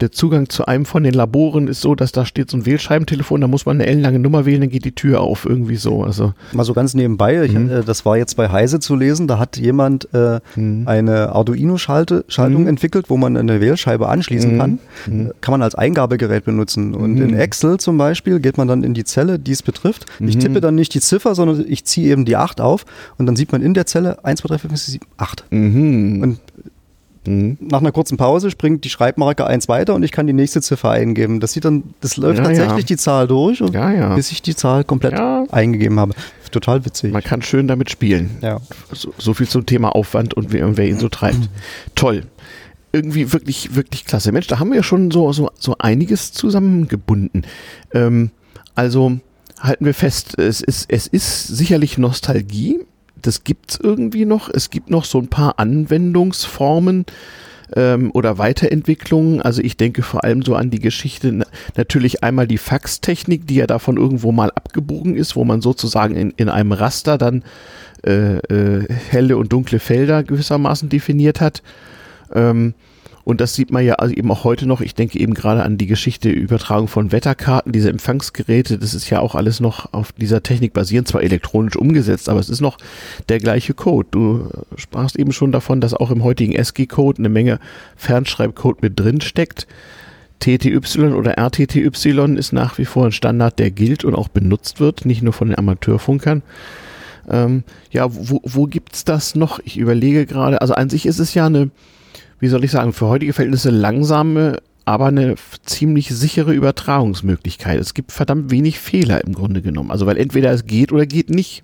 A: der Zugang zu einem von den Laboren ist so, dass da steht so ein Wählscheibentelefon, da muss man eine ellenlange Nummer wählen, dann geht die Tür auf, irgendwie so. Also
C: mal so ganz nebenbei, ich, mhm. äh, das war jetzt bei Heise zu lesen, da hat jemand äh, mhm. eine Arduino-Schaltung mhm. entwickelt, wo man eine Wählscheibe anschließen mhm. kann. Mhm. Kann man als Eingabegerät benutzen. Und in Excel zum Beispiel geht man dann in die Zelle, die es betrifft. Ich tippe dann nicht die Ziffer, sondern ich ziehe eben die 8 auf und dann sieht man in der Zelle 1, 2, 3, 4, 5, 6, 7, 8. Und Mhm. Nach einer kurzen Pause springt die Schreibmarke eins weiter und ich kann die nächste Ziffer eingeben. Das sieht dann, das läuft ja, tatsächlich ja. die Zahl durch, und ja, bis ich die Zahl komplett eingegeben habe. Total witzig.
A: Man kann schön damit spielen. So, so viel zum Thema Aufwand und wer, wer ihn so treibt. Mhm. Toll irgendwie wirklich, wirklich klasse. Mensch, da haben wir ja schon so, so, so einiges zusammengebunden. Ähm, also halten wir fest, es ist, es ist sicherlich Nostalgie, das gibt es irgendwie noch. Es gibt noch so ein paar Anwendungsformen ähm, oder Weiterentwicklungen. Also ich denke vor allem so an die Geschichte, natürlich einmal die Faxtechnik, die ja davon irgendwo mal abgebogen ist, wo man sozusagen in, in einem Raster dann äh, äh, helle und dunkle Felder gewissermaßen definiert hat. Ähm, und das sieht man ja also eben auch heute noch. Ich denke eben gerade an die Geschichte Übertragung von Wetterkarten, diese Empfangsgeräte. Das ist ja auch alles noch auf dieser Technik basierend, zwar elektronisch umgesetzt, aber es ist noch der gleiche Code. Du sprachst eben schon davon, dass auch im heutigen SG-Code eine Menge Fernschreibcode mit drin steckt. TTY oder RTTY ist nach wie vor ein Standard, der gilt und auch benutzt wird, nicht nur von den Amateurfunkern. Ähm, ja, wo, wo gibt's das noch? Ich überlege gerade, also an sich ist es ja eine, wie soll ich sagen, für heutige Verhältnisse langsame, aber eine ziemlich sichere Übertragungsmöglichkeit. Es gibt verdammt wenig Fehler im Grunde genommen. Also weil entweder es geht oder geht nicht.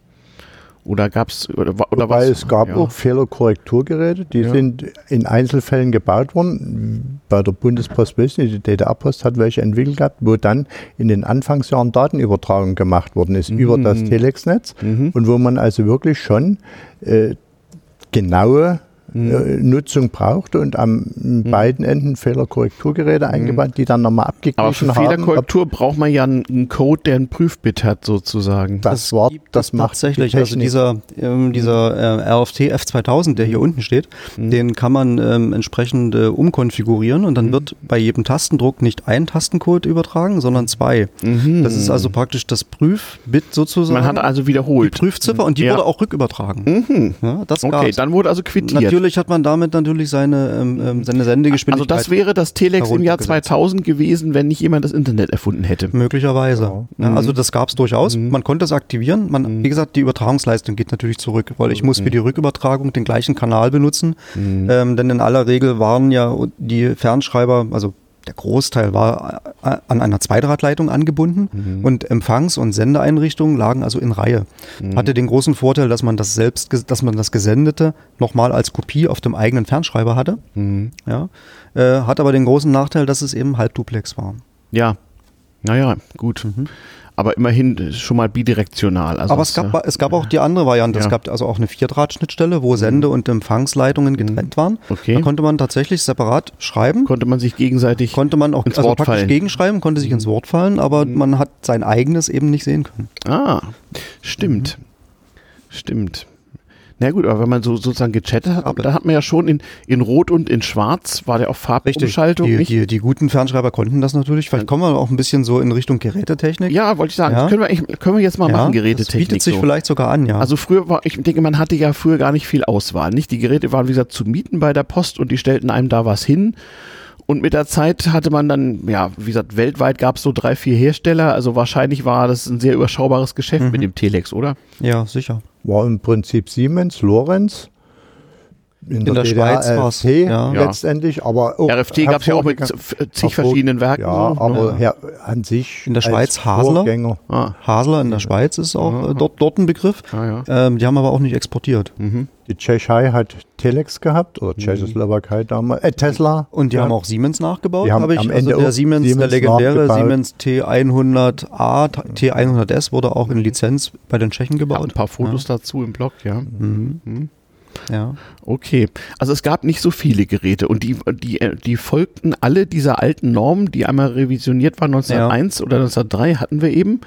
A: Oder gab es oder, oder
B: Wobei was? es gab ja. auch Fehlerkorrekturgeräte, die ja. sind in Einzelfällen gebaut worden. Bei der Bundespost wissen die DDR-Post hat welche entwickelt gehabt, wo dann in den Anfangsjahren Datenübertragung gemacht worden ist mhm. über das Telexnetz mhm. und wo man also wirklich schon äh, genaue mhm. Nutzung brauchte und am mhm. beiden Enden Fehlerkorrekturgeräte mhm. eingebaut, die dann nochmal abgeglichen haben. Aber für
A: Fehlerkorrektur braucht man ja einen Code, der ein Prüfbit hat sozusagen.
C: Das, das Wort, das macht tatsächlich. Also dieser, ähm, dieser äh, RFT F2000, der hier unten steht, mhm. den kann man ähm, entsprechend äh, umkonfigurieren und dann mhm. wird bei jedem Tastendruck nicht ein Tastencode übertragen, sondern zwei. Mhm. Das ist also praktisch das Prüfbit sozusagen.
A: Man hat also wiederholt.
C: Die Prüfziffer und die ja. wurde auch rückübertragen.
A: Ja, das okay, dann wurde also quittiert.
C: Natürlich natürlich hat man damit natürlich seine, ähm, ähm seine Sendegeschwindigkeit.
A: Also das wäre das Telex im Jahr 2000 gewesen, wenn nicht jemand das Internet erfunden hätte.
C: Möglicherweise. Ja. Ja, mhm. also das gab es durchaus. Mhm. Man konnte es aktivieren. Man, mhm. Wie gesagt, die Übertragungsleistung geht natürlich zurück, weil ich muss für die Rückübertragung den gleichen Kanal benutzen. Mhm. Ähm, denn in aller Regel waren ja die Fernschreiber, also der Großteil war äh, an einer Zweidrahtleitung angebunden mhm. und Empfangs- und Sendeeinrichtungen lagen also in Reihe. Mhm. Hatte den großen Vorteil, dass man das selbst, dass man das Gesendete nochmal als Kopie auf dem eigenen Fernschreiber hatte. Mhm. Ja, äh, hat aber den großen Nachteil, dass es eben Halbduplex war.
A: Ja, naja, gut. Mhm aber immerhin schon mal bidirektional.
C: Also aber es gab, es gab auch die andere Variante. Ja. Es gab also auch eine Vierdrahtschnittstelle, wo Sende- und Empfangsleitungen getrennt mhm. waren.
A: Okay.
C: Da konnte man tatsächlich separat schreiben.
A: Konnte man sich gegenseitig
C: Konnte man auch ins also Wort praktisch fallen. gegenschreiben, konnte sich ins Wort fallen, aber mhm. man hat sein eigenes eben nicht sehen können.
A: Ah, stimmt. Mhm. Stimmt. Na gut, aber wenn man so sozusagen gechattet hat, da hat man ja schon in, in Rot und in Schwarz war der auch Farbumschaltung.
C: Die, die, die, guten Fernschreiber konnten das natürlich. Vielleicht kommen wir auch ein bisschen so in Richtung Gerätetechnik.
A: Ja, wollte ich sagen. Ja. können, wir, können wir jetzt mal ja, machen, Gerätetechnik.
C: Das bietet sich so. vielleicht sogar an, ja.
A: Also früher war, ich denke, man hatte ja früher gar nicht viel Auswahl. Nicht? Die Geräte waren, wie gesagt, zu mieten bei der Post und die stellten einem da was hin. Und mit der Zeit hatte man dann, ja, wie gesagt, weltweit gab es so drei, vier Hersteller. Also wahrscheinlich war das ein sehr überschaubares Geschäft mhm. mit dem Telex, oder?
C: Ja, sicher
B: war im Prinzip Siemens, Lorenz.
C: In, in der, der Schweiz war es ja.
B: letztendlich, aber
A: auch RFT gab es ja auch mit zig verschiedenen Werken.
B: Ja, aber ja. an sich
C: in der Schweiz Hasler. Ah. Hasler in der Schweiz ist auch ja. dort, dort ein Begriff.
A: Ah,
C: ähm, die haben aber auch nicht exportiert.
B: Mhm. Die Tschechei hat Telex gehabt oder mhm. Tschechoslowakei damals, äh, Tesla.
C: Und die haben auch Siemens nachgebaut,
B: habe
C: ich.
B: Am
C: also
B: Ende
C: der Siemens, Siemens, der legendäre Siemens T100A, T100S wurde auch in Lizenz bei den Tschechen gebaut.
A: ein paar Fotos dazu im Blog, ja. Mhm. Mhm. Ja. Okay. Also es gab nicht so viele Geräte und die, die, die folgten alle dieser alten Normen, die einmal revisioniert waren 1901 ja. oder 1903 hatten wir eben.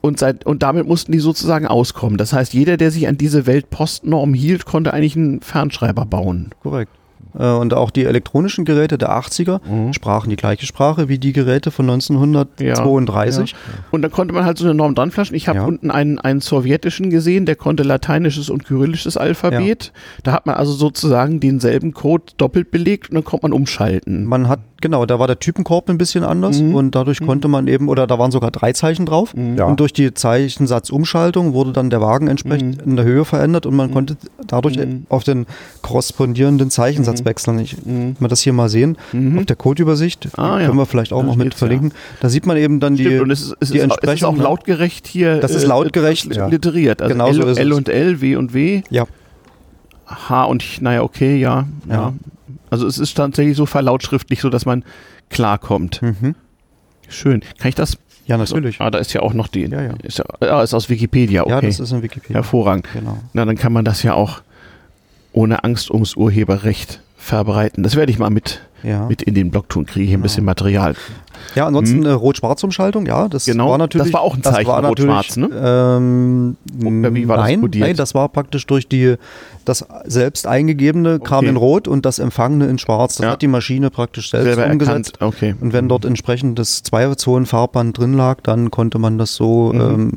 A: Und, seit, und damit mussten die sozusagen auskommen. Das heißt, jeder, der sich an diese Weltpostnorm hielt, konnte eigentlich einen Fernschreiber bauen.
C: Korrekt. Äh, und auch die elektronischen Geräte der 80er mhm. sprachen die gleiche Sprache wie die Geräte von 1932. Ja, ja.
A: Und da konnte man halt so eine Norm dranflaschen. Ich habe ja. unten einen, einen sowjetischen gesehen, der konnte lateinisches und kyrillisches Alphabet. Da hat man also sozusagen denselben Code doppelt belegt und dann konnte man umschalten.
C: Man hat Genau, da war der Typenkorb ein bisschen anders mhm. und dadurch mhm. konnte man eben, oder da waren sogar drei Zeichen drauf. Mhm. Ja. Und durch die Zeichensatzumschaltung wurde dann der Wagen entsprechend mhm. in der Höhe verändert und man mhm. konnte dadurch mhm. auf den korrespondierenden Zeichensatz wechseln. Ich mhm. mal das hier mal sehen auf der Codeübersicht. Ah, ja. Können wir vielleicht auch da noch mit verlinken. Ja. Da sieht man eben dann Stimmt, die,
A: und es ist, es die ist, es ist auch lautgerecht hier.
C: Das ist äh, lautgerecht
A: äh, literiert.
C: Also genau L, so
A: L und L, W und W.
C: Ja.
A: H und naja, okay, ja. ja. Also es ist tatsächlich so verlautschriftlich, so dass man klarkommt. Mhm. Schön. Kann ich das?
C: Ja, natürlich.
A: Ah, da ist ja auch noch die. Ja, ja. Ist, ja, ah, ist aus Wikipedia. Okay. Ja,
C: das ist in Wikipedia.
A: Hervorragend. Genau. Na, dann kann man das ja auch ohne Angst ums Urheberrecht verbreiten. Das werde ich mal mit, ja. mit in den Blog tun, kriege ich genau. ein bisschen Material.
C: Ja, ansonsten hm. äh, Rot-Schwarz-Umschaltung, ja, das
A: genau,
C: war natürlich.
A: Das war auch ein Zeichen Rot-Schwarz,
C: ne? Ähm, nein, das? Nein, das war praktisch durch die, das selbst eingegebene okay. kam in Rot und das empfangene in Schwarz. Das ja. hat die Maschine praktisch selbst Selber umgesetzt.
A: Okay.
C: Und wenn dort entsprechend das Zwei-Zonen-Farbband drin lag, dann konnte man das so mhm. ähm,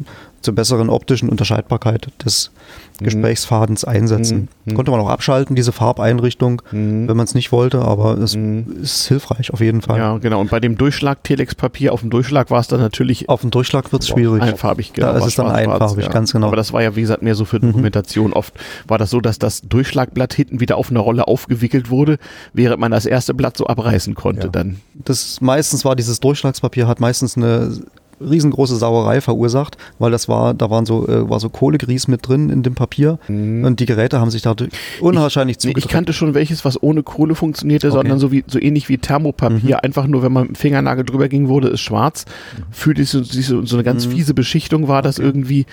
C: zur besseren optischen Unterscheidbarkeit des mhm. Gesprächsfadens einsetzen. Mhm. Konnte man auch abschalten, diese Farbeinrichtung, mhm. wenn man es nicht wollte, aber es mhm. ist hilfreich auf jeden Fall.
A: Ja, genau. Und bei dem Durchschlag Telex-Papier auf dem Durchschlag war es dann natürlich.
C: Auf dem Durchschlag wird es schwierig.
A: Einfarbig,
C: genau. Da ist es dann einfarbig, ja. ganz genau.
A: Aber das war ja, wie gesagt, mehr so für mhm. Dokumentation. Oft war das so, dass das Durchschlagblatt hinten wieder auf eine Rolle aufgewickelt wurde, während man das erste Blatt so abreißen konnte
C: ja.
A: dann.
C: Das meistens war dieses Durchschlagspapier hat meistens eine riesengroße Sauerei verursacht, weil das war, da waren so, äh, war so Kohlegries mit drin in dem Papier mhm. und die Geräte haben sich dadurch unwahrscheinlich
A: zu. Ich kannte schon welches, was ohne Kohle funktionierte, okay. sondern so wie so ähnlich wie Thermopapier. Mhm. Einfach nur, wenn man mit dem Fingernagel drüber ging, wurde es schwarz. Fühlte sich so, so eine ganz mhm. fiese Beschichtung war das okay. irgendwie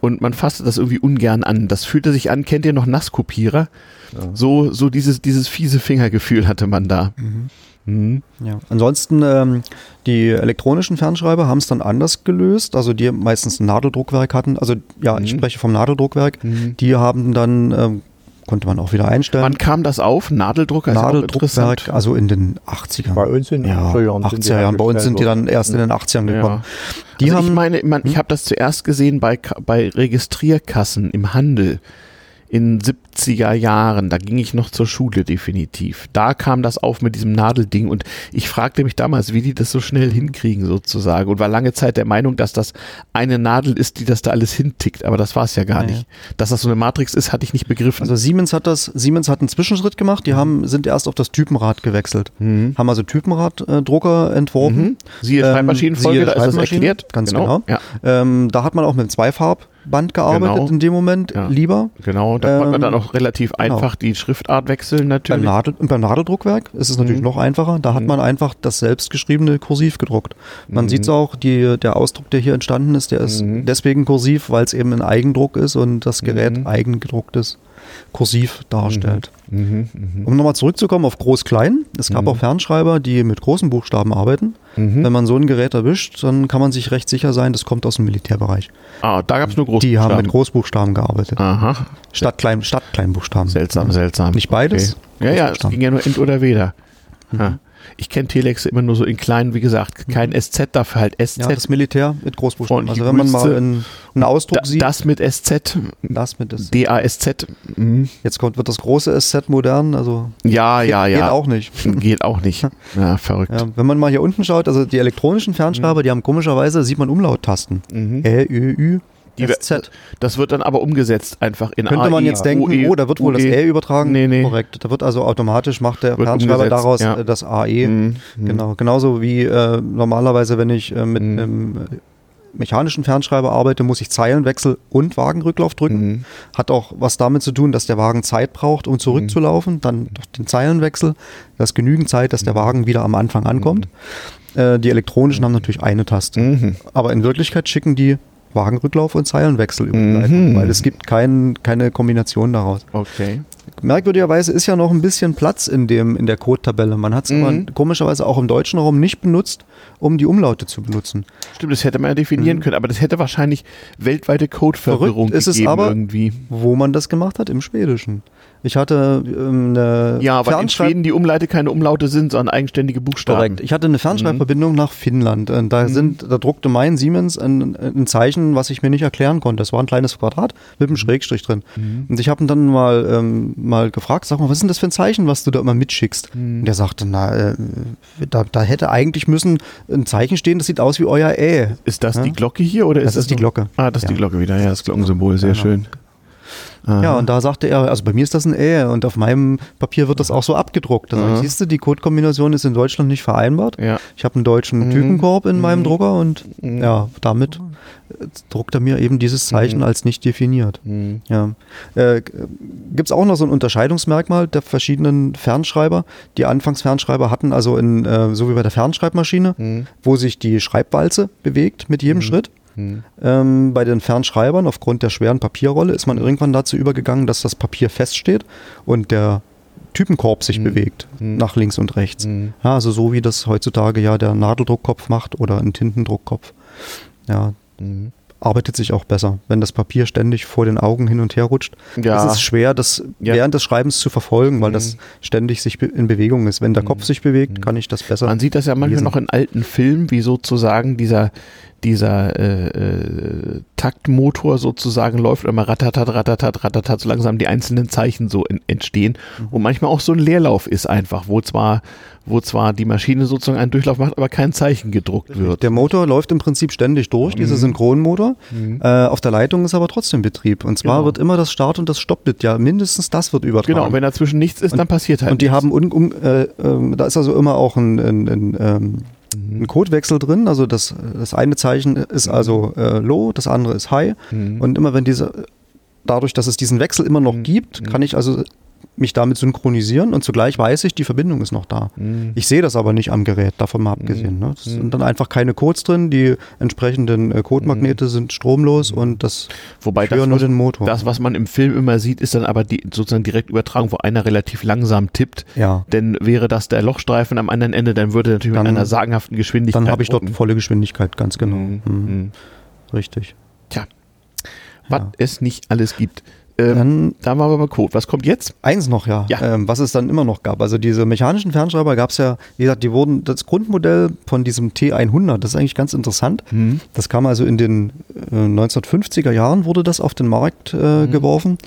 A: und man fasste das irgendwie ungern an. Das fühlte sich an, kennt ihr noch Nasskopierer? Ja. So, so dieses, dieses fiese Fingergefühl hatte man da.
C: Mhm. Mhm. Ja. Ansonsten, ähm, die elektronischen Fernschreiber haben es dann anders gelöst, also die meistens ein Nadeldruckwerk hatten, also ja, mhm. ich spreche vom Nadeldruckwerk, mhm. die haben dann, ähm, konnte man auch wieder einstellen.
A: Wann kam das auf? Nadeldruck?
C: Also Nadeldruckwerk, also in den 80ern.
B: Bei uns in den
C: ja, 80er Jahren. 80er Jahren. Bei uns sind die dann erst in den 80ern gekommen. Ja.
A: Die also haben, ich meine, man, ich hm? habe das zuerst gesehen bei, bei Registrierkassen im Handel in 70er Jahren, da ging ich noch zur Schule definitiv. Da kam das auf mit diesem Nadelding und ich fragte mich damals, wie die das so schnell hinkriegen sozusagen und war lange Zeit der Meinung, dass das eine Nadel ist, die das da alles hintickt, aber das war es ja gar ja, nicht. Dass das so eine Matrix ist, hatte ich nicht begriffen.
C: Also Siemens hat das, Siemens hat einen Zwischenschritt gemacht, die mhm. haben, sind erst auf das Typenrad gewechselt, mhm. haben also Typenraddrucker äh, entworfen. Mhm.
A: Siehe Schreibmaschinenfolge, ähm,
C: da ist das erklärt. Ganz genau. genau. Ja. Ähm, da hat man auch mit Zweifarb Band gearbeitet genau. in dem Moment ja. lieber.
A: Genau, da ähm, konnte man dann auch relativ genau. einfach die Schriftart wechseln natürlich.
C: Beim, Nadel, beim Nadeldruckwerk ist es natürlich mhm. noch einfacher. Da hat mhm. man einfach das selbstgeschriebene Kursiv gedruckt. Man mhm. sieht es auch, die, der Ausdruck, der hier entstanden ist, der ist mhm. deswegen kursiv, weil es eben ein Eigendruck ist und das Gerät mhm. eigengedruckt ist kursiv darstellt. Mhm, mh. Um nochmal zurückzukommen auf Groß-Klein. Es gab mhm. auch Fernschreiber, die mit großen Buchstaben arbeiten. Mhm. Wenn man so ein Gerät erwischt, dann kann man sich recht sicher sein, das kommt aus dem Militärbereich.
A: Ah, da gab es nur Großbuchstaben.
C: Die haben mit Großbuchstaben gearbeitet.
A: Aha.
C: Statt, Klein, statt Kleinbuchstaben.
A: Seltsam, seltsam.
C: Nicht beides?
A: Okay. Ja, ja, es ging ja nur Ent oder Weder. Mhm. Ich kenne Telex immer nur so in kleinen, wie gesagt, kein mhm. SZ, dafür halt SZ. Ja,
C: das Militär mit Großbuchstaben.
A: Also wenn man mal einen, einen Ausdruck
C: da,
A: sieht.
C: Das mit SZ.
A: Das mit SZ.
C: DASZ. Mhm. Jetzt kommt, wird das große SZ modern, also.
A: Ja, ja, ja.
C: Geht auch nicht.
A: Geht auch nicht. Ja, verrückt. Ja,
C: wenn man mal hier unten schaut, also die elektronischen Fernschreiber, mhm. die haben komischerweise, sieht man Umlauttasten. Mhm. Ä, Ö, Ü.
A: Die, SZ. Das wird dann aber umgesetzt einfach in
C: Könnte AI, man jetzt denken, UE, oh, da wird wohl UE. das E übertragen.
A: Nee, nee.
C: Korrekt. Da wird also automatisch, macht der Fernschreiber daraus ja. Äh, das AE. Mhm. Genau. Genauso wie äh, normalerweise, wenn ich äh, mit mhm. einem mechanischen Fernschreiber arbeite, muss ich Zeilenwechsel und Wagenrücklauf drücken. Mhm. Hat auch was damit zu tun, dass der Wagen Zeit braucht, um zurückzulaufen. Mhm. Dann den Zeilenwechsel. Das ist genügend Zeit, dass der mhm. Wagen wieder am Anfang ankommt. Mhm. Äh, die elektronischen haben natürlich eine Taste. Mhm. Aber in Wirklichkeit schicken die Wagenrücklauf und Zeilenwechsel überleiten, mhm. weil es gibt kein, keine Kombination daraus.
A: Okay.
C: Merkwürdigerweise ist ja noch ein bisschen Platz in, dem, in der Code-Tabelle. Man hat es mhm. komischerweise auch im deutschen Raum nicht benutzt, um die Umlaute zu benutzen.
A: Stimmt, das hätte man ja definieren mhm. können, aber das hätte wahrscheinlich weltweite Codeverwirrung gegeben
C: ist es aber, irgendwie. Wo man das gemacht hat? Im Schwedischen. Ich hatte ähm, eine
A: Ja, weil in Schweden die Umleite keine Umlaute sind, sondern eigenständige Buchstaben. Korrekt.
C: Ich hatte eine Fernschreibverbindung mhm. nach Finnland. Und da mhm. sind, da druckte mein Siemens ein, ein, Zeichen, was ich mir nicht erklären konnte. Das war ein kleines Quadrat mit einem mhm. Schrägstrich drin. Mhm. Und ich habe ihn dann mal, ähm, mal gefragt, sag mal, was ist denn das für ein Zeichen, was du da immer mitschickst? Mhm. Und der sagte, na, äh, da, da hätte eigentlich müssen ein Zeichen stehen, das sieht aus wie euer Ä.
A: Ist das ja? die Glocke hier oder ist
C: das, das ist die Glocke?
A: Ah, das ist ja. die Glocke wieder. Ja, das Glockensymbol, sehr genau. schön.
C: Aha. Ja, und da sagte er, also bei mir ist das ein Ä und auf meinem Papier wird das auch so abgedruckt. Also mhm. siehst du, die Codekombination ist in Deutschland nicht vereinbart. Ja. Ich habe einen deutschen mhm. Typenkorb in mhm. meinem Drucker und mhm. ja, damit druckt er mir eben dieses Zeichen mhm. als nicht definiert. Mhm. Ja. Äh, Gibt es auch noch so ein Unterscheidungsmerkmal der verschiedenen Fernschreiber? Die Anfangsfernschreiber hatten also in, äh, so wie bei der Fernschreibmaschine, wo sich die Schreibwalze bewegt mit jedem Schritt. Mhm. Ähm, bei den Fernschreibern, aufgrund der schweren Papierrolle, ist man irgendwann dazu übergegangen, dass das Papier feststeht und der Typenkorb sich mhm. bewegt, mhm. nach links und rechts. Mhm. Ja, also so wie das heutzutage ja der Nadeldruckkopf macht oder ein Tintendruckkopf. Ja. Mhm arbeitet sich auch besser. Wenn das Papier ständig vor den Augen hin und her rutscht, ja. ist es schwer, das ja. während des Schreibens zu verfolgen, weil mhm. das ständig sich in Bewegung ist. Wenn der mhm. Kopf sich bewegt, mhm. kann ich das besser.
A: Man sieht das ja manchmal lesen. noch in alten Filmen, wie sozusagen dieser dieser äh, äh, Taktmotor sozusagen läuft immer ratatat, ratatat, ratatat, so langsam die einzelnen Zeichen so in, entstehen mhm. und manchmal auch so ein Leerlauf ist einfach, wo zwar wo zwar die Maschine sozusagen einen Durchlauf macht, aber kein Zeichen gedruckt wird.
C: Der Motor läuft im Prinzip ständig durch, mhm. dieser Synchronmotor. Mhm. Äh, auf der Leitung ist aber trotzdem Betrieb. Und zwar genau. wird immer das Start- und das Stoppbit, ja, mindestens das wird übertragen. Genau,
A: wenn dazwischen nichts ist,
C: und,
A: dann passiert halt
C: Und die nichts. haben, um, um, äh, äh, da ist also immer auch ein, ein, ein ähm, mhm. ein Codewechsel drin. Also das, das eine Zeichen ist also äh, Low, das andere ist High. Mhm. Und immer wenn diese, dadurch, dass es diesen Wechsel immer noch mhm. gibt, kann ich also mich damit synchronisieren und zugleich weiß ich, die Verbindung ist noch da. Mhm. Ich sehe das aber nicht am Gerät, davon mal abgesehen. Ne? Es mhm. sind dann einfach keine Codes drin, die entsprechenden äh, Codemagnete mhm. sind stromlos mhm. und das
A: Wobei das, nur den Motor. Das, was man im Film immer sieht, ist dann aber die sozusagen direkt übertragen, wo einer relativ langsam tippt.
C: Ja.
A: Denn wäre das der Lochstreifen am anderen Ende, dann würde natürlich dann, mit einer sagenhaften Geschwindigkeit.
C: Dann habe ich dort volle Geschwindigkeit, ganz genau. Mhm. Richtig.
A: Tja, was ja. es nicht alles gibt. Ähm, dann, da war aber Code. Was kommt jetzt?
C: Eins noch, ja. ja. Ähm, was es dann immer noch gab. Also diese mechanischen Fernschreiber gab es ja, wie gesagt, die wurden, das Grundmodell von diesem T100, das ist eigentlich ganz interessant. Mhm. Das kam also in den äh, 1950er Jahren, wurde das auf den Markt äh, mhm. geworfen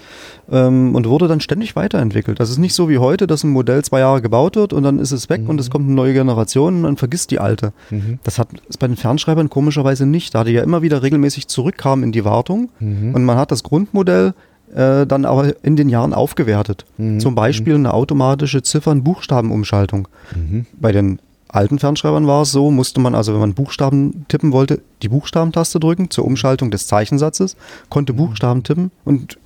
C: ähm, und wurde dann ständig weiterentwickelt. Das ist nicht so wie heute, dass ein Modell zwei Jahre gebaut wird und dann ist es weg mhm. und es kommt eine neue Generation und man vergisst die alte. Mhm. Das hat ist bei den Fernschreibern komischerweise nicht, da die ja immer wieder regelmäßig zurückkamen in die Wartung mhm. und man hat das Grundmodell äh, dann aber in den Jahren aufgewertet. Mhm. Zum Beispiel eine automatische Ziffern-Buchstaben-Umschaltung. Mhm. Bei den alten Fernschreibern war es so, musste man also, wenn man Buchstaben tippen wollte, die Buchstabentaste drücken zur Umschaltung des Zeichensatzes, konnte mhm. Buchstaben tippen und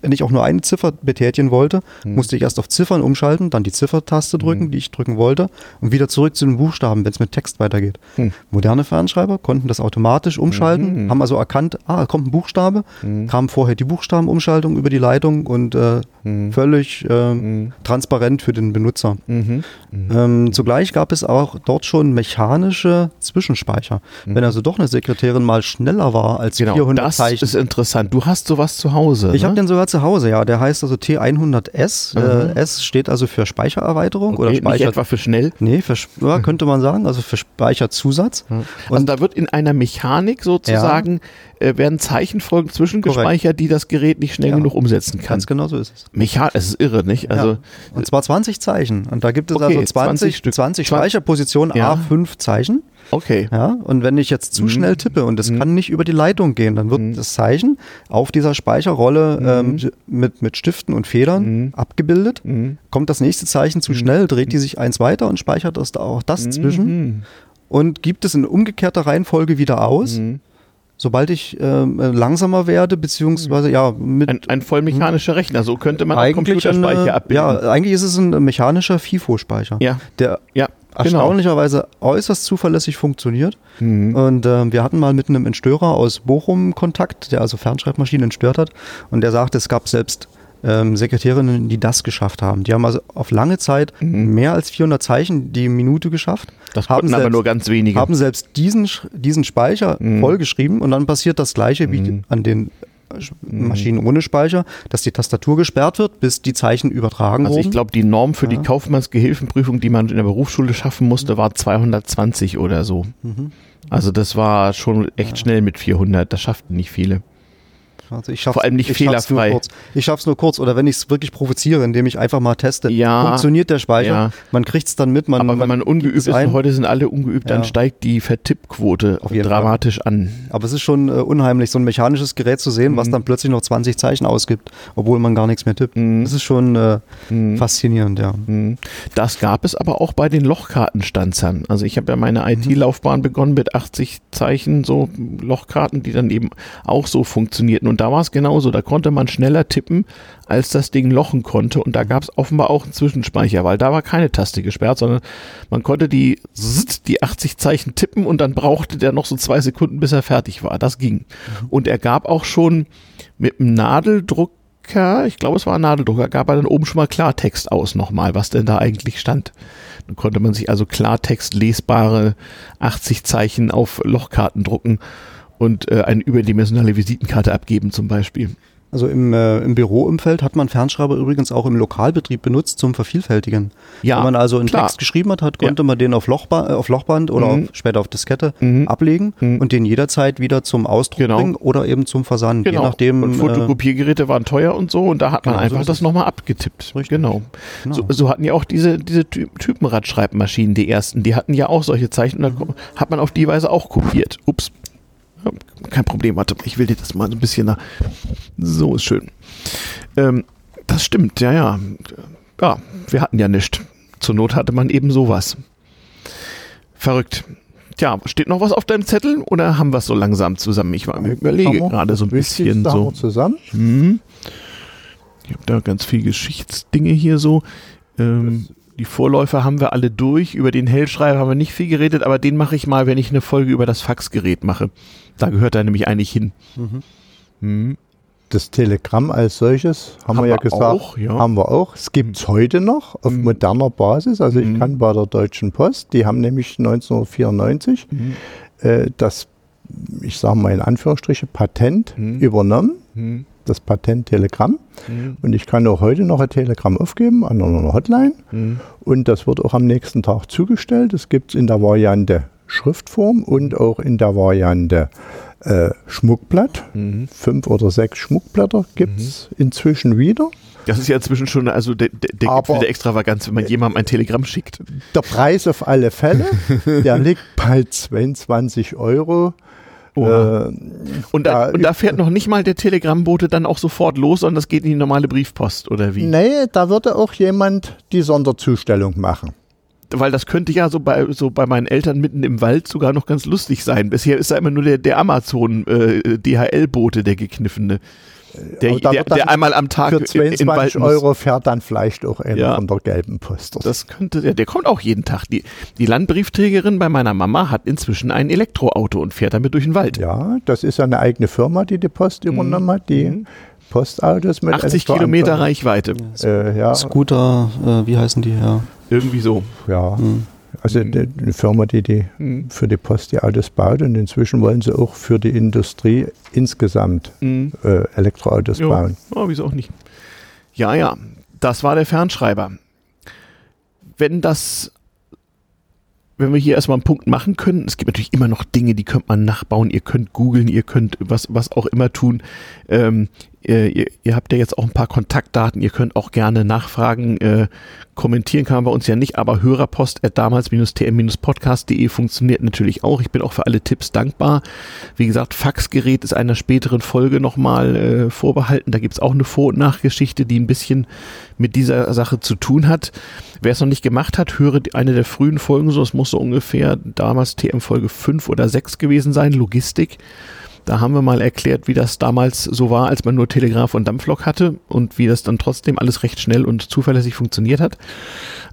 C: wenn ich auch nur eine Ziffer betätigen wollte, hm. musste ich erst auf Ziffern umschalten, dann die Ziffertaste drücken, hm. die ich drücken wollte, und wieder zurück zu den Buchstaben, wenn es mit Text weitergeht. Hm. Moderne Fernschreiber konnten das automatisch umschalten, mhm. haben also erkannt, ah, kommt ein Buchstabe, hm. kam vorher die Buchstabenumschaltung über die Leitung und äh, hm. völlig äh, hm. transparent für den Benutzer. Mhm. Mhm. Ähm, zugleich gab es auch dort schon mechanische Zwischenspeicher. Wenn also doch eine Sekretärin mal schneller war als genau, 400
A: das
C: Zeichen.
A: Das ist interessant. Du hast sowas zu Hause.
C: Ich ne? habe den sogar zu Hause, ja. Der heißt also T100S. Mhm. Äh, S steht also für Speichererweiterung okay, oder Speicher.
A: Nicht etwa für schnell?
C: Nee, für, ja, könnte man sagen, also für Speicherzusatz.
A: Mhm. Und also da wird in einer Mechanik sozusagen ja. äh, werden Zeichenfolgen zwischengespeichert, Korrekt. die das Gerät nicht schnell ja. genug umsetzen kann.
C: Ganz genau so ist es.
A: Mechan es ist irre, nicht? Also.
C: Und zwar 20 Zeichen. Und da gibt es okay, also 20, 20, 20 Speicherpositionen, A5 Zeichen.
A: Okay.
C: Ja, und wenn ich jetzt zu mhm. schnell tippe und es mhm. kann nicht über die Leitung gehen, dann wird mhm. das Zeichen auf dieser Speicherrolle ähm, mhm. mit, mit Stiften und Federn mhm. abgebildet. Mhm. Kommt das nächste Zeichen zu schnell, dreht die sich eins weiter und speichert das da auch das zwischen und gibt es in umgekehrter Reihenfolge wieder aus. Sobald ich äh, langsamer werde, beziehungsweise ja
A: mit ein, ein vollmechanischer Rechner, so könnte man auch Computerspeicher abbilden.
C: Ja, eigentlich ist es ein mechanischer FIFO-Speicher.
A: Ja.
C: Der
A: ja
C: genau. erstaunlicherweise äußerst zuverlässig funktioniert. Mhm. Und äh, wir hatten mal mit einem Entstörer aus Bochum Kontakt, der also Fernschreibmaschinen entstört hat. Und der sagte, es gab selbst ähm, Sekretärinnen, die das geschafft haben. Die haben also auf lange Zeit mhm. mehr als 400 Zeichen die Minute geschafft.
A: Das haben selbst, aber nur ganz wenige.
C: Haben selbst diesen, diesen Speicher mhm. vollgeschrieben und dann passiert das Gleiche wie mhm. an den. Maschinen ohne Speicher, dass die Tastatur gesperrt wird, bis die Zeichen übertragen
A: also
C: wurden.
A: Also ich glaube, die Norm für ja. die Kaufmannsgehilfenprüfung, die man in der Berufsschule schaffen musste, war 220 oder so. Mhm. Also das war schon echt ja. schnell mit 400. Das schafften nicht viele.
C: Also ich Vor allem nicht ich fehlerfrei. Nur ich schaffe es nur kurz oder wenn ich es wirklich provoziere, indem ich einfach mal teste,
A: ja,
C: funktioniert der Speicher, ja. man kriegt es dann mit. Man,
A: Aber wenn man, man ungeübt ist, und heute sind alle ungeübt, ja. dann steigt die Vertippquote dramatisch Fall. an.
C: Aber es ist schon äh, unheimlich, so ein mechanisches Gerät zu sehen, mhm. was dann plötzlich noch 20 Zeichen ausgibt, obwohl man gar nichts mehr tippt. Mhm. Das ist schon äh, mhm. faszinierend, ja.
A: Mhm. Das gab es aber auch bei den Lochkartenstanzern. Also ich habe ja meine mhm. IT-Laufbahn begonnen mit 80 Zeichen, so Lochkarten, die dann eben auch so funktionierten. Und da war es genauso. Da konnte man schneller tippen, als das Ding lochen konnte. Und da gab es offenbar auch einen Zwischenspeicher, weil da war keine Taste gesperrt, sondern man konnte die, die 80 Zeichen tippen und dann brauchte der noch so zwei Sekunden, bis er fertig war. Das ging. Mhm. Und er gab auch schon mit einem Nadeldruck ich glaube, es war ein Nadeldrucker, gab er dann oben schon mal Klartext aus nochmal, was denn da eigentlich stand. Dann konnte man sich also Klartext lesbare 80 Zeichen auf Lochkarten drucken und äh, eine überdimensionale Visitenkarte abgeben zum Beispiel.
C: Also im, äh, im Büroumfeld hat man Fernschreiber übrigens auch im Lokalbetrieb benutzt zum Vervielfältigen. Ja, Wenn man also einen klar. Text geschrieben hat, hat konnte ja. man den auf, Lochba äh, auf Lochband oder mhm. auf, später auf Diskette mhm. ablegen mhm. und den jederzeit wieder zum Ausdruck genau. bringen oder eben zum Versand.
A: Genau. Je nachdem, und Fotokopiergeräte äh, waren teuer und so und da hat man genau, einfach so das nochmal abgetippt. Richtig. Genau. genau. So, so, hatten ja auch diese, diese Typenradschreibmaschinen, die ersten, die hatten ja auch solche Zeichen und da hat man auf die Weise auch kopiert. Ups. Kein Problem, warte, ich will dir das mal so ein bisschen nach. So ist schön. Ähm, das stimmt, ja, ja. Ja, wir hatten ja nichts. Zur Not hatte man eben sowas. Verrückt. Tja, steht noch was auf deinem Zettel oder haben wir es so langsam zusammen? Ich überlege gerade so ein bisschen so.
B: zusammen.
A: Mhm. Ich habe da ganz viel Geschichtsdinge hier so. Ähm, die Vorläufer haben wir alle durch. Über den Hellschreiber haben wir nicht viel geredet, aber den mache ich mal, wenn ich eine Folge über das Faxgerät mache. Da gehört er nämlich eigentlich hin. Mhm.
B: Mhm. Das Telegramm als solches, haben, haben wir ja gesagt, auch, ja. haben wir auch. Es gibt es heute noch auf mhm. moderner Basis. Also ich mhm. kann bei der Deutschen Post, die haben nämlich 1994 mhm. äh, das, ich sage mal in Anführungsstriche, Patent übernommen das Patent Telegramm. Mhm. Und ich kann auch heute noch ein Telegramm aufgeben an einer Hotline. Mhm. Und das wird auch am nächsten Tag zugestellt. Das gibt es in der Variante Schriftform und auch in der Variante äh, Schmuckblatt. Mhm. Fünf oder sechs Schmuckblätter gibt es mhm. inzwischen wieder.
A: Das ist ja inzwischen schon also der, der, der Gipfel der Extravaganz, wenn man jemandem ein Telegramm schickt.
B: Der Preis auf alle Fälle, der liegt bei 22 Euro.
A: Äh, und, da, und da fährt noch nicht mal der Telegrammbote dann auch sofort los, sondern das geht in die normale Briefpost, oder wie?
B: Nee, da würde auch jemand die Sonderzustellung machen
A: weil das könnte ja so bei, so bei meinen Eltern mitten im Wald sogar noch ganz lustig sein. Bisher ist da immer nur der, der Amazon-DHL-Bote, äh, der gekniffene. Der, der, der, einmal am Tag
B: für 22 in Euro fährt dann vielleicht auch einer ja, von der gelben Post.
A: Das könnte, ja, der kommt auch jeden Tag. Die, die Landbriefträgerin bei meiner Mama hat inzwischen ein Elektroauto und fährt damit durch den Wald.
B: Ja, das ist eine eigene Firma, die die Post mhm. übernommen hat, die mhm. Postautos
A: mit 80 Kilometer Reichweite.
C: Äh, ja. Scooter, äh, wie heißen die? Ja.
A: Irgendwie so.
B: Ja. Mhm. Also mhm. eine Firma, die, die mhm. für die Post die Autos baut und inzwischen wollen sie auch für die Industrie insgesamt mhm. äh, Elektroautos jo. bauen.
A: Oh, wieso auch nicht. Ja, ja, das war der Fernschreiber. Wenn das wenn wir hier erstmal einen Punkt machen können, es gibt natürlich immer noch Dinge, die könnte man nachbauen, ihr könnt googeln, ihr könnt was, was auch immer tun. Ähm, ihr, ihr, habt ja jetzt auch ein paar Kontaktdaten, ihr könnt auch gerne nachfragen. Äh, kommentieren kann man bei uns ja nicht, aber Hörerpost damals-tm-podcast.de funktioniert natürlich auch. Ich bin auch für alle Tipps dankbar. Wie gesagt, Faxgerät ist einer späteren Folge nochmal äh, vorbehalten. Da gibt's auch eine Vor- und Nachgeschichte, die ein bisschen mit dieser Sache zu tun hat. Wer es noch nicht gemacht hat, höre eine der frühen Folgen, so es muss so ungefähr damals TM Folge 5 oder 6 gewesen sein, Logistik. Da haben wir mal erklärt, wie das damals so war, als man nur Telegraph und Dampflok hatte und wie das dann trotzdem alles recht schnell und zuverlässig funktioniert hat.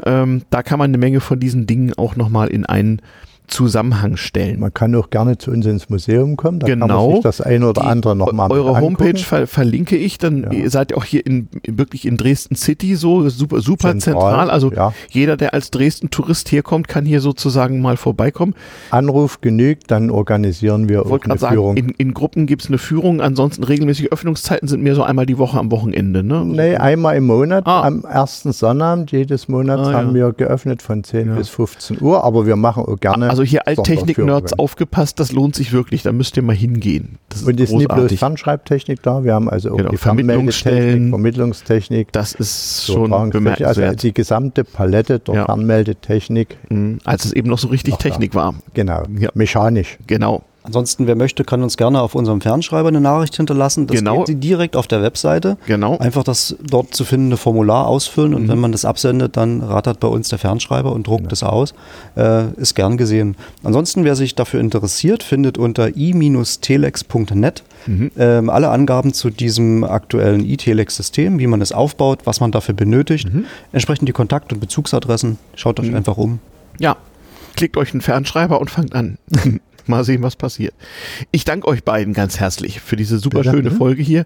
A: Ähm, da kann man eine Menge von diesen Dingen auch nochmal in einen Zusammenhang stellen.
B: Man kann auch gerne zu uns ins Museum kommen,
A: da genau. kann man
B: sich das eine oder
A: Die,
B: andere nochmal
A: Eure Homepage ver verlinke ich, dann ja. ihr seid ihr auch hier in, wirklich in Dresden City so super, super zentral. zentral. Also ja. jeder, der als Dresden-Tourist herkommt, kann hier sozusagen mal vorbeikommen.
B: Anruf genügt, dann organisieren wir
A: auch eine sagen, Führung. In, in Gruppen gibt es eine Führung, ansonsten regelmäßige Öffnungszeiten sind mehr so einmal die Woche am Wochenende. Ne?
B: Nee, einmal im Monat, ah. am ersten Sonnabend jedes Monats ah, haben wir geöffnet von 10 bis 15 Uhr, aber wir machen auch gerne
A: also hier Alttechnik-Nerds aufgepasst, das lohnt sich wirklich, da müsst ihr mal hingehen.
B: Das ist Und ist nicht bloß Fernschreibtechnik da, wir haben also
A: genau, die Vermittlungsstellen,
B: Vermittlungstechnik.
A: Das ist so schon bemerkenswert.
B: Also die gesamte Palette der ja. Fernmeldetechnik.
A: Mhm, als es eben noch so richtig Technik da. war.
B: Genau, ja. mechanisch.
A: Genau.
C: Ansonsten, wer möchte, kann uns gerne auf unserem Fernschreiber eine Nachricht hinterlassen. Das genau. geht Sie direkt auf der Webseite.
A: Genau.
C: Einfach das dort zu findende Formular ausfüllen und mhm. wenn man das absendet, dann rattert bei uns der Fernschreiber und druckt es genau. aus. Äh, ist gern gesehen. Ansonsten, wer sich dafür interessiert, findet unter i-telex.net mhm. ähm, alle Angaben zu diesem aktuellen i-telex-System, wie man es aufbaut, was man dafür benötigt. Mhm. Entsprechend die Kontakt- und Bezugsadressen. Schaut euch mhm. einfach um.
A: Ja, klickt euch einen Fernschreiber und fangt an. Mal sehen, was passiert. Ich danke euch beiden ganz herzlich für diese super schöne Folge hier.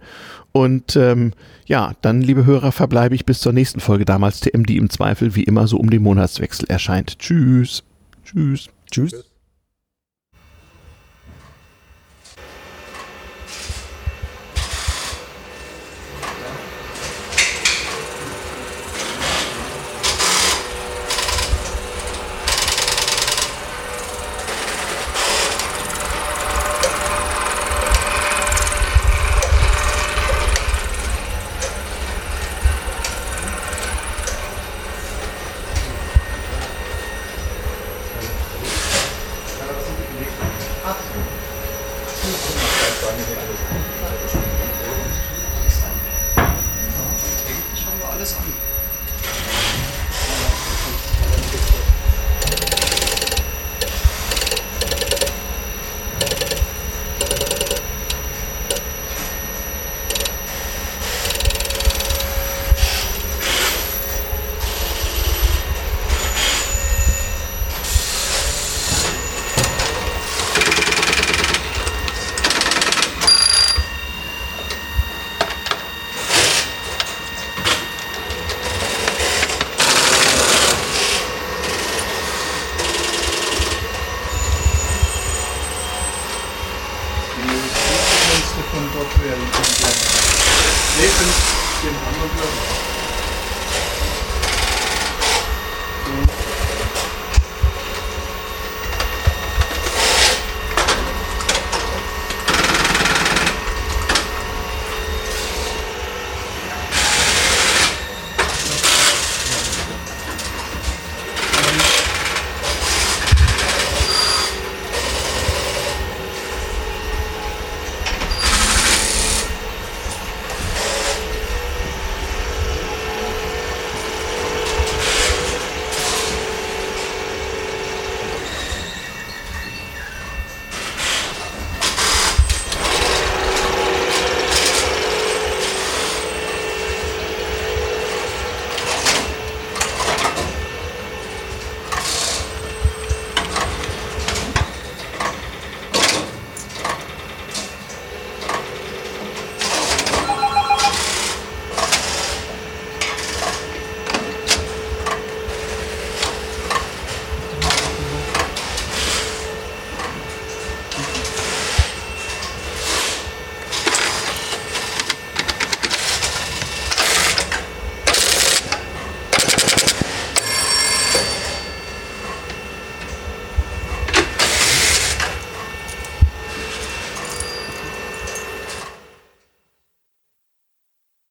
A: Und ähm, ja, dann, liebe Hörer, verbleibe ich bis zur nächsten Folge damals TM, die im Zweifel wie immer so um den Monatswechsel erscheint. Tschüss. Tschüss. Tschüss.